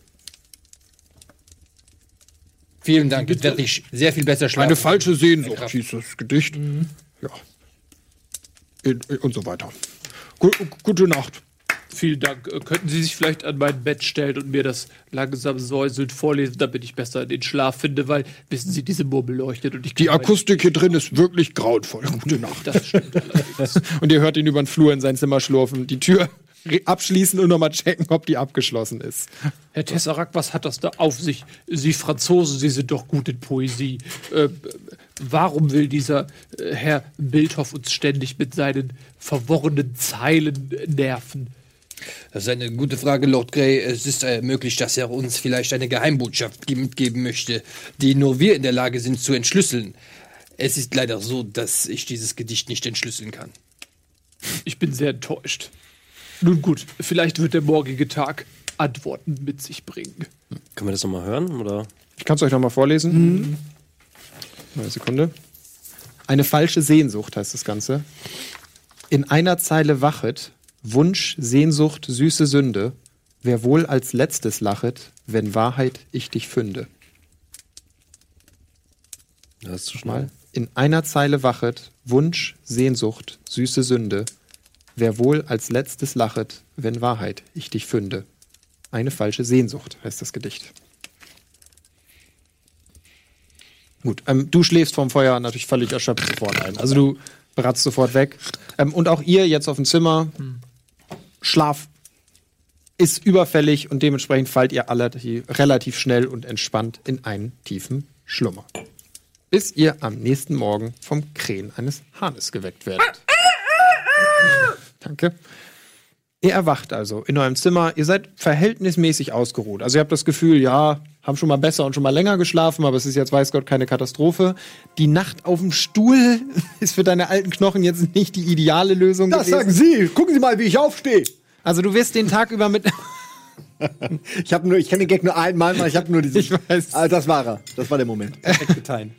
Vielen Dank, jetzt werde ich sehr viel besser schlafen. Eine falsche Sehnsucht hieß das Gedicht. Ja. In, in, und so weiter. Gu gute Nacht. Vielen Dank. Äh, Könnten Sie sich vielleicht an mein Bett stellen und mir das langsam säuselnd vorlesen, damit ich besser in den Schlaf finde, weil, wissen Sie, diese Murmel leuchtet und ich Die Akustik hier drin ist wirklich grauenvoll. Gute Nacht. Das stimmt allerdings. Und ihr hört ihn über den Flur in sein Zimmer schlurfen, die Tür abschließen und nochmal checken, ob die abgeschlossen ist. Herr Tesserac, was hat das da auf sich? Sie Franzosen, Sie sind doch gut in Poesie. Äh, warum will dieser äh, Herr Bildhoff uns ständig mit seinen verworrenen Zeilen nerven? Das ist eine gute Frage, Lord Grey. Es ist äh, möglich, dass er uns vielleicht eine Geheimbotschaft ge- mitgeben möchte, die nur wir in der Lage sind zu entschlüsseln. Es ist leider so, dass ich dieses Gedicht nicht entschlüsseln kann. Ich bin sehr enttäuscht. Nun gut, vielleicht wird der morgige Tag Antworten mit sich bringen. Können wir das nochmal hören? Oder? Ich kann es euch nochmal vorlesen. Eine Sekunde. Eine falsche Sehnsucht heißt das Ganze. In einer Zeile wachet, Wunsch, Sehnsucht, süße Sünde. Wer wohl als letztes lachet, wenn Wahrheit ich dich fünde. Das ist zu Mal. schnell. In einer Zeile wachet, Wunsch, Sehnsucht, süße Sünde. Wer wohl als letztes lachet, wenn Wahrheit ich dich fünde. Eine falsche Sehnsucht heißt das Gedicht. Gut, ähm, du schläfst vom Feuer natürlich völlig erschöpft sofort ein. Also du bratzt sofort weg. Ähm, und auch ihr jetzt auf dem Zimmer. Schlaf ist überfällig und dementsprechend fallt ihr alle relativ schnell und entspannt in einen tiefen Schlummer. Bis ihr am nächsten Morgen vom Krähen eines Hahnes geweckt werdet. Danke. Ihr erwacht also in eurem Zimmer. Ihr seid verhältnismäßig ausgeruht. Also ihr habt das Gefühl, ja, haben schon mal besser und schon mal länger geschlafen, aber es ist jetzt, weiß Gott, keine Katastrophe. Die Nacht auf dem Stuhl ist für deine alten Knochen jetzt nicht die ideale Lösung Das gewesen. sagen Sie. Gucken Sie mal, wie ich aufstehe. Also du wirst den Tag über mit... Ich habe nur, ich kann den Gag nur einmal. Ich habe nur diesen. Ich weiß. Ah, das war er. Das war der Moment.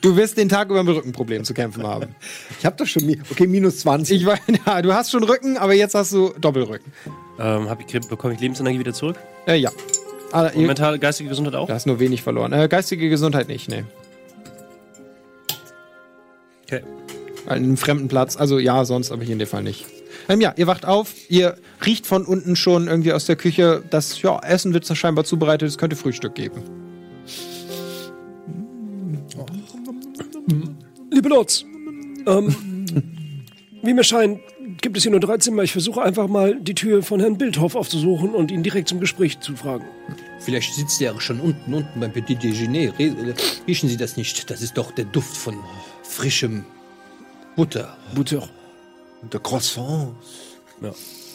Du wirst den Tag über mit Rückenproblemen zu kämpfen haben. Ich habe doch schon. Okay, minus 20. Ich weiß, ja, du hast schon Rücken, aber jetzt hast du Doppelrücken. Ähm, hab ich, bekomme ich Lebensenergie wieder zurück? Äh, ja. Aber Und mentale, geistige Gesundheit auch? da hast nur wenig verloren. Äh, geistige Gesundheit nicht, nee. Okay. An einem fremden Platz. Also ja, sonst aber hier in dem Fall nicht. Ähm, ja, ihr wacht auf, ihr riecht von unten schon irgendwie aus der Küche, das ja, Essen wird scheinbar zubereitet, es könnte Frühstück geben. Liebe Lords, ähm, wie mir scheint, gibt es hier nur drei Zimmer. Ich versuche einfach mal die Tür von Herrn Bildhoff aufzusuchen und ihn direkt zum Gespräch zu fragen. Vielleicht sitzt er schon unten, unten beim Petit Déjeuner. Äh, Riechen Sie das nicht? Das ist doch der Duft von frischem Butter. Butter. Der Croissant.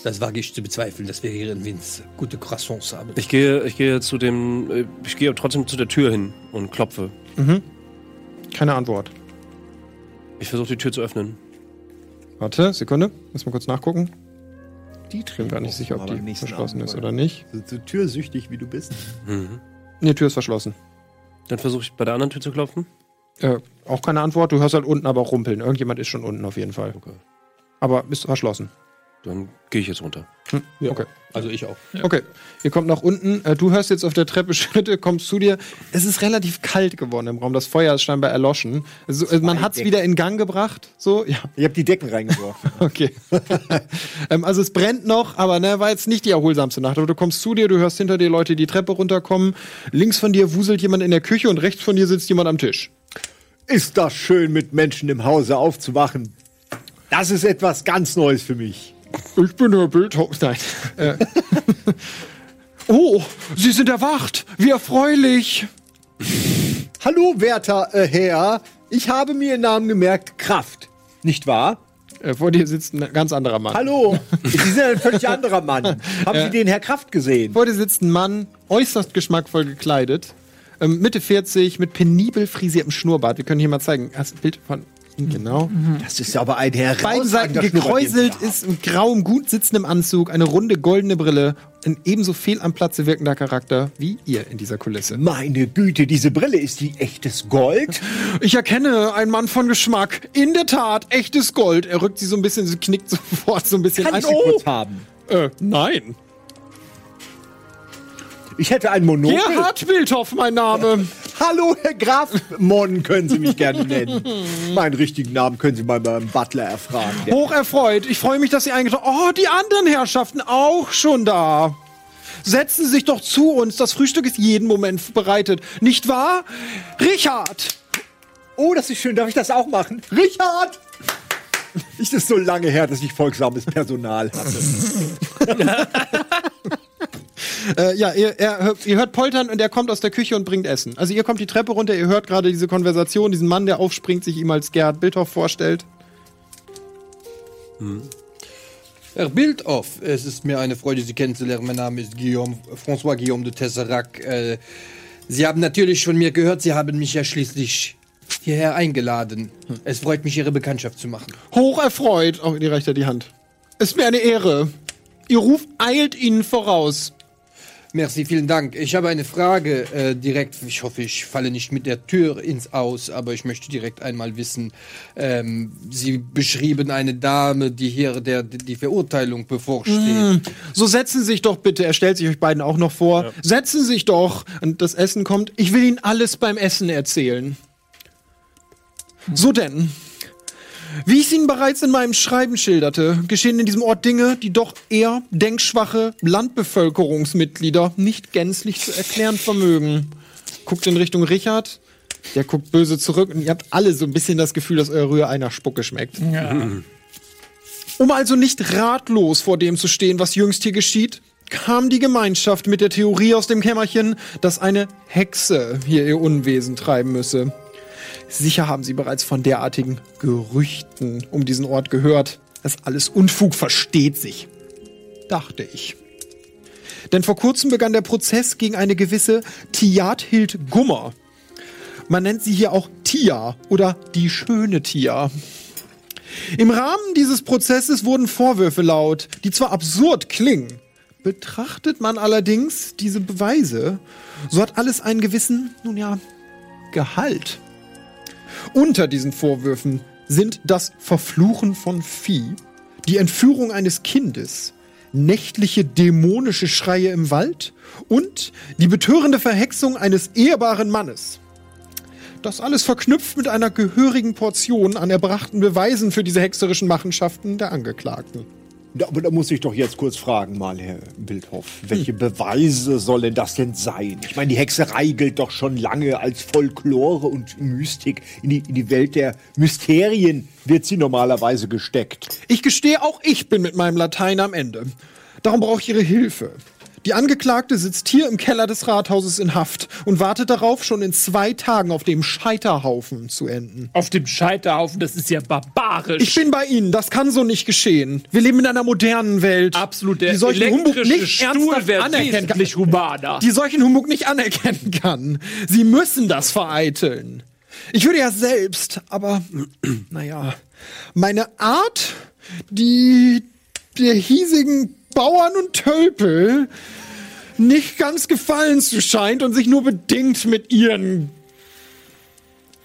Das wage ich zu bezweifeln, dass wir hier in Winz gute Croissants haben. Ich gehe, ich gehe zu dem, äh, ich gehe trotzdem zu der Tür hin und klopfe. Keine Antwort. Ich versuche die Tür zu öffnen. Warte, Sekunde, muss mal kurz nachgucken. Die Ich bin gar nicht sicher, ob die verschlossen ist oder nicht. So, so türsüchtig wie du bist. Mhm. Nee, Tür ist verschlossen. Dann versuche ich bei der anderen Tür zu klopfen. Äh, auch keine Antwort. Du hörst halt unten aber auch rumpeln. Irgendjemand ist schon unten auf jeden Fall. Okay. Aber ist verschlossen. Dann gehe ich jetzt runter. Hm, Okay. Also ich auch. Okay. Ihr kommt nach unten. Äh, du hörst jetzt auf der Treppe Schritte, kommst zu dir. Es ist relativ kalt geworden im Raum. Das Feuer ist scheinbar erloschen. Also, man hat es wieder in Gang gebracht. So, ja, Ich habe die Decken reingeworfen. okay. ähm, also es brennt noch, aber ne, war jetzt nicht die erholsamste Nacht. Aber du kommst zu dir, du hörst hinter dir Leute die Treppe runterkommen. Links von dir wuselt jemand in der Küche und rechts von dir sitzt jemand am Tisch. Ist das schön, mit Menschen im Hause aufzuwachen. Das ist etwas ganz Neues für mich. Ich bin der Bildhaus. Nein. Äh. oh, Sie sind erwacht. Wie erfreulich. Hallo, werter äh, Herr. Ich habe mir Ihren Namen gemerkt, Kraft. Nicht wahr? Äh, vor dir sitzt ein ganz anderer Mann. Hallo. Sie sind ein völlig anderer Mann. Haben Sie den Herr Kraft gesehen? Vor dir sitzt ein Mann, äußerst geschmackvoll gekleidet, ähm, Mitte 40, mit penibel frisiertem Schnurrbart. Wir können hier mal zeigen. Das Bild von genau. Das ist aber ein Herr. Beiden Seiten gekräuselt, ist in grauem, gut sitzendem Anzug, eine runde goldene Brille, ein ebenso fehl am Platze wirkender Charakter wie ihr in dieser Kulisse. Meine Güte, diese Brille ist die echtes Gold. Ich erkenne einen Mann von Geschmack. In der Tat, echtes Gold. Er rückt sie so ein bisschen, sie knickt sofort so ein bisschen Kann ein. ich sie kurz haben? äh, nein. Ich hätte ein Monokel. Gerhard Wildhoff, mein Name. Hallo, Herr Graf. Mon können Sie mich gerne nennen. Meinen richtigen Namen können Sie mal beim Butler erfragen. Der Hoch erfreut. Ich freue mich, dass Sie eingetragen Oh, die anderen Herrschaften auch schon da. Setzen Sie sich doch zu uns. Das Frühstück ist jeden Moment bereitet. Nicht wahr? Richard! Oh, das ist schön. Darf ich das auch machen? Richard! Ist es so lange her, dass ich folgsames Personal hatte. Äh, ja, ihr, er, hört- ihr hört Poltern und er kommt aus der Küche und bringt Essen. Also ihr kommt die Treppe runter, ihr hört gerade diese Konversation, diesen Mann, der aufspringt, sich ihm als Gerhard Bildhoff vorstellt. Herr Bildhoff, es ist mir eine Freude, Sie kennenzulernen. Mein Name ist Guillaume, François Guillaume de Tesserac. Äh, Sie haben natürlich von mir gehört, Sie haben mich ja schließlich hierher eingeladen. Es freut mich, Ihre Bekanntschaft zu machen. Hoch erfreut. Oh, die reicht er die Hand. Ist mir eine Ehre. Ihr Ruf eilt Ihnen voraus. Merci, vielen Dank. Ich habe eine Frage äh, direkt. Ich hoffe, ich falle nicht mit der Tür ins Aus, aber ich möchte direkt einmal wissen. Ähm, Sie beschrieben eine Dame, die hier der, die Verurteilung bevorsteht. So setzen Sie sich doch bitte. Er stellt sich euch beiden auch noch vor. Setzen Sie sich doch. Und das Essen kommt. Ich will Ihnen alles beim Essen erzählen. So denn. Wie ich es Ihnen bereits in meinem Schreiben schilderte, geschehen in diesem Ort Dinge, die doch eher denkschwache Landbevölkerungsmitglieder nicht gänzlich zu erklären vermögen. Guckt in Richtung Richard, der guckt böse zurück und ihr habt alle so ein bisschen das Gefühl, dass euer Rühr einer Spucke schmeckt. Um also nicht ratlos vor dem zu stehen, was jüngst hier geschieht, kam die Gemeinschaft mit der Theorie aus dem Kämmerchen, dass eine Hexe hier ihr Unwesen treiben müsse. Sicher haben Sie bereits von derartigen Gerüchten um diesen Ort gehört. Das alles Unfug versteht sich. Dachte ich. Denn vor kurzem begann der Prozess gegen eine gewisse Tiathild Gummer. Man nennt sie hier auch Tia oder die schöne Tia. Im Rahmen dieses Prozesses wurden Vorwürfe laut, die zwar absurd klingen. Betrachtet man allerdings diese Beweise, so hat alles einen gewissen, nun ja, Gehalt. Unter diesen Vorwürfen sind das Verfluchen von Vieh, die Entführung eines Kindes, nächtliche dämonische Schreie im Wald und die betörende Verhexung eines ehrbaren Mannes. Das alles verknüpft mit einer gehörigen Portion an erbrachten Beweisen für diese hexerischen Machenschaften der Angeklagten. Aber da muss ich doch jetzt kurz fragen, mal, Herr Wildhoff. Welche Beweise sollen das denn sein? Ich meine, die Hexerei gilt doch schon lange als Folklore und Mystik. In die, in die Welt der Mysterien wird sie normalerweise gesteckt. Ich gestehe, auch ich bin mit meinem Latein am Ende. Darum brauche ich Ihre Hilfe. Die Angeklagte sitzt hier im Keller des Rathauses in Haft und wartet darauf, schon in zwei Tagen auf dem Scheiterhaufen zu enden. Auf dem Scheiterhaufen, das ist ja barbarisch. Ich bin bei Ihnen, das kann so nicht geschehen. Wir leben in einer modernen Welt. Absolut, der die solchen Humbug elektrische nicht Stuhl wäre anerkennen kann. wesentlich humaner. Die solchen Humbug nicht anerkennen kann. Sie müssen das vereiteln. Ich würde ja selbst, aber naja, meine Art, die der hiesigen Bauern und Tölpel nicht ganz gefallen zu scheint und sich nur bedingt mit ihren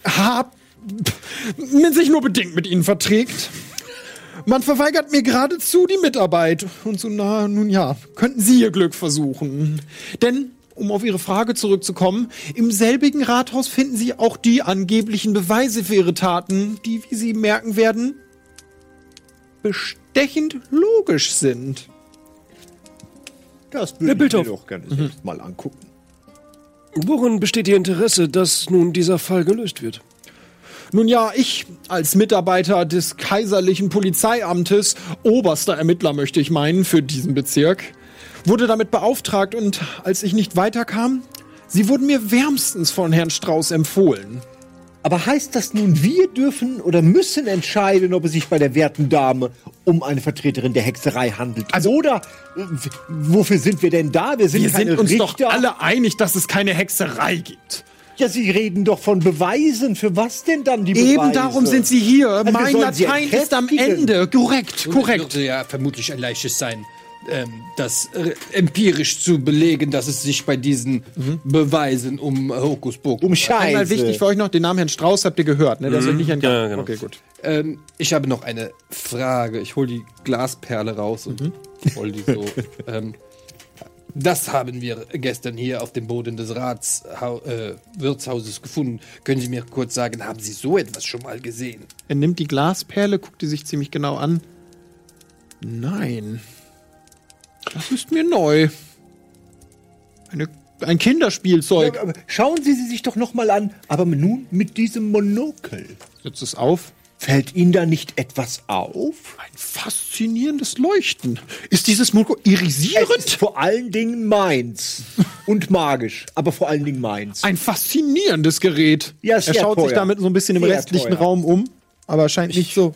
hab sich nur bedingt mit ihnen verträgt. Man verweigert mir geradezu die Mitarbeit. Und so, na, nun ja, könnten Sie Ihr Glück versuchen. Denn, um auf Ihre Frage zurückzukommen, im selbigen Rathaus finden Sie auch die angeblichen Beweise für Ihre Taten, die, wie Sie merken werden, bestechend logisch sind. Das würde ich mir doch gerne selbst mal angucken. Worin besteht Ihr Interesse, dass nun dieser Fall gelöst wird? Nun ja, ich als Mitarbeiter des kaiserlichen Polizeiamtes, oberster Ermittler möchte ich meinen, für diesen Bezirk, wurde damit beauftragt und als ich nicht weiterkam, sie wurden mir wärmstens von Herrn Strauß empfohlen. Aber heißt das nun, wir dürfen oder müssen entscheiden, ob es sich bei der werten Dame um eine Vertreterin der Hexerei handelt? oder äh, wofür sind wir denn da? Wir sind Wir keine sind uns Richter. doch alle einig, dass es keine Hexerei gibt. Ja, Sie reden doch von Beweisen. Für was denn dann die Beweise? Eben darum sind sie hier. Also mein Latein ist am. Ende. Korrekt, korrekt. Es würde ja vermutlich ein leichtes sein, ähm, das äh, empirisch zu belegen, dass es sich bei diesen Beweisen um äh, Hokuspokus Um Scheiße. Einmal wichtig für euch noch, den Namen Herrn Strauß habt ihr gehört, ne? Der ist euch nicht entgangen. Ja, genau. Okay, gut. Ähm, ich habe noch eine Frage. Ich hole die Glasperle raus und hol die so. ähm, das haben wir gestern hier auf dem Boden des Ratshau äh, Wirtshauses gefunden. Können Sie mir kurz sagen, haben Sie so etwas schon mal gesehen? Er nimmt die Glasperle, guckt die sich ziemlich genau an. Nein. Das ist mir neu. Eine, ein Kinderspielzeug. Ja, schauen Sie sie sich doch noch mal an. Aber nun mit diesem Monokel. Setzt es auf. Fällt Ihnen da nicht etwas auf? Ein faszinierendes Leuchten. Ist dieses Moko Es irisierend? vor allen Dingen meins. Und magisch. Aber vor allen Dingen meins. Ein faszinierendes Gerät. Ja, er schaut sich teuer. damit so ein bisschen im Sehr restlichen teuer. Raum um, aber scheint nicht so.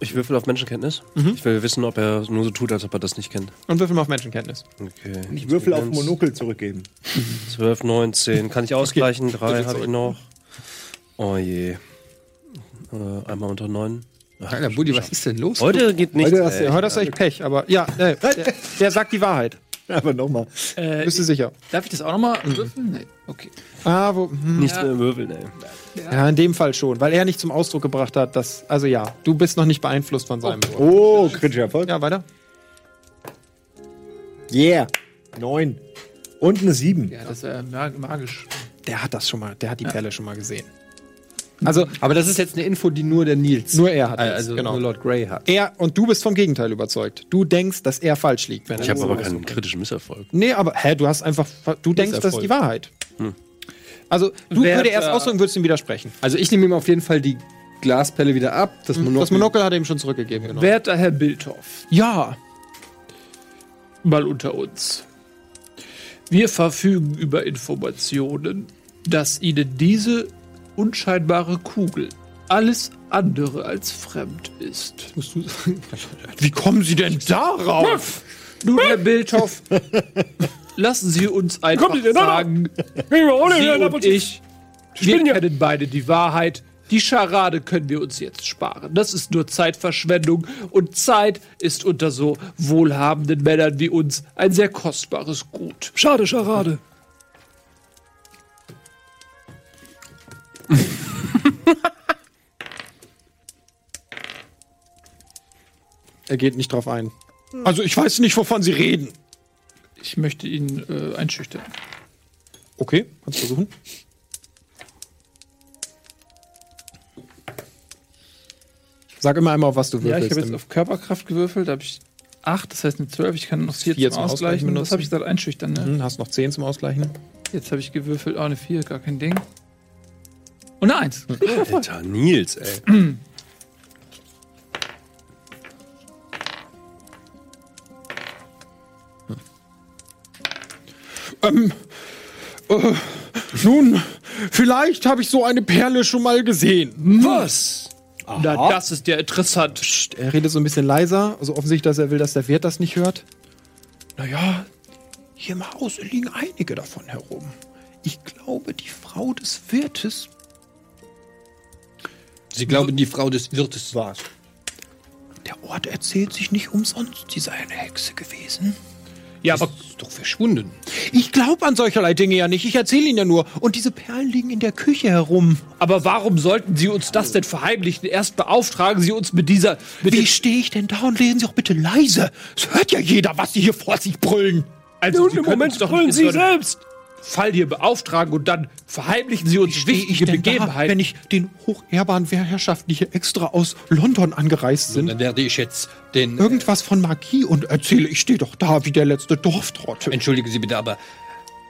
Ich würfel auf Menschenkenntnis. Mhm. Ich will wissen, ob er nur so tut, als ob er das nicht kennt. Und würfel mal auf Menschenkenntnis. Okay. Ich würfel auf. Monokel zurückgeben. 12, 19. Kann ich ausgleichen? Drei habe ich noch. Oh je. Äh, einmal unter 9. Alter, Buddy, was ist denn los? Heute geht nichts. Heute hast, du, heute hast du echt Pech, aber ja, äh, der, der sagt die Wahrheit. Aber nochmal. Äh, Bist du sicher? darf ich das auch nochmal würfeln? Nee. Okay. Ah, wo, hm. Nicht mehr würfeln, ey. Ja, in dem Fall schon, weil er nicht zum Ausdruck gebracht hat, dass. Also ja, du bist noch nicht beeinflusst von seinem Wort. Oh, kritischer Erfolg. Ja, weiter. Yeah. Neun. Und eine sieben. Ja, das ist ja mag- magisch. Der hat das schon mal, der hat die Perle schon mal gesehen. Also Aber das ist jetzt eine Info, die nur der Nils. Nur er hat Äh, das, Also genau. nur Lord Grey hat. er und du bist vom Gegenteil überzeugt. Du denkst, dass er falsch liegt. Wenn Ich er habe das aber keinen kritischen Misserfolg. Nee, aber hä, du hast einfach du denkst, das ist die Wahrheit. Also, du Wer würde erst ausdrücken, würdest ihm widersprechen. Also ich nehme ihm auf jeden Fall die Glaspelle wieder ab. Das Monokel. Das Monokel hat er ihm schon zurückgegeben, genau. Werter Herr Bildhoff, Ja. mal unter uns. Wir verfügen über Informationen, dass Ihnen diese unscheinbare Kugel alles andere als fremd ist. Wie kommen Sie denn darauf? Nun, Herr Bildhoff, lassen Sie uns einfach sagen, Sie und ich, wir kennen beide die Wahrheit. Die Scharade können wir uns jetzt sparen. Das ist nur Zeitverschwendung. Und Zeit ist unter so wohlhabenden Männern wie uns ein sehr kostbares Gut. Schade, Scharade. Er geht nicht drauf ein. Also, ich weiß nicht, wovon Sie reden. Ich möchte ihn äh, einschüchtern. Okay, kannst versuchen. Sag immer einmal, auf was du Ja, würfelst. ich habe jetzt auf Körperkraft gewürfelt, da habe ich 8, das heißt eine 12, ich kann noch 4 Vier zum zum Ausgleichen Ausgleichen. benutzen. Was habe ich gesagt? Einschüchtern, ne? Hm, hast noch 10 zum Ausgleichen. Jetzt habe ich gewürfelt, oh, eine 4, gar kein Ding. Und eine 1. Alter, Nils, ey. Ähm, äh, nun, vielleicht habe ich so eine Perle schon mal gesehen. Was? Na, das ist ja interessant. Er redet so ein bisschen leiser, also offensichtlich, dass er will, dass der Wirt das nicht hört. Naja, hier im Haus liegen einige davon herum. Ich glaube, die Frau des Wirtes. Sie glauben, die Frau des Wirtes war's. Der Ort erzählt sich nicht umsonst, sie sei eine Hexe gewesen. Ja, aber Ist doch verschwunden. Ich glaube an solcherlei Dinge ja nicht. Ich erzähle Ihnen ja nur. Und diese Perlen liegen in der Küche herum. Aber warum sollten Sie uns das denn verheimlichen? Erst beauftragen Sie uns mit dieser. Mit Wie stehe ich denn da und lesen Sie auch bitte leise? Es hört ja jeder, was Sie hier vor sich brüllen. also, Sie im können Moment uns doch brüllen nicht Sie selbst. Fall hier beauftragen und dann verheimlichen Sie uns wichtige denn da, Begebenheiten. wenn ich den hochehrbaren Herrschaften, die hier extra aus London angereist sind, dann werde ich jetzt den. irgendwas von Magie und erzähle, ich stehe doch da wie der letzte Dorftrottel. Entschuldigen Sie bitte, aber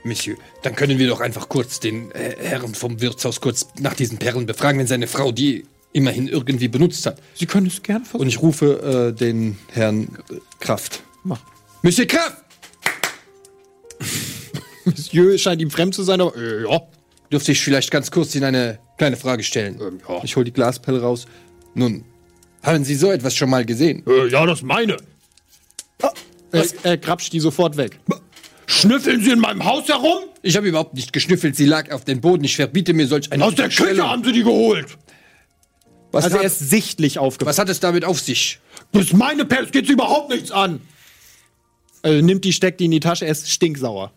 Monsieur, dann können wir doch einfach kurz den äh, Herrn vom Wirtshaus kurz nach diesen Perlen befragen, wenn seine Frau die immerhin irgendwie benutzt hat. Sie können es gerne versuchen. Und ich rufe äh, den Herrn äh, Kraft. Mach. Monsieur Kraft! Monsieur scheint ihm fremd zu sein, aber äh, ja. Dürfte ich vielleicht ganz kurz Ihnen eine kleine Frage stellen? ja. Ich hole die Glaspelle raus. Nun, haben Sie so etwas schon mal gesehen? Äh, ja, das meine. Er, er grapscht die sofort weg. Schnüffeln Sie in meinem Haus herum? Ich habe überhaupt nicht geschnüffelt. Sie lag auf dem Boden. Ich verbiete mir solch eine Aus der Küche haben Sie die geholt. Was, Also hat, er ist sichtlich aufgefallen. was hat es damit auf sich? Das ist meine Perle, es geht Sie überhaupt nichts an. Äh, nimmt die, steckt die in die Tasche, er ist stinksauer.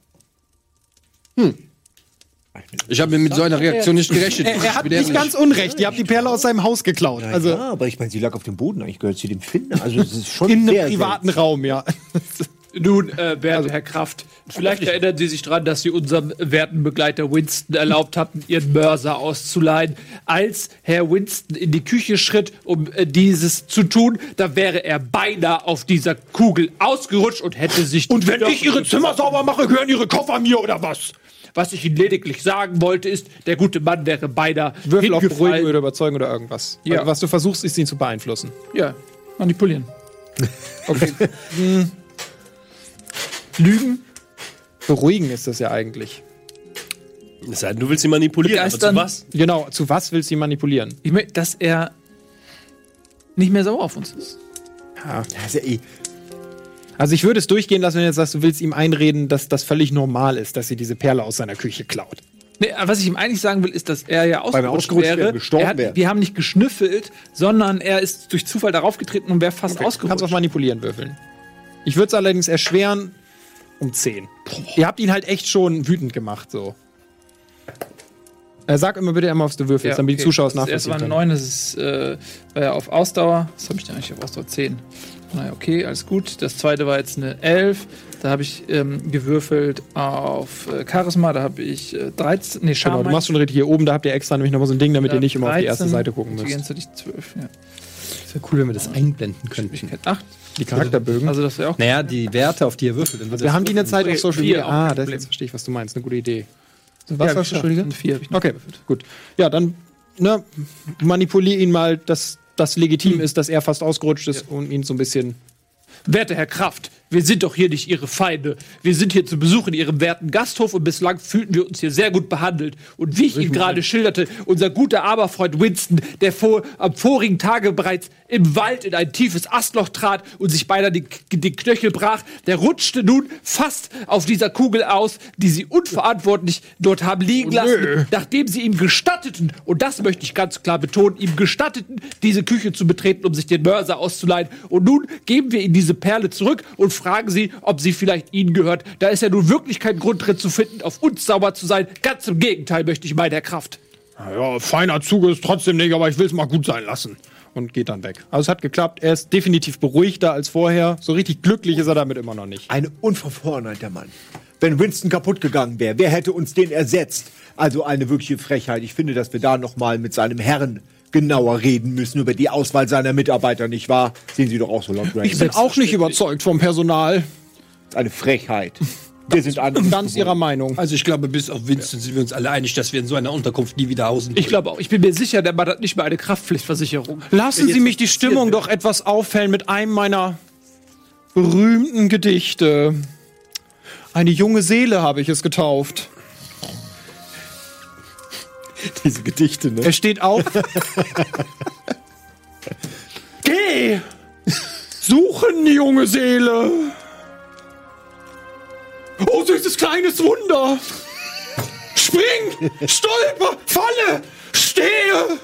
Ich habe mit so einer Reaktion nicht gerechnet. Er, er hat nicht ehrlich. ganz unrecht. Ihr habt die Perle aus seinem Haus geklaut. Also ja, aber ich meine, sie lag auf dem Boden. Eigentlich gehört sie dem Finder. Also es ist schon in einem privaten Raum, ja. Nun, äh, werte Herr Kraft, vielleicht erinnern Sie sich daran, dass Sie unserem werten Begleiter Winston erlaubt hatten, Ihren Mörser auszuleihen. Als Herr Winston in die Küche schritt, um äh, dieses zu tun, da wäre er beinahe auf dieser Kugel ausgerutscht und hätte sich... Und wenn ich Ihre Zimmer sauber mache, gehören Ihre Koffer mir oder was? Was ich Ihnen lediglich sagen wollte, ist, der gute Mann wäre beinahe Würfel auf Beruhigen oder Überzeugen oder irgendwas. Ja. Also, was du versuchst, ist ihn zu beeinflussen. Ja, manipulieren. Okay. Hm. Lügen? Beruhigen ist das ja eigentlich. Es sei denn, du willst sie manipulieren. Aber zu Begeistern. was? Genau, zu was willst du ihn manipulieren? Ich möchte, dass er nicht mehr sauer auf uns ist. Ja, ist ja eh. Also ich würde es durchgehen lassen, wenn du jetzt sagst, du willst ihm einreden, dass das völlig normal ist, dass sie diese Perle aus seiner Küche klaut. Nee, was ich ihm eigentlich sagen will, ist, dass er ja ausgerutscht wäre, wäre. gestorben er hat, wäre. Wir haben nicht geschnüffelt, sondern er ist durch Zufall darauf getreten und wäre fast Kannst auf ausgerutscht. Manipulieren würfeln. Ich würde es allerdings erschweren um 10. Ihr habt ihn halt echt schon wütend gemacht, so. Äh, sag immer bitte einmal, was du würfelst, damit die Zuschauer es Das erste nachvollziehen war eine können. 9, das ist äh, war ja auf Ausdauer. Was habe ich denn eigentlich auf Ausdauer? 10. Naja, okay, alles gut. Das zweite war jetzt eine 11. Da habe ich ähm, gewürfelt auf äh, Charisma. Da habe ich äh, 13. Nee, Charme. Genau, du machst schon richtig hier oben, da habt ihr extra nämlich noch mal so ein Ding, damit ihr nicht immer auf die erste 13, Seite gucken müsst. Intelligenz hatte ich 12, ja. wäre cool, wenn wir das einblenden könnten. Schwierigkeit 8. Die Charakterbögen. Also das wäre auch Naja, die Werte, auf die er würfelt. Dann wird wir haben die eine Zeit auf Social vier, Media. auch Ah, das, jetzt verstehe ich, was du meinst. Eine gute Idee. Was ja, war's, geschafft. Entschuldige? Eine 4 habe ich noch Okay, gewürfelt. gut. Ja, dann ne, manipulier ihn mal, dass das legitim ist, dass er fast ausgerutscht ist und ihn so ein bisschen. Werte Herr Kraft, wir sind doch hier nicht Ihre Feinde. Wir sind hier zu Besuch in Ihrem werten Gasthof und bislang fühlten wir uns hier sehr gut behandelt. Und wie ich Ihnen gerade schilderte, unser guter Aberfreund Winston, der vor, am vorigen Tage bereits im Wald in ein tiefes Astloch trat und sich beinahe die, die Knöchel brach, der rutschte nun fast auf dieser Kugel aus, die Sie unverantwortlich dort haben liegen lassen, nachdem Sie ihm gestatteten, und das möchte ich ganz klar betonen, ihm gestatteten, diese Küche zu betreten, um sich den Mörser auszuleihen. Und nun geben wir Ihnen diese Perle zurück und fragen Sie, ob sie vielleicht Ihnen gehört. Da ist ja nun wirklich kein Grund drin zu finden, auf uns sauer zu sein. Ganz im Gegenteil, möchte ich meinen, Herr Kraft. Ja, feiner Zug ist trotzdem nicht, aber ich will es mal gut sein lassen. Und geht dann weg. Also es hat geklappt. Er ist definitiv beruhigter als vorher. So richtig glücklich ist er damit immer noch nicht. Eine Unverfrorenheit der Mann. Wenn Winston kaputt gegangen wäre, wer hätte uns den ersetzt? Also eine wirkliche Frechheit. Ich finde, dass wir da noch mal mit seinem Herrn genauer reden müssen über die Auswahl seiner Mitarbeiter, nicht wahr? Sehen Sie doch auch so, Lord Grey. Ich bin auch nicht überzeugt vom Personal. Eine Frechheit. Wir sind an Ganz ihrer Meinung. Also ich glaube, bis auf Winston sind wir uns alle einig, dass wir in so einer Unterkunft nie wieder hausen Ich glaube auch, ich bin mir sicher, der Mann hat nicht mal eine Kraftpflichtversicherung. Lassen Sie mich die Stimmung doch etwas auffällen mit einem meiner berühmten Gedichte. Eine junge Seele habe ich es getauft. diese Gedichte, ne? Er steht auf. Geh! Suchen, junge Seele! Oh, süßes kleines Wunder! Spring! Stolper! Falle! Stehe!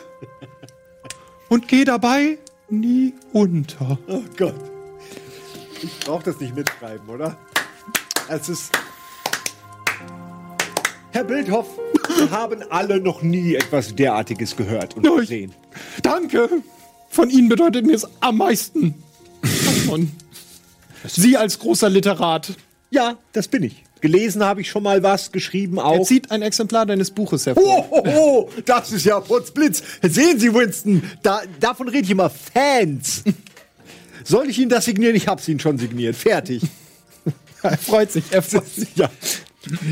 Und geh dabei nie unter. Oh Gott. Ich brauch das nicht mitschreiben, oder? Es ist. Herr Bildhoff, wir haben alle noch nie etwas derartiges gehört und gesehen. Danke! Von Ihnen bedeutet mir es am meisten. Sie als großer Literat. Ja, das bin ich. Gelesen habe ich schon mal was, geschrieben Er auch. zieht ein Exemplar deines Buches hervor. Oh, oh, oh, das ist ja Potzblitz. Sehen Sie, Winston, da, davon rede ich immer. Fans. Soll ich Ihnen das signieren? Ich hab's Ihnen schon signiert. Fertig. Er freut sich. Er freut sich. Ja.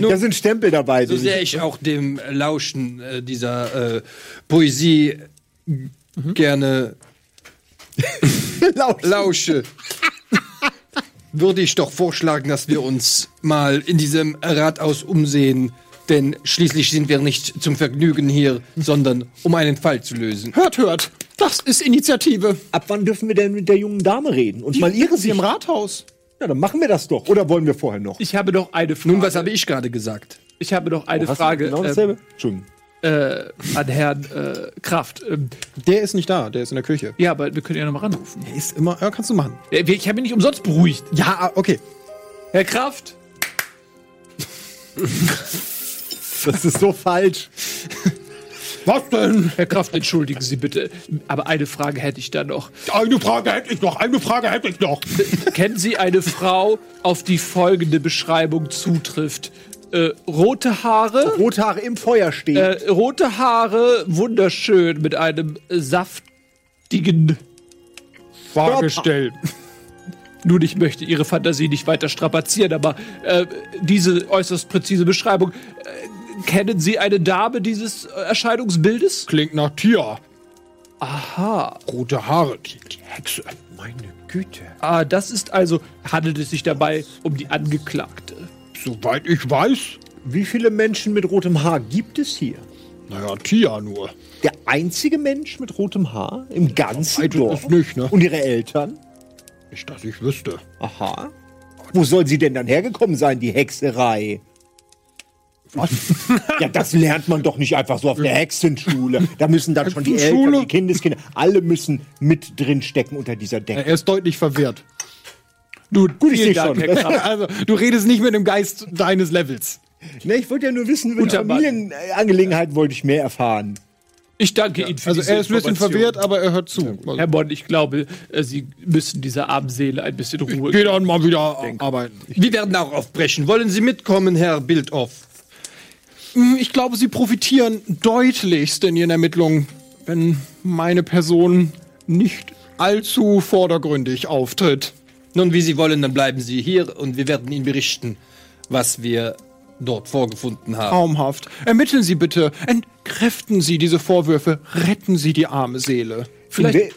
Da sind Stempel dabei. So sehr ich auch dem Lauschen äh, dieser äh, Poesie gerne ich lausche. lausche, würde ich doch vorschlagen, dass wir uns mal in diesem Rathaus umsehen. Denn schließlich sind wir nicht zum Vergnügen hier, sondern um einen Fall zu lösen. Hört, hört. Das ist Initiative. Ab wann dürfen wir denn mit der jungen Dame reden? Und mal ihre Sie im. Rathaus. Ja, dann machen wir das doch. Oder wollen wir vorher noch? Ich habe noch eine Frage. Nun, was habe ich gerade gesagt? ich habe noch eine Hast du Frage Genau ähm, dasselbe? Entschuldigung. äh, an Herrn äh, Kraft. Ähm, Der ist nicht da, der ist in der Küche. ja, aber wir können ja noch mal ranrufen. Der ist immer. Ja, kannst du machen. Äh, Ich habe ihn nicht umsonst beruhigt. Ja, ah, okay. Herr Kraft, Das ist so falsch. Was denn? Herr Kraft, entschuldigen Sie bitte. Aber eine Frage hätte ich da noch. Eine Frage hätte ich noch, eine Frage hätte ich noch. Kennen Sie eine Frau, auf die folgende Beschreibung zutrifft? Äh, rote Haare, Rothaare im Feuer stehen. äh, rote Haare, wunderschön, mit einem saftigen. Frage stellen. Nun, ich möchte Ihre Fantasie nicht weiter strapazieren, aber äh, diese äußerst präzise Beschreibung. Kennen Sie eine Dame dieses äh, Erscheinungsbildes? Klingt nach Tier. Aha. Rote Haare, die, die Hexe. Meine Güte. Ah, das ist also, handelt es sich dabei um die Angeklagte. Soweit ich weiß, Wie viele Menschen mit rotem Haar gibt es hier? naja, Tia nur. Der einzige Mensch mit rotem Haar im ganzen ist Dorf? nicht, ne? Und ihre Eltern? Nicht, dass ich wüsste. Aha. Wo soll sie denn dann hergekommen sein, die Hexerei? Was? Ja, das lernt man doch nicht einfach so auf der Hexenschule. Da müssen dann schon die Eltern, die Kindeskinder, alle müssen mit drin stecken unter dieser Decke. Er ist deutlich verwirrt. Nun, Gut, ich Dank, schon. Herr Kraft. Also, du redest nicht mit dem Geist deines Levels. Ne, ich wollte ja nur wissen, über die Guter Mann. Familienangelegenheiten wollte ich mehr erfahren. Ich danke Ihnen für Also diese er ist ein bisschen Information. verwirrt, aber er hört zu. Herr Bond, ich glaube, äh, Sie müssen dieser armen Seele ein bisschen Ruhe Geh dann mal wieder arbeiten. Wir werden auch aufbrechen. Wollen Sie mitkommen, Herr Bildoff? Hm, Ich glaube, sie profitieren deutlichst in ihren Ermittlungen, wenn meine Person nicht allzu vordergründig auftritt. Nun, wie Sie wollen, dann bleiben Sie hier und wir werden Ihnen berichten, was wir dort vorgefunden haben. Traumhaft. Ermitteln Sie bitte. Entkräften Sie diese Vorwürfe. Retten Sie die arme Seele. In we-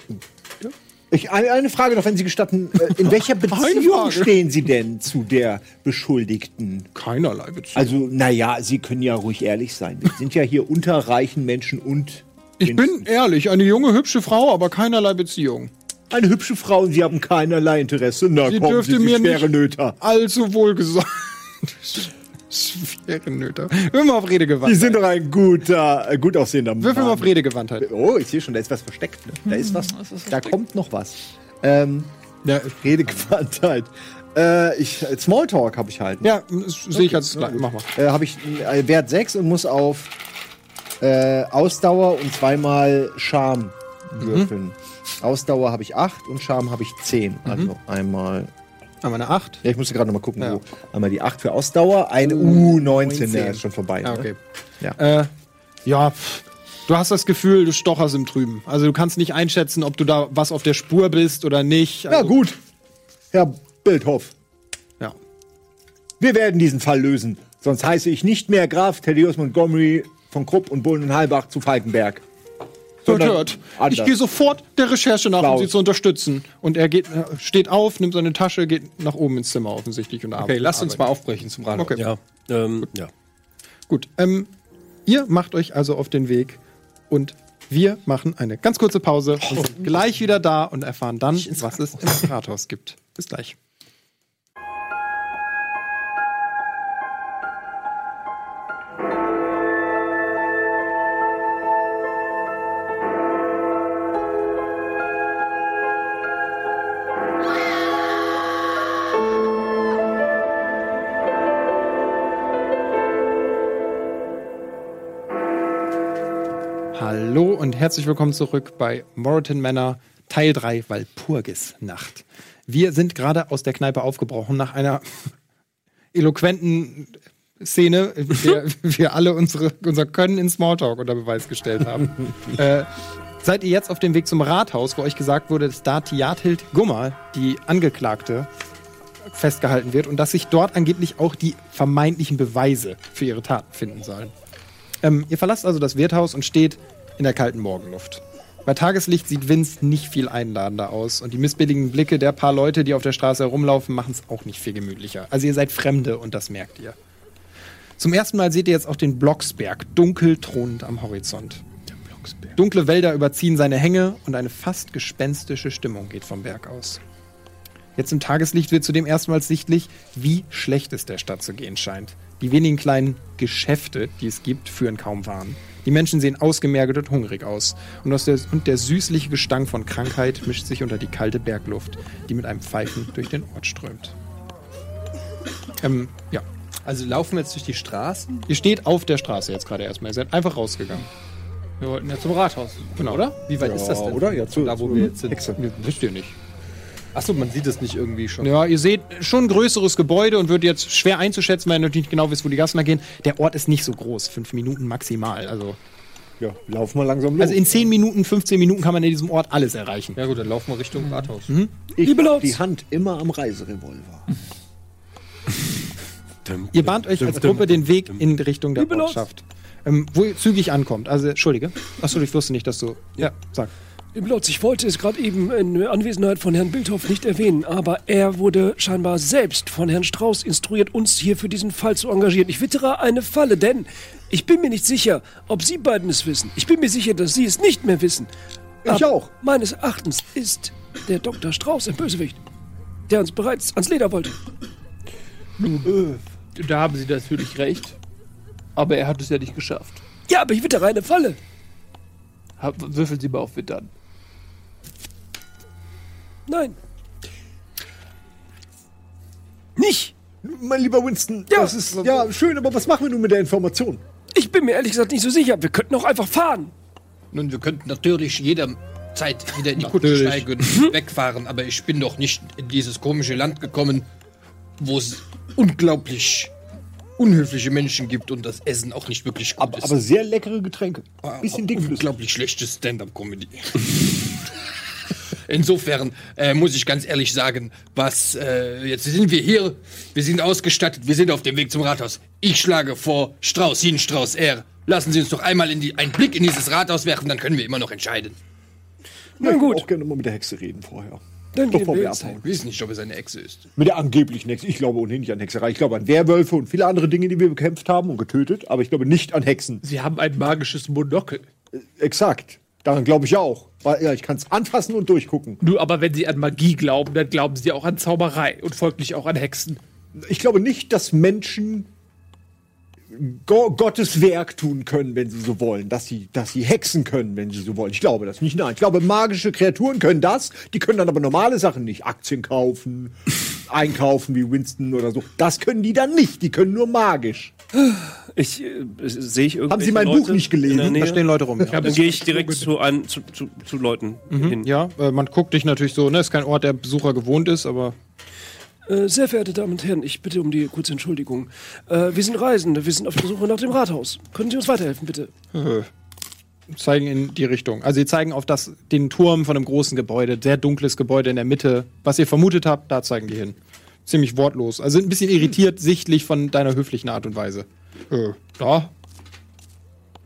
Ich, eine, Frage noch, wenn Sie gestatten. Äh, In welcher Beziehung stehen Sie denn zu der Beschuldigten? Keinerlei Beziehung. Also, naja, Sie können ja ruhig ehrlich sein. Wir sind ja hier unter reichen Menschen und. ich bin ehrlich, eine junge, hübsche Frau, aber keinerlei Beziehung. eine hübsche Frau und Sie haben keinerlei Interesse. Na Sie komm, dürfte Sie, Sie mir schwere nicht Nöter. allzu wohl gesagt. Schwere Nöter. Würfel mal auf Redegewandtheit. sind doch ein guter, äh, gut aussehender Mann. Würfel mal auf Redegewandtheit. Oh, ich sehe schon, da ist was versteckt. Ne? Da ist was, da kommt noch was. Ähm, ja, Redegewandtheit. Äh, ich, Smalltalk habe ich halt. Ja, sehe ich als gleich. Mach mal. Äh, habe ich äh, Wert 6 und muss auf äh, Ausdauer und zweimal Charme würfeln. Ausdauer habe ich 8 und Charme habe ich 10. Also einmal. Wir eine 8? Ja, ich musste gerade noch mal gucken, Ja. wo. Einmal die 8 für Ausdauer, eine U19, der ist schon vorbei. Ja, ne? okay. Ja. Äh, ja, pff, du hast das Gefühl, du stocherst im Trüben. Also du kannst nicht einschätzen, ob du da was auf der Spur bist oder nicht. Ja, Also, gut. Herr Bildhoff, Ja. wir werden diesen Fall lösen. Sonst heiße ich nicht mehr Graf Thaddeus Montgomery von Krupp und Bullen-Halbach zu Falkenberg. Hört, hört. Ich gehe sofort der Recherche nach, um sie zu unterstützen. Und er geht, äh, steht auf, nimmt seine Tasche, geht nach oben ins Zimmer offensichtlich und Okay, arbeitet. lasst uns mal aufbrechen zum Rathaus. Okay. Ja, ähm, ja. Gut, ähm, ihr macht euch also auf den Weg und wir machen eine ganz kurze Pause und sind gleich wieder da und erfahren dann, was es im Rathaus gibt. Bis gleich. Und herzlich willkommen zurück bei Moreton Manor Teil 3 Walpurgis Nacht. Wir sind gerade aus der Kneipe aufgebrochen nach einer eloquenten Szene, in der wir alle unsere, unser Können in Smalltalk unter Beweis gestellt haben. äh, seid ihr jetzt auf dem Weg zum Rathaus, wo euch gesagt wurde, dass da Tiathild Gummer, die Angeklagte, festgehalten wird und dass sich dort angeblich auch die vermeintlichen Beweise für ihre Taten finden sollen. Ähm, ihr verlasst also das Wirtshaus und steht in der kalten Morgenluft. Bei Tageslicht sieht Vince nicht viel einladender aus und die missbilligen Blicke der paar Leute, die auf der Straße herumlaufen, machen es auch nicht viel gemütlicher. Also ihr seid Fremde und das merkt ihr. Zum ersten Mal seht ihr jetzt auch den Blocksberg, dunkel thronend am Horizont. Dunkle Wälder überziehen seine Hänge und eine fast gespenstische Stimmung geht vom Berg aus. Jetzt im Tageslicht wird zudem erstmals sichtlich, wie schlecht es der Stadt zu gehen scheint. Die wenigen kleinen Geschäfte, die es gibt, führen kaum Waren. Die Menschen sehen ausgemergelt und hungrig aus. Und, aus der, und der süßliche Gestank von Krankheit mischt sich unter die kalte Bergluft, die mit einem Pfeifen durch den Ort strömt. Ähm, ja. Also laufen wir jetzt durch die Straßen? Ihr steht auf der Straße jetzt gerade erstmal. Ihr seid einfach rausgegangen. Wir wollten ja zum Rathaus. Genau. Oder? Wie weit ist das denn? oder? Ja, zu- da wo zu- wir jetzt sind. Hexe. Wisst ihr nicht. Achso, man sieht es nicht irgendwie schon. Ja, ihr seht schon ein größeres Gebäude und wird jetzt schwer einzuschätzen, weil ihr natürlich nicht genau wisst, wo die Gassen da gehen. Der Ort ist nicht so groß, fünf Minuten maximal. Also, Ja, laufen wir langsam los. also in 10 Minuten, 15 Minuten kann man in diesem Ort alles erreichen. Ja gut, dann laufen wir Richtung Rathaus. ich Liebe Lords. die Hand immer am Reiserevolver. Ihr bahnt euch als Gruppe den Weg in Richtung der. Ortschaft. Ähm, wo ihr zügig ankommt. Also, Entschuldige. Achso, ich wusste nicht, dass du. Ja, sag. Lords, ich wollte es gerade eben in Anwesenheit von Herrn Bildhoff nicht erwähnen, aber er wurde scheinbar selbst von Herrn Strauß instruiert, uns hier für diesen Fall zu engagieren. Ich wittere eine Falle, denn ich bin mir nicht sicher, ob Sie beiden es wissen. Ich bin mir sicher, dass Sie es nicht mehr wissen. Ich Aber auch. Meines Erachtens ist der Dr. Strauß ein Bösewicht, der uns bereits ans Leder wollte. Da haben Sie natürlich recht. Aber er hat es ja nicht geschafft. Ja, aber ich wittere eine Falle. Würfeln Sie mal auf Wittern. Nein. Nicht. mein lieber Winston, Ja. das ist ja schön, aber was machen wir nun mit der Information? Ich bin mir ehrlich gesagt nicht so sicher. Wir könnten auch einfach fahren. Nun, wir könnten natürlich jederzeit wieder in die Kutsche steigen und wegfahren, aber ich bin doch nicht in dieses komische Land gekommen, wo es unglaublich unhöfliche Menschen gibt und das Essen auch nicht wirklich gut Aber, ist. aber sehr leckere Getränke. Bisschen dickflüssig. unglaublich schlechte Stand-up-Comedy. Insofern äh, muss ich ganz ehrlich sagen, was äh, jetzt sind wir hier, wir sind ausgestattet, wir sind auf dem Weg zum Rathaus. Ich schlage vor, Strauß hin, Strauß er. Lassen Sie uns doch einmal in die, einen Blick in dieses Rathaus werfen, dann können wir immer noch entscheiden. Na gut. Ich auch gerne mal mit der Hexe reden vorher. Dann gehen Bevor wir wir jetzt. abhauen. Ich weiß nicht, ob es eine Echse ist. Mit der angeblichen Hexe. Ich glaube ohnehin nicht an Hexerei. Ich glaube an Werwölfe und viele andere Dinge, die wir bekämpft haben und getötet. Aber ich glaube nicht an Hexen. Sie haben ein magisches Monokel. Exakt. Daran glaube ich auch. Weil ja, ich kann es anfassen und durchgucken. Nur aber wenn Sie an Magie glauben, dann glauben Sie auch an Zauberei und folglich auch an Hexen. Ich glaube nicht, dass Menschen Go Gottes Werk tun können, wenn sie so wollen. Dass sie, dass sie hexen können, wenn sie so wollen. Ich glaube das nicht. Nein, ich glaube, magische Kreaturen können das. Die können dann aber normale Sachen nicht. Aktien kaufen, einkaufen wie Winston oder so. Das können die dann nicht. Die können nur magisch. Ich äh, sehe ich irgendwelche Haben Sie mein Leute Buch nicht gelesen? Da stehen Leute rum. Ja, Dann gehe ich direkt zu, ein, zu, zu, zu Leuten hin. ja äh, man guckt dich natürlich so, ne? Ist kein Ort, der Besucher gewohnt ist, aber Äh, sehr verehrte Damen und Herren, ich bitte um die kurze Entschuldigung. Äh, wir sind Reisende, wir sind auf der Suche nach dem Rathaus. Können Sie uns weiterhelfen, bitte? zeigen in die Richtung. Also sie zeigen auf das, den Turm von einem großen Gebäude, sehr dunkles Gebäude in der Mitte. Was ihr vermutet habt, da zeigen die hin. Ziemlich wortlos. Also ein bisschen irritiert, sichtlich von deiner höflichen Art und Weise. Äh, ja,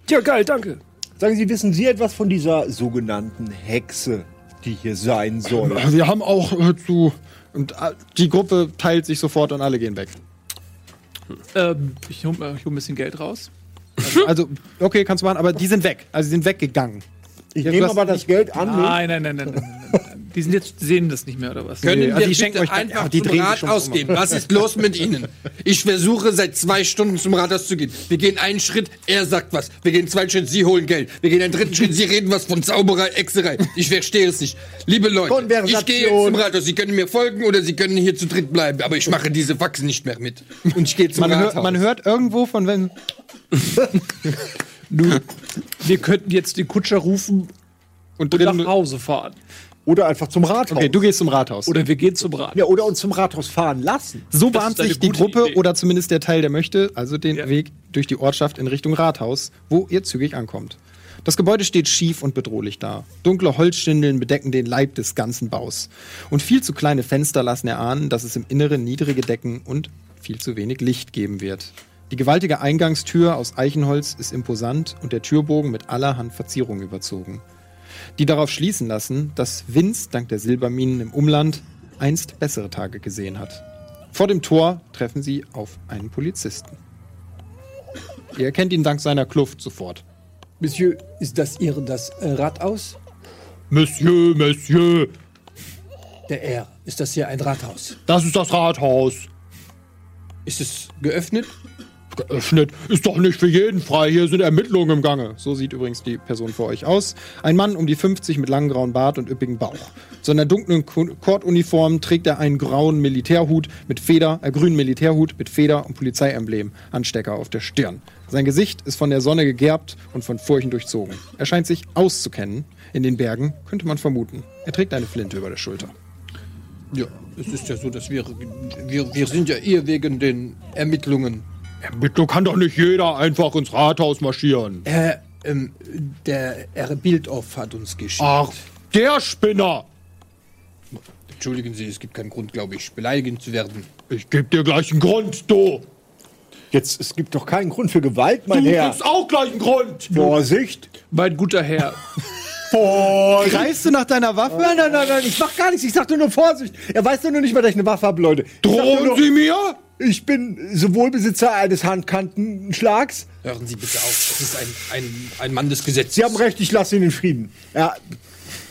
Ja, geil, danke. Sagen Sie, wissen Sie etwas von dieser sogenannten Hexe, die hier sein soll? wir haben auch äh, zu. Und äh, die Gruppe teilt sich sofort und alle gehen weg. Ähm, ich hole ich hol ein bisschen Geld raus. Also, okay, kannst du machen, aber die sind weg. Also, sie sind weggegangen. Ich Ja, nehme aber das Geld an. mich. Nein, nein, nein, nein, nein. Die sind jetzt, sehen das nicht mehr, oder was? Können also wir die schenken bitte euch- einfach ja, die zum um. gehen? Was ist los mit Ihnen? Ich versuche seit zwei Stunden zum Rathaus zu gehen. Wir gehen einen Schritt, er sagt was. Wir gehen zwei Schritt, Sie holen Geld. Wir gehen einen dritten Schritt, Sie reden was von Zauberei, Exerei. Ich verstehe es nicht. Liebe Leute, ich gehe jetzt zum Rathaus. Sie können mir folgen oder Sie können hier zu dritt bleiben. Aber ich mache diese Faxen nicht mehr mit. Und ich gehe zum Man, Rathaus. hört, man hört irgendwo von wenn. Wir könnten jetzt den Kutscher rufen Und und nach. Hause fahren. Oder einfach zum Rathaus. Okay, du gehst zum Rathaus. Oder wir gehen zum Rat. ja, oder uns zum Rathaus fahren lassen. So eine sich die Gruppe Idee. oder zumindest der Teil, der möchte, also den Ja. Weg durch die Ortschaft in Richtung Rathaus, wo ihr zügig ankommt. Das Gebäude steht schief und bedrohlich da. Dunkle Holzschindeln bedecken den Leib des ganzen Baus. Und viel zu kleine Fenster lassen erahnen, dass es im Inneren niedrige Decken und viel zu wenig Licht geben wird. Die gewaltige Eingangstür aus Eichenholz ist imposant und der Türbogen mit allerhand Verzierungen überzogen die darauf schließen lassen, dass Vince dank der Silberminen im Umland einst bessere Tage gesehen hat. Vor dem Tor treffen sie auf einen Polizisten. Ihr erkennt ihn dank seiner Kluft sofort. Monsieur, ist das Ihr das äh, Rathaus? Monsieur, Monsieur, Der R. Ist das hier ein Rathaus? das ist das Rathaus. Ist es geöffnet? Geöffnet ist doch nicht für jeden frei. Hier sind Ermittlungen im Gange. So sieht übrigens die Person vor euch aus. Ein Mann um die 50 mit langem grauen Bart und üppigem Bauch. Zu einer dunklen Ko- Korduniform trägt er einen grauen Militärhut mit Feder, äh, grünen Militärhut mit Feder und Polizeiemblem, Anstecker auf der Stirn. Sein Gesicht ist von der Sonne gegerbt und von Furchen durchzogen. Er scheint sich auszukennen. In den Bergen könnte man vermuten. Er trägt eine Flinte über der Schulter. Ja, es ist ja so, dass wir, wir, wir sind ja eher wegen den Ermittlungen. Ermittlung kann doch nicht jeder einfach ins Rathaus marschieren. Herr, ähm, der Herr Bildorf hat uns geschickt. Ach, der Spinner. Entschuldigen Sie, es gibt keinen Grund, glaube ich, beleidigend zu werden. Ich geb dir gleich einen Grund, du. Jetzt, es gibt doch keinen Grund für Gewalt, mein Du Herr. kriegst auch gleich einen Grund. Vorsicht. Mein guter Herr. Greifst du nach deiner Waffe? Nein, nein, nein, nein, ich mach gar nichts. Ich sagte nur Vorsicht. Er weiß doch nur nicht mal, dass ich eine Waffe habe, Leute. Ich Drohen nur, Sie mir? Ich bin sowohl Besitzer eines Handkantenschlags. Hören Sie bitte auf, das ist ein, ein, ein Mann des Gesetzes. Sie haben recht, ich lasse ihn in Frieden. Er,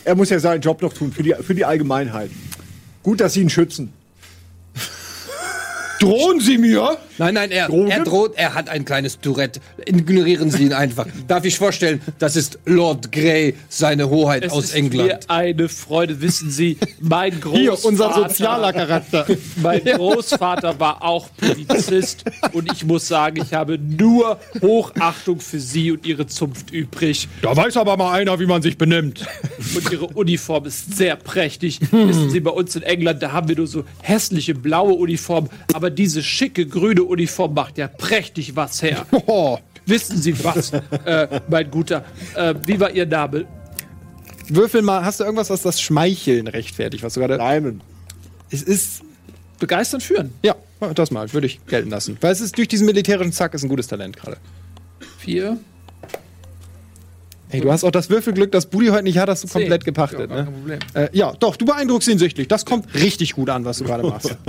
er muss ja seinen Job noch tun für die, für die Allgemeinheit. Gut, dass Sie ihn schützen. Drohen Sie mir? Nein, nein, er, er droht, er hat ein kleines Tourette. Ignorieren Sie ihn einfach. Darf ich vorstellen, das ist Lord Grey, seine Hoheit Es aus ist England. mir eine Freude, wissen Sie, mein Großvater. Hier, unser sozialer Charakter. Mein Großvater war auch Polizist und ich muss sagen, ich habe nur Hochachtung für Sie und Ihre Zunft übrig. Da weiß aber mal einer, wie man sich benimmt. Und Ihre Uniform ist sehr prächtig. Wissen Sie, bei uns in England, da haben wir nur so hässliche blaue Uniformen, aber diese schicke grüne Uniform macht ja prächtig was her. Oh, Wissen Sie was, äh, mein Guter? Äh, wie war Ihr Name? Würfel mal, hast du irgendwas, was das Schmeicheln rechtfertigt, was du gerade. Leimen. Es ist. Begeistern führen. Ja, das mal, würde ich gelten lassen. Weil es ist durch diesen militärischen Zack ist ein gutes Talent gerade. Vier. Hey, du hast auch das Würfelglück, das Budi heute nicht hat, hast du Zehn. komplett Ja, gepachtet. gar ne? Äh, ja, doch, du beeindruckst ihn sichtlich. Das kommt richtig gut an, was du gerade machst.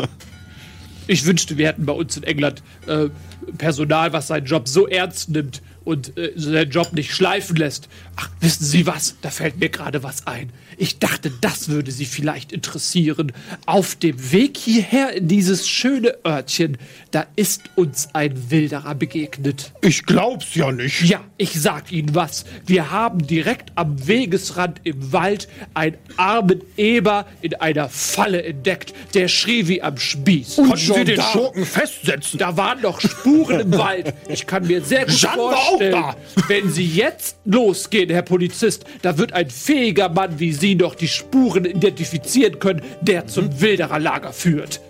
Ich wünschte, wir hätten bei uns in England äh, Personal, was seinen Job so ernst nimmt und äh, seinen Job nicht schleifen lässt. Ach, wissen Sie was? Da fällt mir gerade was ein. Ich dachte, das würde Sie vielleicht interessieren. Auf dem Weg hierher in dieses schöne Örtchen, da ist uns ein Wilderer begegnet. ich glaub's ja nicht. Ja, ich sag Ihnen was. Wir haben direkt am Wegesrand im Wald einen armen Eber in einer Falle entdeckt. Der schrie wie am Spieß. Konnten Sie den Gendarm. Schurken festsetzen? Da waren noch Spuren im Wald. Ich kann mir sehr gut Jeanne war auch vorstellen, da. wenn Sie jetzt losgehen, Herr Polizist, da wird ein fähiger Mann wie Sie doch die Spuren identifizieren können, der zum Wildererlager führt.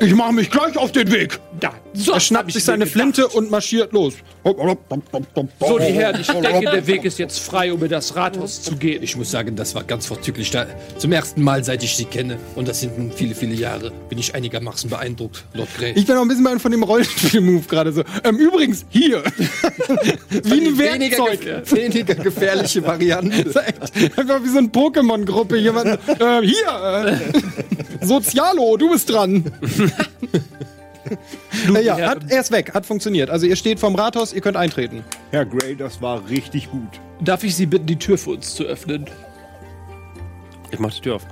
Ich mache mich gleich auf den Weg. Da, so Er schnappt ich sich seine. Flinte und marschiert los. So, die Herren, ich denke, der Weg ist jetzt frei, um in das Rathaus zu gehen. Ich muss sagen, das war ganz vorzüglich. Da, zum ersten Mal, seit ich sie kenne, und das sind nun viele, viele Jahre, bin ich einigermaßen beeindruckt, Lord Grey. Ich bin auch ein bisschen bei von dem Rollenspiel-Move gerade so. Ähm, übrigens, hier. wie ein weniger, Werkzeug. gef weniger gefährliche Variante. Einfach wie so eine Pokémon-Gruppe. Jemand, äh, hier, äh, Sozialo, du bist dran. ja, hat, er ist weg, hat funktioniert. Also ihr steht vorm Rathaus, ihr könnt eintreten. Herr Gray, das war richtig gut. Darf ich Sie bitten, die Tür für uns zu öffnen? Ich mach die Tür auf.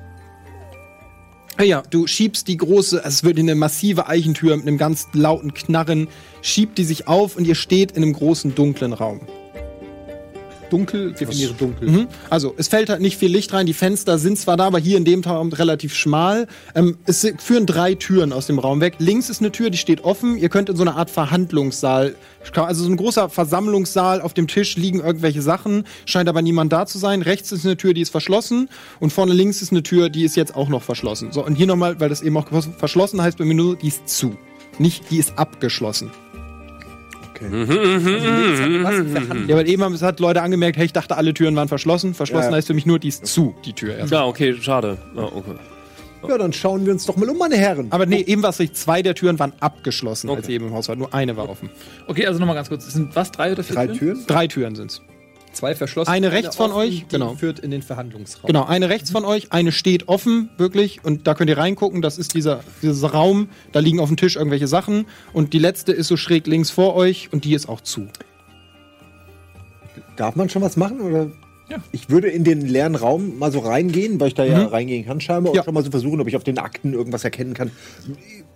Ah Ja, du schiebst die große, es wird eine massive Eichentür mit einem ganz lauten Knarren, schiebt die sich auf und ihr steht in einem großen dunklen Raum. Dunkel, definiere dunkel. Mhm. Also, es fällt halt nicht viel Licht rein. Die Fenster sind zwar da, aber hier in dem Raum relativ schmal. Ähm, es führen drei Türen aus dem Raum weg. Links ist eine Tür, die steht offen. Ihr könnt in so eine Art Verhandlungssaal, also so ein großer Versammlungssaal. Auf dem Tisch liegen irgendwelche Sachen, scheint aber niemand da zu sein. Rechts ist eine Tür, die ist verschlossen. Und vorne links ist eine Tür, die ist jetzt auch noch verschlossen. So, und hier nochmal, weil das eben auch verschlossen heißt bei mir nur, die ist zu. Nicht, die ist abgeschlossen. Ja, weil eben haben- es hat Leute angemerkt, hey, ich dachte, alle Türen waren verschlossen. Verschlossen Ja. heißt für mich nur, die ist zu, die Tür erst. Ja, okay, schade. Ja, okay. Ja, dann schauen wir uns doch mal um, meine Herren. Aber nee, eben war es nicht. Zwei der Türen waren abgeschlossen, als Okay. ihr eben im Haus war. Nur eine war offen. Okay, also nochmal ganz kurz. Es sind was, drei oder vier Drei Türen? Türen? Drei Türen sind's. Zwei verschlossen. Eine rechts von offen, euch, die genau. führt in den Verhandlungsraum. Genau, eine rechts von euch, eine steht offen, wirklich. Und da könnt ihr reingucken. Das ist dieser, dieser Raum. Da liegen auf dem Tisch irgendwelche Sachen. Und die letzte ist so schräg links vor euch und die ist auch zu. Darf man schon was machen? Oder? Ich würde in den leeren Raum mal so reingehen, weil ich da ja reingehen kann scheinbar, Ja. und schon mal so versuchen, ob ich auf den Akten irgendwas erkennen kann.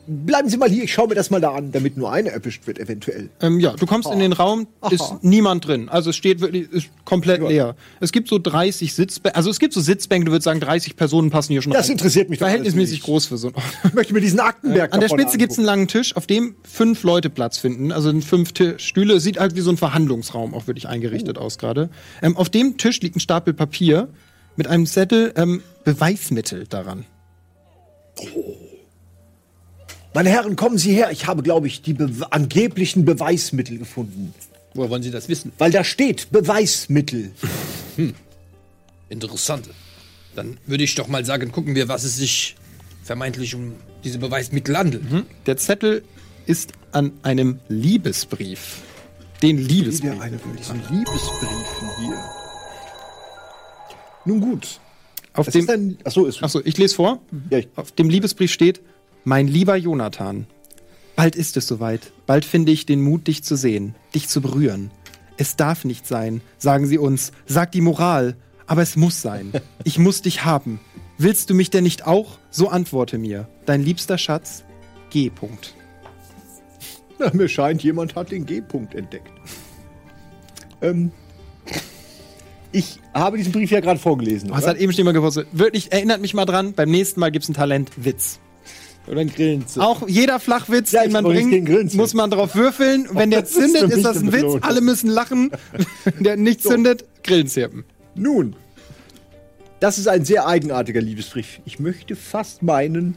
Bleiben Sie mal hier, ich schaue mir das mal da an, damit nur eine erwischt wird, eventuell. Ähm, ja, du kommst in den Raum, ist Aha. niemand drin. Also es steht wirklich, ist komplett leer. Es gibt so 30 Sitzbänke, also es gibt so Sitzbänke, du würdest sagen, 30 Personen passen hier schon Das rein. interessiert mich Verhältnismäßig groß für so ein Ich möchte mir diesen Aktenberg An der Spitze gibt's einen langen Tisch, auf dem fünf Leute Platz finden. Also fünf Stühle. Sieht halt wie so ein Verhandlungsraum auch wirklich eingerichtet aus gerade. Ähm, auf dem Tisch liegt ein Stapel Papier mit einem Zettel ähm, Beweismittel daran. Meine Herren, kommen Sie her. Ich habe, glaube ich, die be angeblichen Beweismittel gefunden. Woher wollen Sie das wissen? Weil da steht Beweismittel. Interessant. Dann würde ich doch mal sagen, gucken wir, was es sich vermeintlich um diese Beweismittel handelt. Der Zettel ist an einem Liebesbrief. Den Liebesbrief. Wieder eine von diesen Liebesbriefen hier. Nun gut. Auf Das dem, ist ein, achso, ist achso, ich lese vor. Ja, ich- Auf dem Liebesbrief steht: Mein lieber Jonathan, bald ist es soweit. Bald finde ich den Mut, dich zu sehen, dich zu berühren. Es darf nicht sein, sagen sie uns, sagt die Moral. Aber es muss sein. Ich muss dich haben. Willst du mich denn nicht auch? So antworte mir. Dein liebster Schatz, G-Punkt. Na, mir scheint, jemand hat den G-Punkt entdeckt. Ähm, ich habe diesen Brief ja gerade vorgelesen. Oder? halt eben schon mal gepostet. Wirklich, erinnert mich mal dran, beim nächsten Mal gibt's ein Talent Witz. Oder ein Grillenzirp. Auch jeder Flachwitz, Ja, den man bringt, muss man drauf würfeln. Wenn der zündet, ist das ein Witz. Alle müssen lachen. Wenn der nicht zündet, Grillenzirpen. Nun, das ist ein sehr eigenartiger Liebesbrief. Ich möchte fast meinen,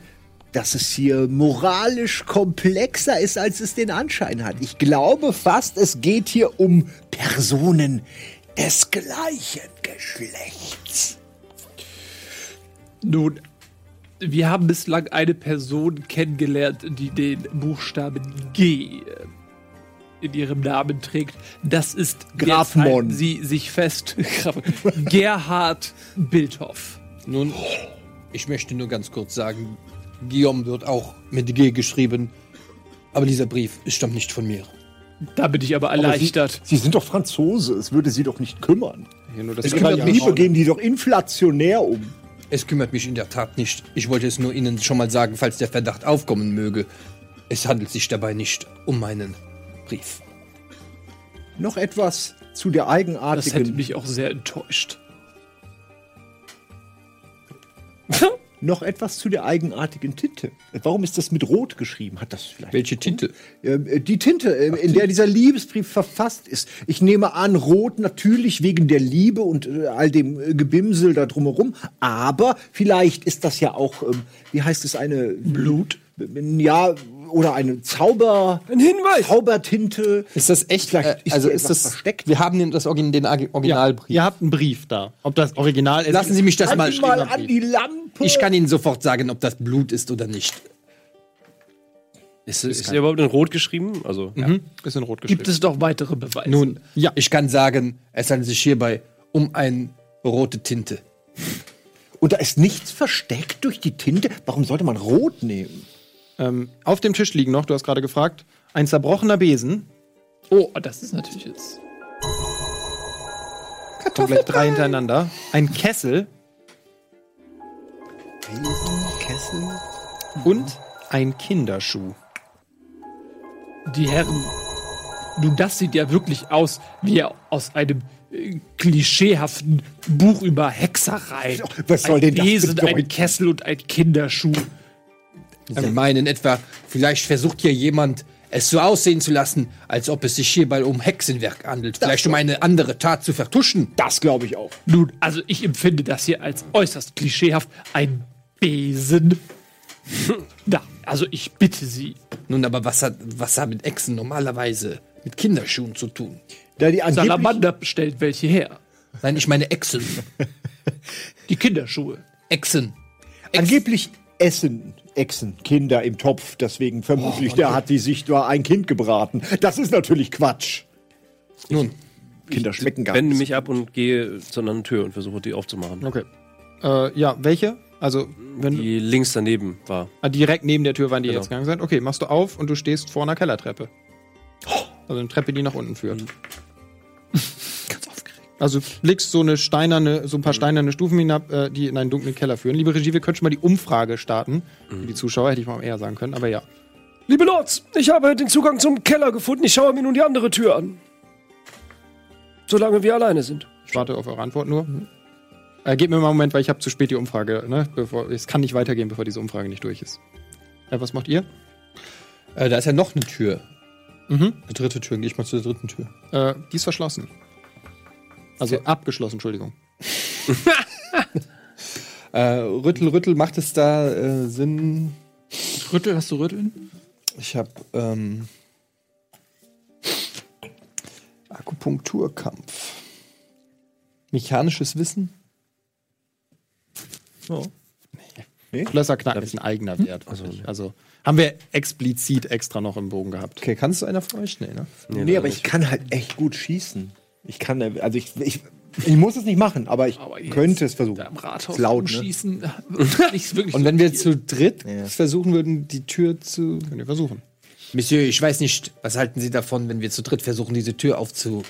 dass es hier moralisch komplexer ist, als es den Anschein hat. Ich glaube fast, es geht hier um Personen des gleichen Geschlechts. Nun, wir haben bislang eine Person kennengelernt, die den Buchstaben G äh, in ihrem Namen trägt. Das ist Graf jetzt halten Mon. Sie sich fest, Graf- Gerhard Bildhoff. Nun, ich möchte nur ganz kurz sagen, Guillaume wird auch mit G geschrieben, aber dieser Brief stammt nicht von mir. Da bin ich aber erleichtert. Sie, Sie sind doch Franzose, es würde Sie doch nicht kümmern. Hier nur das Es kümmert mich, gehen die doch inflationär um. Es kümmert mich in der Tat nicht. Ich wollte es nur Ihnen schon mal sagen, falls der Verdacht aufkommen möge. Es handelt sich dabei nicht um meinen Brief. Noch etwas zu der Das hätte eigenartigen, mich auch sehr enttäuscht. noch etwas zu der eigenartigen Tinte. Warum ist das mit Rot geschrieben? Hat das vielleicht Welche Tinte? Ähm, äh, die Tinte, äh, in der dieser Liebesbrief verfasst ist. Ich nehme an, rot natürlich wegen der Liebe und äh, all dem äh, Gebimsel da drumherum. Aber vielleicht ist das ja auch, ähm, wie heißt es, eine Blut? Ja, oder eine Zauber. Ein Hinweis! Zaubertinte. Ist das echt? Vielleicht äh, also hier ist das versteckt. Wir haben den, das Origin, den Ag- Originalbrief. Ihr habt einen Brief da. Ob das Original ist. Lassen Sie mich das Halt mal. ihn mal an die Lampe. Ich kann Ihnen sofort sagen, ob das Blut ist oder nicht. Ist, ist der überhaupt in Rot geschrieben? Also, Mhm. Ist in Rot geschrieben. Gibt es doch weitere Beweise? Nun, Ja. ich kann sagen, es handelt sich hierbei um eine rote Tinte. Und da ist nichts versteckt durch die Tinte. Warum sollte man rot nehmen? Ähm, auf dem Tisch liegen noch, du hast gerade gefragt, ein zerbrochener Besen. Oh, das ist natürlich jetzt. Gleich drei hintereinander. Ein Kessel Kessel. und ein Kinderschuh. Die Herren. Nun, das sieht ja wirklich aus wie aus einem äh, klischeehaften Buch über Hexerei. Was soll denn das Besen, ein bedeuten? Kessel und ein Kinderschuh. Sie meinen etwa, vielleicht versucht hier jemand, es so aussehen zu lassen, als ob es sich hierbei um Hexenwerk handelt. Vielleicht um eine andere Tat zu vertuschen. Das glaube ich auch. Nun, also ich empfinde das hier als äußerst klischeehaft. Ein Besen. Da, also ich bitte Sie. Nun, aber was hat, was hat mit Echsen normalerweise mit Kinderschuhen zu tun? Da die angeblich, Salamander stellt welche her. Nein, ich meine Echsen. Die Kinderschuhe. Echsen. angeblich essen Echsen Kinder im Topf. Deswegen vermutlich, der hat die sich nur ein Kind gebraten. Das ist natürlich Quatsch. Nun, Kinder schmecken gar wende nicht. mich ab und gehe zu einer Tür und versuche die aufzumachen. Okay. Äh, ja, welche? Also, wenn du Die links daneben war. ah, direkt neben der Tür waren die Genau. jetzt gegangen sind. Okay, machst du auf und du stehst vor einer Kellertreppe. Also eine Treppe, die nach unten führt. Aufgeregt. Also du legst so eine steinerne, so ein paar steinerne Stufen hinab, äh, die in einen dunklen Keller führen. Liebe Regie, wir können schon mal die Umfrage starten. Für die Zuschauer hätte ich mal eher sagen können, aber ja. Liebe Lords, ich habe den Zugang zum Keller gefunden. Ich schaue mir nun die andere Tür an. Solange wir alleine sind. Ich warte auf eure Antwort nur. Äh, gebt mir mal einen Moment, weil ich habe zu spät die Umfrage. Ne? Bevor, es kann nicht weitergehen, bevor diese Umfrage nicht durch ist. Äh, was macht ihr? äh, da ist ja noch eine Tür. Mhm. Eine dritte Tür. Gehe ich mal zu der dritten Tür. Äh, die ist verschlossen. Also abgeschlossen, Entschuldigung. Äh, Rüttel, Rüttel, macht es da äh, Sinn? Rüttel, hast du Rütteln? Ich habe ähm, Akupunkturkampf. Mechanisches Wissen? Schlösserknacken ist ein eigener Wert. Also, also haben wir explizit extra noch im Bogen gehabt. Okay, kannst du einer von euch? Nee, ne? Nee, aber ich kann halt echt gut schießen. Ich kann, also ich, ich, ich muss es nicht machen, aber ich Aber könnte es versuchen. Da im Rathaus laut, ne? schießen. Wirklich Und wenn wir zu dritt versuchen würden, die Tür zu. Könnt ihr versuchen. Monsieur, ich weiß nicht, was halten Sie davon, wenn wir zu dritt versuchen, diese Tür aufzu.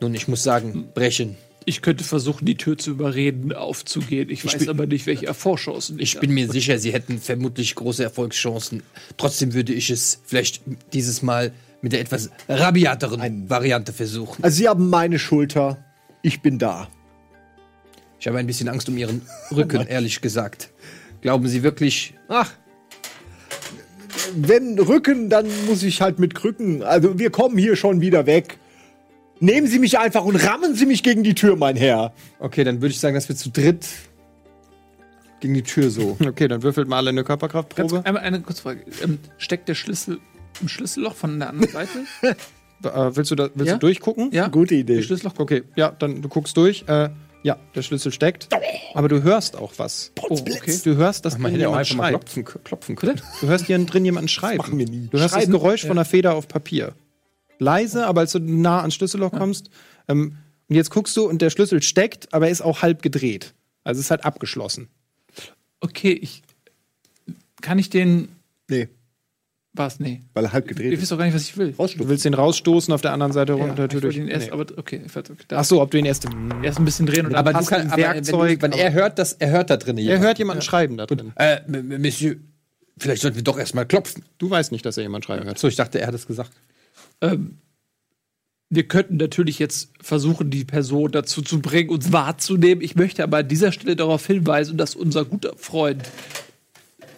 Nun, ich muss sagen, brechen. Ich könnte versuchen, die Tür zu überreden, aufzugehen. Ich, weiß aber nicht, welche Erfolgschancen Ich bin mir sicher, sie hätten vermutlich große Erfolgschancen. Trotzdem würde ich es vielleicht dieses Mal mit der etwas rabiateren Variante versuchen. Also Sie haben meine Schulter. Ich bin da. Ich habe ein bisschen Angst um ihren Rücken, ehrlich gesagt. Glauben Sie wirklich? Ach. Wenn Rücken, dann muss ich halt mit Krücken. Also wir kommen hier schon wieder weg. Nehmen Sie mich einfach und rammen Sie mich gegen die Tür, mein Herr. Okay, dann würde ich sagen, dass wir zu dritt gegen die Tür so. Okay, dann würfelt mal alle eine Körperkraftprobe. Einmal eine kurze Frage. Ähm, steckt der Schlüssel im Schlüsselloch von der anderen Seite? Äh, willst du, da, willst Ja? du durchgucken? Ja? Gute Idee. Die Schlüsselloch? Okay, ja, dann du guckst durch. Äh, ja, der Schlüssel steckt. Aber du hörst auch was. Oh, okay. Du hörst, dass Man drin hätte auch mal klopfen, klopfen können. Du hörst hier drin jemanden schreiben. machen wir nie. Du hörst Schreiben? das Geräusch von einer Feder auf Papier. Leise, aber als du nah ans Schlüsselloch kommst. Ähm, und jetzt guckst du und der Schlüssel steckt, aber er ist auch halb gedreht. Also es ist halt abgeschlossen. Okay, ich. Kann ich den. Nee, Was? Nee. weil er halb Ich gedreht weiß ist. doch gar nicht, was ich will. Du willst den rausstoßen, auf der anderen Seite runter. Ja, ich wollte ihn erst, Nee. aber okay, ich Ach so, ob du ihn erst. erst ein bisschen drehen und Aber dann du kannst, ein aber Werkzeug, wenn, du, wenn er hört, dass er hört da drin Er hört jemanden schreiben da drin. Äh, Monsieur, vielleicht sollten wir doch erstmal klopfen. Du weißt nicht, dass er jemanden schreiben hört. So, ich dachte, er hat es gesagt. Ähm, wir könnten natürlich jetzt versuchen, die Person dazu zu bringen, uns wahrzunehmen. Ich möchte aber an dieser Stelle darauf hinweisen, dass unser guter Freund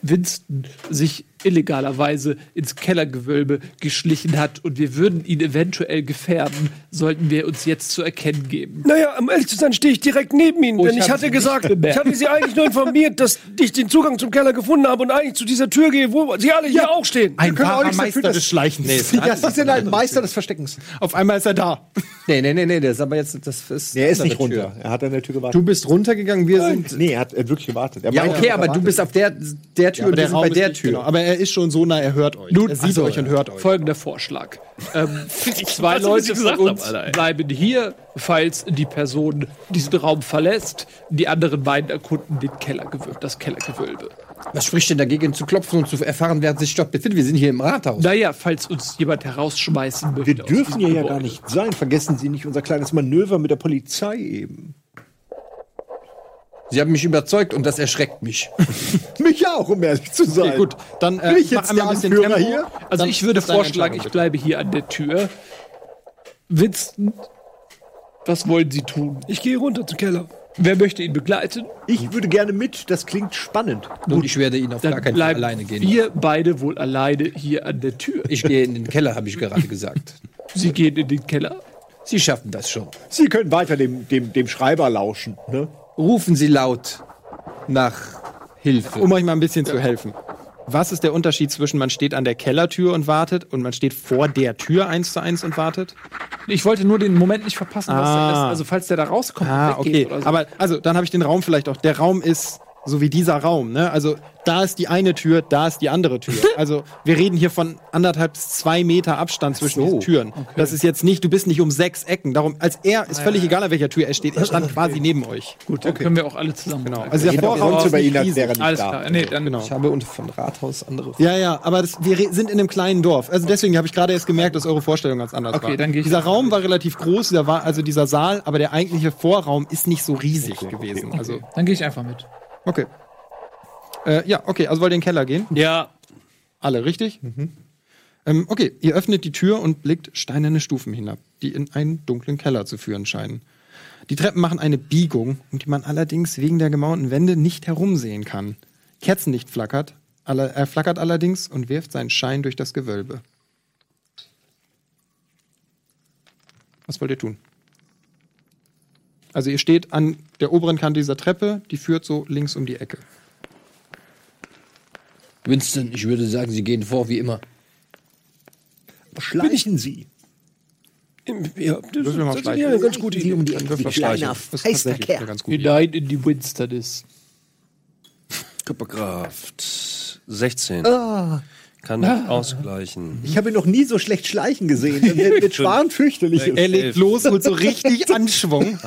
Winston sich illegalerweise ins Kellergewölbe geschlichen hat und wir würden ihn eventuell gefährden, sollten wir uns jetzt zu erkennen geben. Naja, um ehrlich zu sein, stehe ich direkt neben Ihnen, denn ich ich hatte gesagt, bemerkt. ich hatte Sie eigentlich nur informiert, dass ich den Zugang zum Keller gefunden habe und eigentlich zu dieser Tür gehe, wo Sie alle hier auch stehen. Ein wahrer dafür, Meister dass- des Schleichens. Ja, Sie sind ein Meister des Versteckens. Auf einmal ist er da. Nee, nee, nee, nee, der ist aber jetzt, das ist. Er ist nicht runter. Er hat an der Tür gewartet. Du bist runtergegangen, wir sind. nee, er hat wirklich gewartet. Er Ja, okay, er aber du gewartet. bist auf der, der Tür und wir sind bei der Tür. Genau. Aber er ist schon so nah, er hört euch. Nun, er sieht ach so, euch und hört euch. Folgender Vorschlag. Ähm, zwei Leute von uns hab, bleiben hier, falls die Person diesen Raum verlässt. Die anderen beiden erkunden den Kellergewölbe, das Kellergewölbe. Was spricht denn dagegen zu klopfen und zu erfahren, wer sich dort befindet? Wir sind hier im Rathaus. Naja, falls uns jemand herausschmeißen möchte. Wir dürfen hier ja Gebäude. gar nicht sein. Vergessen Sie nicht unser kleines Manöver mit der Polizei eben. Sie haben mich überzeugt und das erschreckt mich. Mich auch, um ehrlich zu sein. Okay, gut, dann äh, Bin ich mach jetzt einmal ein bisschen Tempo. hier? Also Dann ich würde vorschlagen, ich bleibe hier an der Tür. Winston, was wollen Sie tun? Ich gehe runter zum Keller. Wer möchte ihn begleiten? Ich würde gerne mit. Das klingt spannend. Und ich werde ihn auf Dann gar keinen Fall alleine gehen. wir beide wohl alleine hier an der Tür. Ich gehe in den Keller, habe ich gerade gesagt. Sie gehen in den Keller. Sie schaffen das schon. Sie können weiter dem, dem, dem Schreiber lauschen. Ne? Rufen Sie laut nach Hilfe. Um euch mal ein bisschen zu helfen. Was ist der Unterschied zwischen man steht an der Kellertür und wartet und man steht vor der Tür eins zu eins und wartet? Ich wollte nur den Moment nicht verpassen, Ah. er das, also falls der da rauskommt Ah, weggeht okay. oder so. Aber also, dann habe ich den Raum vielleicht auch. Der Raum ist so wie dieser Raum, ne? Also, da ist die eine Tür, da ist die andere Tür. Also, wir reden hier von anderthalb bis zwei Meter Abstand zwischen diesen Türen. Das ist jetzt nicht, du bist nicht um sechs Ecken. Darum, als er, ist völlig egal, an welcher Tür er steht, er stand quasi neben euch. Gut, dann können wir auch alle zusammen. Genau. Also, der Vorraum über ihn, als wäre nicht Alles da. klar. Nee, dann Genau. Ich habe unter von Rathaus andere. Ja, ja, aber das, wir sind in einem kleinen Dorf. Also deswegen habe ich gerade erst gemerkt, dass eure Vorstellung ganz anders Okay, war. dann dieser Raum war relativ groß, dieser war, also dieser Saal, aber der eigentliche Vorraum ist nicht so riesig gewesen. Also, Dann gehe ich einfach mit. Okay. Äh, ja, okay, also wollt ihr in den Keller gehen? Ja, Alle, richtig? Ähm, okay, ihr öffnet die Tür und blickt steinerne Stufen hinab, die in einen dunklen Keller zu führen scheinen. Die Treppen machen eine Biegung, um die man allerdings wegen der gemauerten Wände nicht herumsehen kann. Kerzenlicht flackert, alle, er flackert allerdings und wirft seinen Schein durch das Gewölbe. Was wollt ihr tun? Also ihr steht an der oberen Kante dieser Treppe, die führt so links um die Ecke. Winston, ich würde sagen, Sie gehen vor wie immer. Schleichen Sie. Ja, das, mal ist schleichen. eine ganz gute Idee. um die auf kleiner, ist feister Kerl. Hinein in die Winsternis. Körperkraft 16. Ah, Kann nicht ausgleichen. ich habe ihn noch nie so schlecht schleichen gesehen. Mit, mit Schwan fürchterlich. Er legt los, holt so richtig Anschwung.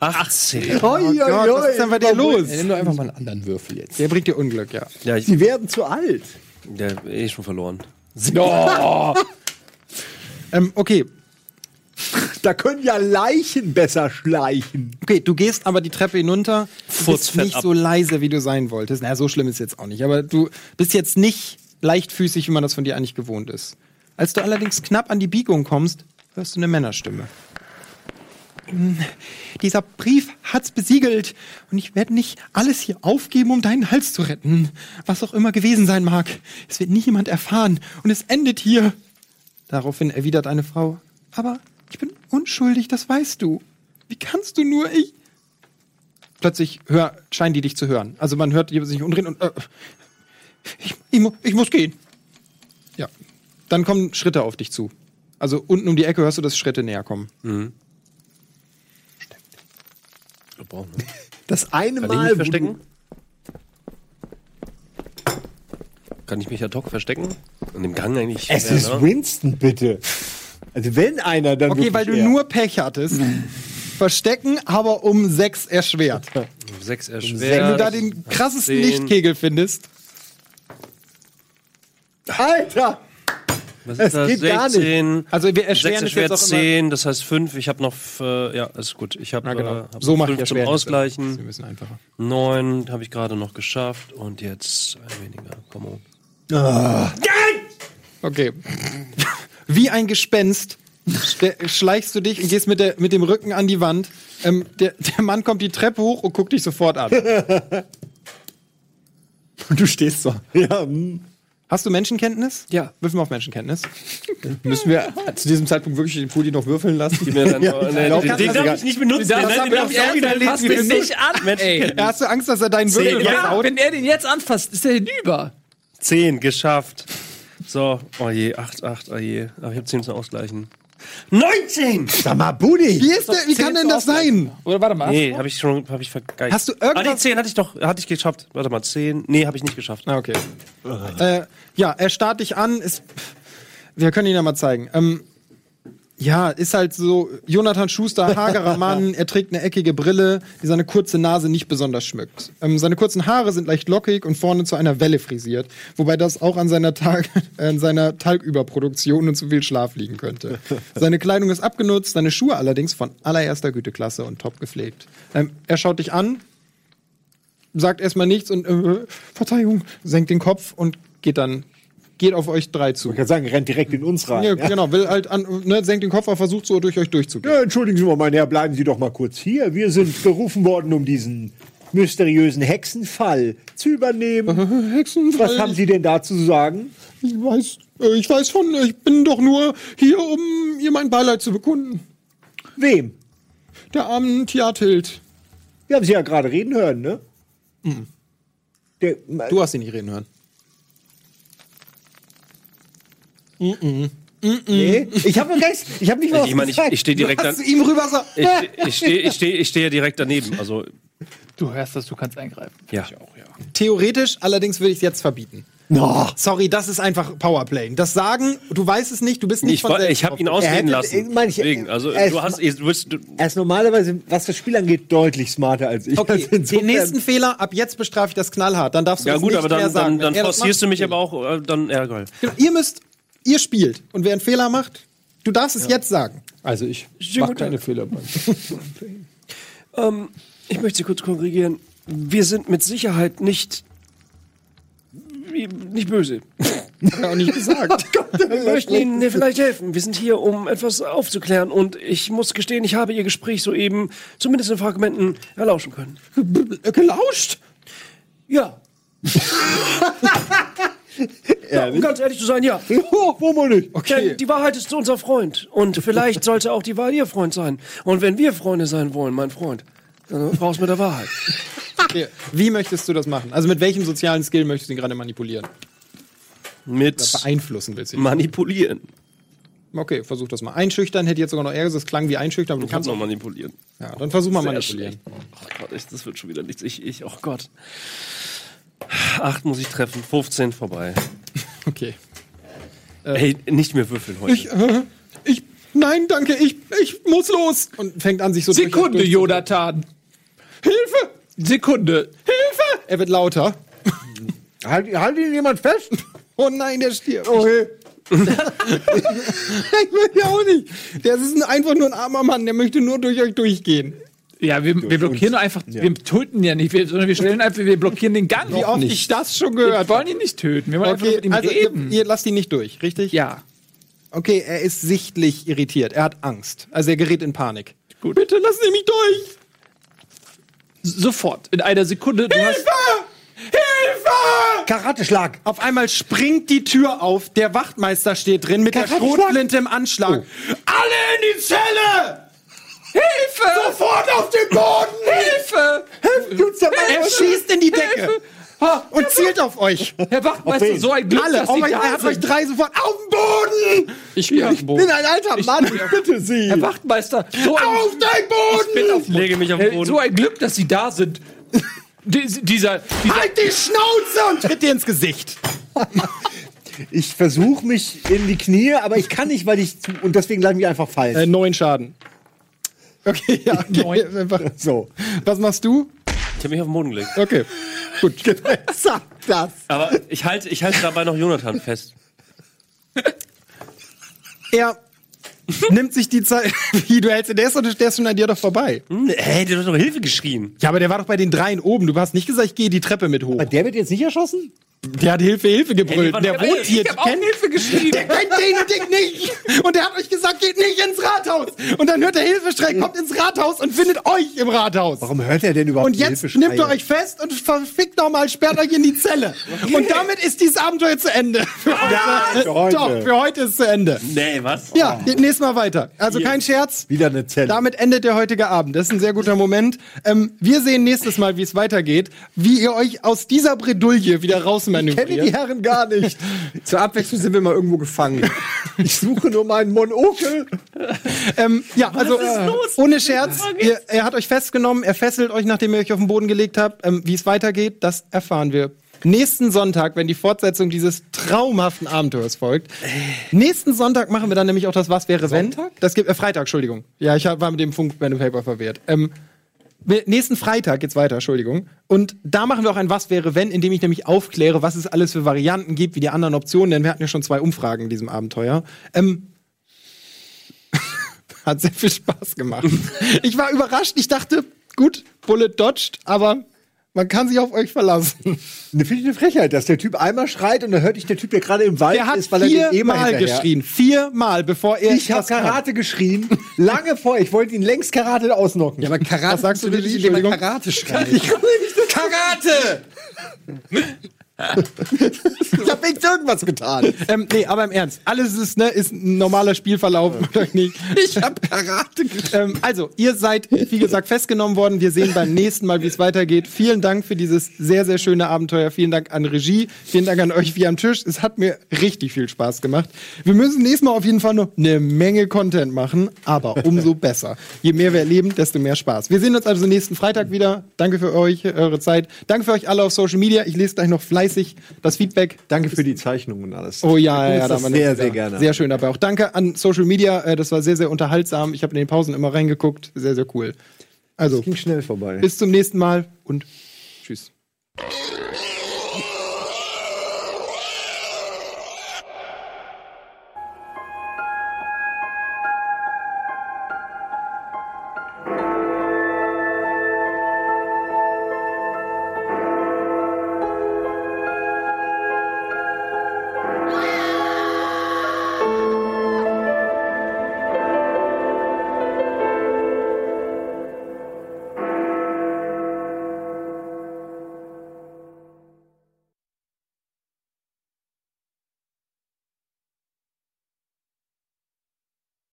18. Oi, oi, Gott, was ist denn bei dir los? Nimm doch einfach mal einen anderen Würfel jetzt. Der bringt dir Unglück, ja. Ja, ich, Sie werden zu alt. der eh schon verloren. Ähm, okay. Da können ja Leichen besser schleichen. Okay, du gehst aber die Treppe hinunter. Du bist nicht ab. so leise, wie du sein wolltest. Naja, so schlimm ist jetzt auch nicht. Aber du bist jetzt nicht leichtfüßig, wie man das von dir eigentlich gewohnt ist. Als du allerdings knapp an die Biegung kommst, hörst du eine Männerstimme. Hm, Dieser Brief hat's besiegelt und ich werde nicht alles hier aufgeben, um deinen Hals zu retten. Was auch immer gewesen sein mag. Es wird nie jemand erfahren und es endet hier. Daraufhin erwidert eine Frau, aber ich bin unschuldig, das weißt du. Wie kannst du nur, ich... Plötzlich hör, scheinen die dich zu hören. Also man hört die sich umdrehen und... Äh, ich, ich, ich muss gehen. Ja. Dann kommen Schritte auf dich zu. Also unten um die Ecke hörst du, dass Schritte näher kommen. Das eine Kann ich Mal, mich wo verstecken? Kann ich mich ad hoc verstecken? In dem Gang eigentlich. Es ja, ist ne? Winston, bitte. Also wenn einer dann Okay, weil du wirklich er- nur Pech hattest. Verstecken, aber um sechs erschwert. Sechs Wenn erschwert. du da den krassesten. Lichtkegel findest. Alter! Was Es ist das? geht gar nicht. 16. Also wir Sechs erschweren es erschwert jetzt auch immer. 10, das heißt 5. Ich habe noch, äh, ja, ist gut. Ich habe Na genau. äh, hab so noch macht fünf ihr zum schwer. Das ist Ausgleichen. ein bisschen einfacher. 9 habe ich gerade noch geschafft und jetzt ein weniger. Komm on. Okay. Wie ein Gespenst schleichst du dich und gehst mit, der, mit dem Rücken an die Wand. Ähm, der, der Mann kommt die Treppe hoch und guckt dich sofort an. Und du stehst so. Ja, hm. Hast du Menschenkenntnis? Ja. Würfel mal auf Menschenkenntnis. Müssen wir zu diesem Zeitpunkt wirklich den Pudi noch würfeln lassen? Mir dann, Ja, nee, glaub, den, den darf ich nicht benutzen. Das Den, hab den darf ich lesen. den nicht an. Ja, hast du Angst, dass er deinen Würfel Ja, versaut? wenn er den jetzt anfasst, ist er hinüber. 10 geschafft. So, oh je, 8, 8, oh je. Aber ich habe 10 zum Ausgleichen. 19! Sag mal, Buddy! Wie, ist der, wie kann denn das sein? Oder warte mal. Nee, habe ich schon, habe ich vergeigt. Hast du Ah, nee, irgendwas? 10 hatte ich doch, hatte ich geschafft. Warte mal, 10. Nee, habe ich nicht geschafft. Ah, okay. Äh, ja, er starrt dich an. Ist, wir können ihn ja mal zeigen. Ähm, ja, ist halt so Jonathan Schuster, hagerer Mann. Er trägt eine eckige Brille, die seine kurze Nase nicht besonders schmückt. Ähm, seine kurzen Haare sind leicht lockig und vorne zu einer Welle frisiert, wobei das auch an seiner, Tag, an seiner Talgüberproduktion und zu viel Schlaf liegen könnte. Seine Kleidung ist abgenutzt, seine Schuhe allerdings von allererster Güteklasse und top gepflegt. Ähm, er schaut dich an, sagt erstmal nichts und äh, Verzeihung, senkt den Kopf und geht dann geht auf euch drei zu. Ich kann sagen, rennt direkt in uns rein. Ja, Ja, genau, will halt an, ne, senkt den Kopf, aber versucht so durch euch durchzugehen. Ja, entschuldigen Sie mal, mein Herr, bleiben Sie doch mal kurz hier. Wir sind berufen worden, um diesen mysteriösen Hexenfall zu übernehmen. Hexenfall, Was haben Sie denn dazu zu sagen? Ich weiß, äh, ich weiß von, ich bin doch nur hier, um ihr mein Beileid zu bekunden. Wem? Der armen Tiatild. Wir haben Sie ja gerade reden hören, ne? Der, Du hast ihn nicht reden hören. Nee, ich habe. Ich habe nicht mal Ich meine, ich, ich stehe direkt an, ihm rüber so, ich, ich stehe ich steh, ich steh ja direkt daneben. Also, Du hörst das, du kannst eingreifen. ja. Theoretisch, allerdings würde ich es jetzt verbieten. No. Sorry, das ist einfach Powerplay. Das Sagen, du weißt es nicht, du bist nicht Ich, von selbst ich habe ihn ausreden hätte- lassen. ich meine, ich- Deswegen, also, er- du hast, du wirst, du, Er ist normalerweise, was das Spiel angeht, deutlich smarter als ich. Okay, Also den nächsten Fehler, ab jetzt bestrafe ich das knallhart. Dann darfst du ja das gut, nicht aber mehr dann, sagen. dann, dann das forcierst du mich aber auch, äh, dann, ja, geil. Genau, ihr müsst, ihr spielt. Und wer einen Fehler macht, du darfst es jetzt sagen. Also ich Schönen mach guten keine. Fehler. Ähm, ich möchte Sie kurz korrigieren. Wir sind mit Sicherheit nicht nicht böse. Hat er auch nicht gesagt. Wir möchten Ihnen vielleicht helfen. Wir sind hier, um etwas aufzuklären. Und ich muss gestehen, ich habe Ihr Gespräch soeben, zumindest in Fragmenten, erlauschen können. Gelauscht? Ja. Ja um ganz ehrlich zu sein, ja. Oh, warum nicht? Okay. Denn die Wahrheit ist unser Freund. Und vielleicht sollte auch die Wahrheit Ihr Freund sein. Und wenn wir Freunde sein wollen, mein Freund, dann raus mit der Wahrheit. okay. Wie möchtest du das machen? Also mit welchem sozialen Skill möchtest du ihn gerade manipulieren? Mit Beeinflussen willst du ihn? manipulieren. Okay, versuch das mal. Einschüchtern hätte jetzt sogar noch Ärger, das klang wie einschüchtern, aber du Ich kann kannst noch auch. manipulieren. Ja, dann versuch mal Sehr manipulieren. schlecht. Oh Gott, ich- das wird schon wieder nichts. Ich, ich, oh Gott. Acht muss ich treffen, 15 vorbei. Okay. Ey, nicht mehr würfeln heute. Ich, äh, ich, nein, danke, ich, ich muss los. Und fängt an, sich so Sekunde, durch- Jonathan. Hilfe! Sekunde. Hilfe! Er wird lauter. Halt, halt ihn jemand fest? Oh nein, der stirbt. Okay. ich will ja auch nicht. Der ist einfach nur ein armer Mann, der möchte nur durch euch durchgehen. Ja, wir, wir blockieren einfach, wir töten ja nicht, wir, sondern wir stellen einfach, wir blockieren den Gang. Wie oft ich das schon gehört Wir wollen ihn nicht töten, wir wollen einfach Okay, mit ihm also ihr, reden. ihr lasst ihn nicht durch, richtig? ja. Okay, er ist sichtlich irritiert. Er hat Angst. Also er gerät in Panik. Gut. Bitte lass ihn mich durch. Sofort, in einer Sekunde. Du hast, Hilfe! Karateschlag. Auf einmal springt die Tür auf, der Wachtmeister steht drin mit der? Schrotflinte im Anschlag. Alle in die Zelle! Hilfe! Sofort auf den Boden! Hilfe! Er schießt in die Decke Ha, und zielt auf euch. Herr Wachtmeister, so ein Glück, Alle. dass Oh Sie da er hat euch drei sofort auf den Boden! Ich gehe auf den Boden. bin ein alter Mann, ich bitte Sie. Herr Wachtmeister, so ein, Auf den ich bin Boden! auf Ich lege mich auf den Boden. so ein Glück, dass Sie da sind. Dies- dieser, dieser Halt die Schnauze und tritt dir ins Gesicht. Ich versuche mich in die Knie, aber ich kann nicht, weil ich zu, und deswegen lasse ich mich einfach fallen. Äh, neun Schaden. Okay, ja, okay. Einfach. so. Was machst du? Ich habe mich auf den Boden gelegt. Okay, gut. Sag das. Aber ich halte ich halte dabei noch Jonathan fest. Er nimmt sich die Zeit. Wie, du hältst, der ist, doch- der ist schon an dir doch vorbei. Hm, Hey, der hat doch Hilfe geschrien. Ja, aber der war doch bei den dreien oben. Du hast nicht gesagt, ich gehe die Treppe mit hoch. Aber der wird jetzt nicht erschossen? Der hat Hilfe, Hilfe gebrüllt. Hey, der wohnt hier. ich hab auch Hilfe geschrieben. Der kennt den und den nicht. Und der hat euch gesagt, geht nicht ins Rathaus. Und dann hört der Hilfeschrei, kommt ins Rathaus und findet euch im Rathaus. Warum hört er denn überhaupt Und jetzt Hilfeschreie? nimmt er euch fest und verfickt nochmal, sperrt euch in die Zelle. Und damit ist dieses Abenteuer zu Ende. Für heute. für heute. Doch, für heute ist es zu Ende. Nee, was? Ja, geht nächstes Mal weiter. Also kein Scherz. Wieder eine Zelle. Damit endet der heutige Abend. Das ist ein sehr guter Moment. Ähm, wir sehen nächstes Mal, wie es weitergeht, wie ihr euch aus dieser Bredouille wieder kenne die. Herren gar nicht. Zur Abwechslung sind wir mal irgendwo gefangen. Ich suche nur meinen Monokel. Ähm, ja, also ohne Scherz, ihr, er hat euch festgenommen, er fesselt euch, nachdem ihr euch auf den Boden gelegt habt. Ähm, wie es weitergeht, das erfahren wir nächsten Sonntag, wenn die Fortsetzung dieses traumhaften Abenteuers folgt. Nächsten Sonntag machen wir dann nämlich auch das Was wäre wenn. Das gibt äh, Freitag, Entschuldigung. Ja, ich hab, war mit dem Funk Pen and Paper verwehrt. Ähm, Nächsten Freitag geht's weiter, Entschuldigung. Und da machen wir auch ein Was wäre wenn, indem ich nämlich aufkläre, was es alles für Varianten gibt, wie die anderen Optionen, denn wir hatten ja schon zwei Umfragen in diesem Abenteuer. Ähm, hat sehr viel Spaß gemacht. Ich war überrascht, ich dachte, gut, Bullet dodged, aber man kann sich auf euch verlassen. Finde ich eine Frechheit, dass der Typ einmal schreit und dann hört ich der Typ, der gerade im Wald Er hat ist, weil er den EMA viermal hinterher. geschrien. Viermal, bevor er Ich habe das kann. Karate geschrien, lange vor. Ich wollte ihn längst Karate ausnocken. Ja, aber Karate, Was sagst du, natürlich, Lilly? indem man. Karate schreit. Ich komme nicht Karate! Ich habe nicht irgendwas getan. Ähm, nee, aber im Ernst, alles ist, ne, ist ein normaler Spielverlauf. Nicht. Ich hab Karate Ähm, also, ihr seid, wie gesagt, festgenommen worden. Wir sehen beim nächsten Mal, wie es weitergeht. Vielen Dank für dieses sehr, sehr schöne Abenteuer. Vielen Dank an Regie. Vielen Dank an euch wie am Tisch. Es hat mir richtig viel Spaß gemacht. Wir müssen nächstes Mal auf jeden Fall noch eine Menge Content machen, aber umso besser. Je mehr wir erleben, desto mehr Spaß. Wir sehen uns also nächsten Freitag wieder. Danke für euch, eure Zeit. Danke für euch alle auf Social Media. Ich lese gleich noch fleißig das Feedback. Danke für die Zeichnungen und alles. Oh ja, ja, ja, da das sehr, sehr ja, gerne. Sehr schön dabei. Auch danke an Social Media. äh, Das war sehr, sehr unterhaltsam. Ich habe in den Pausen immer reingeguckt. Sehr, sehr cool. Also, Ging schnell vorbei. bis zum nächsten Mal und tschüss.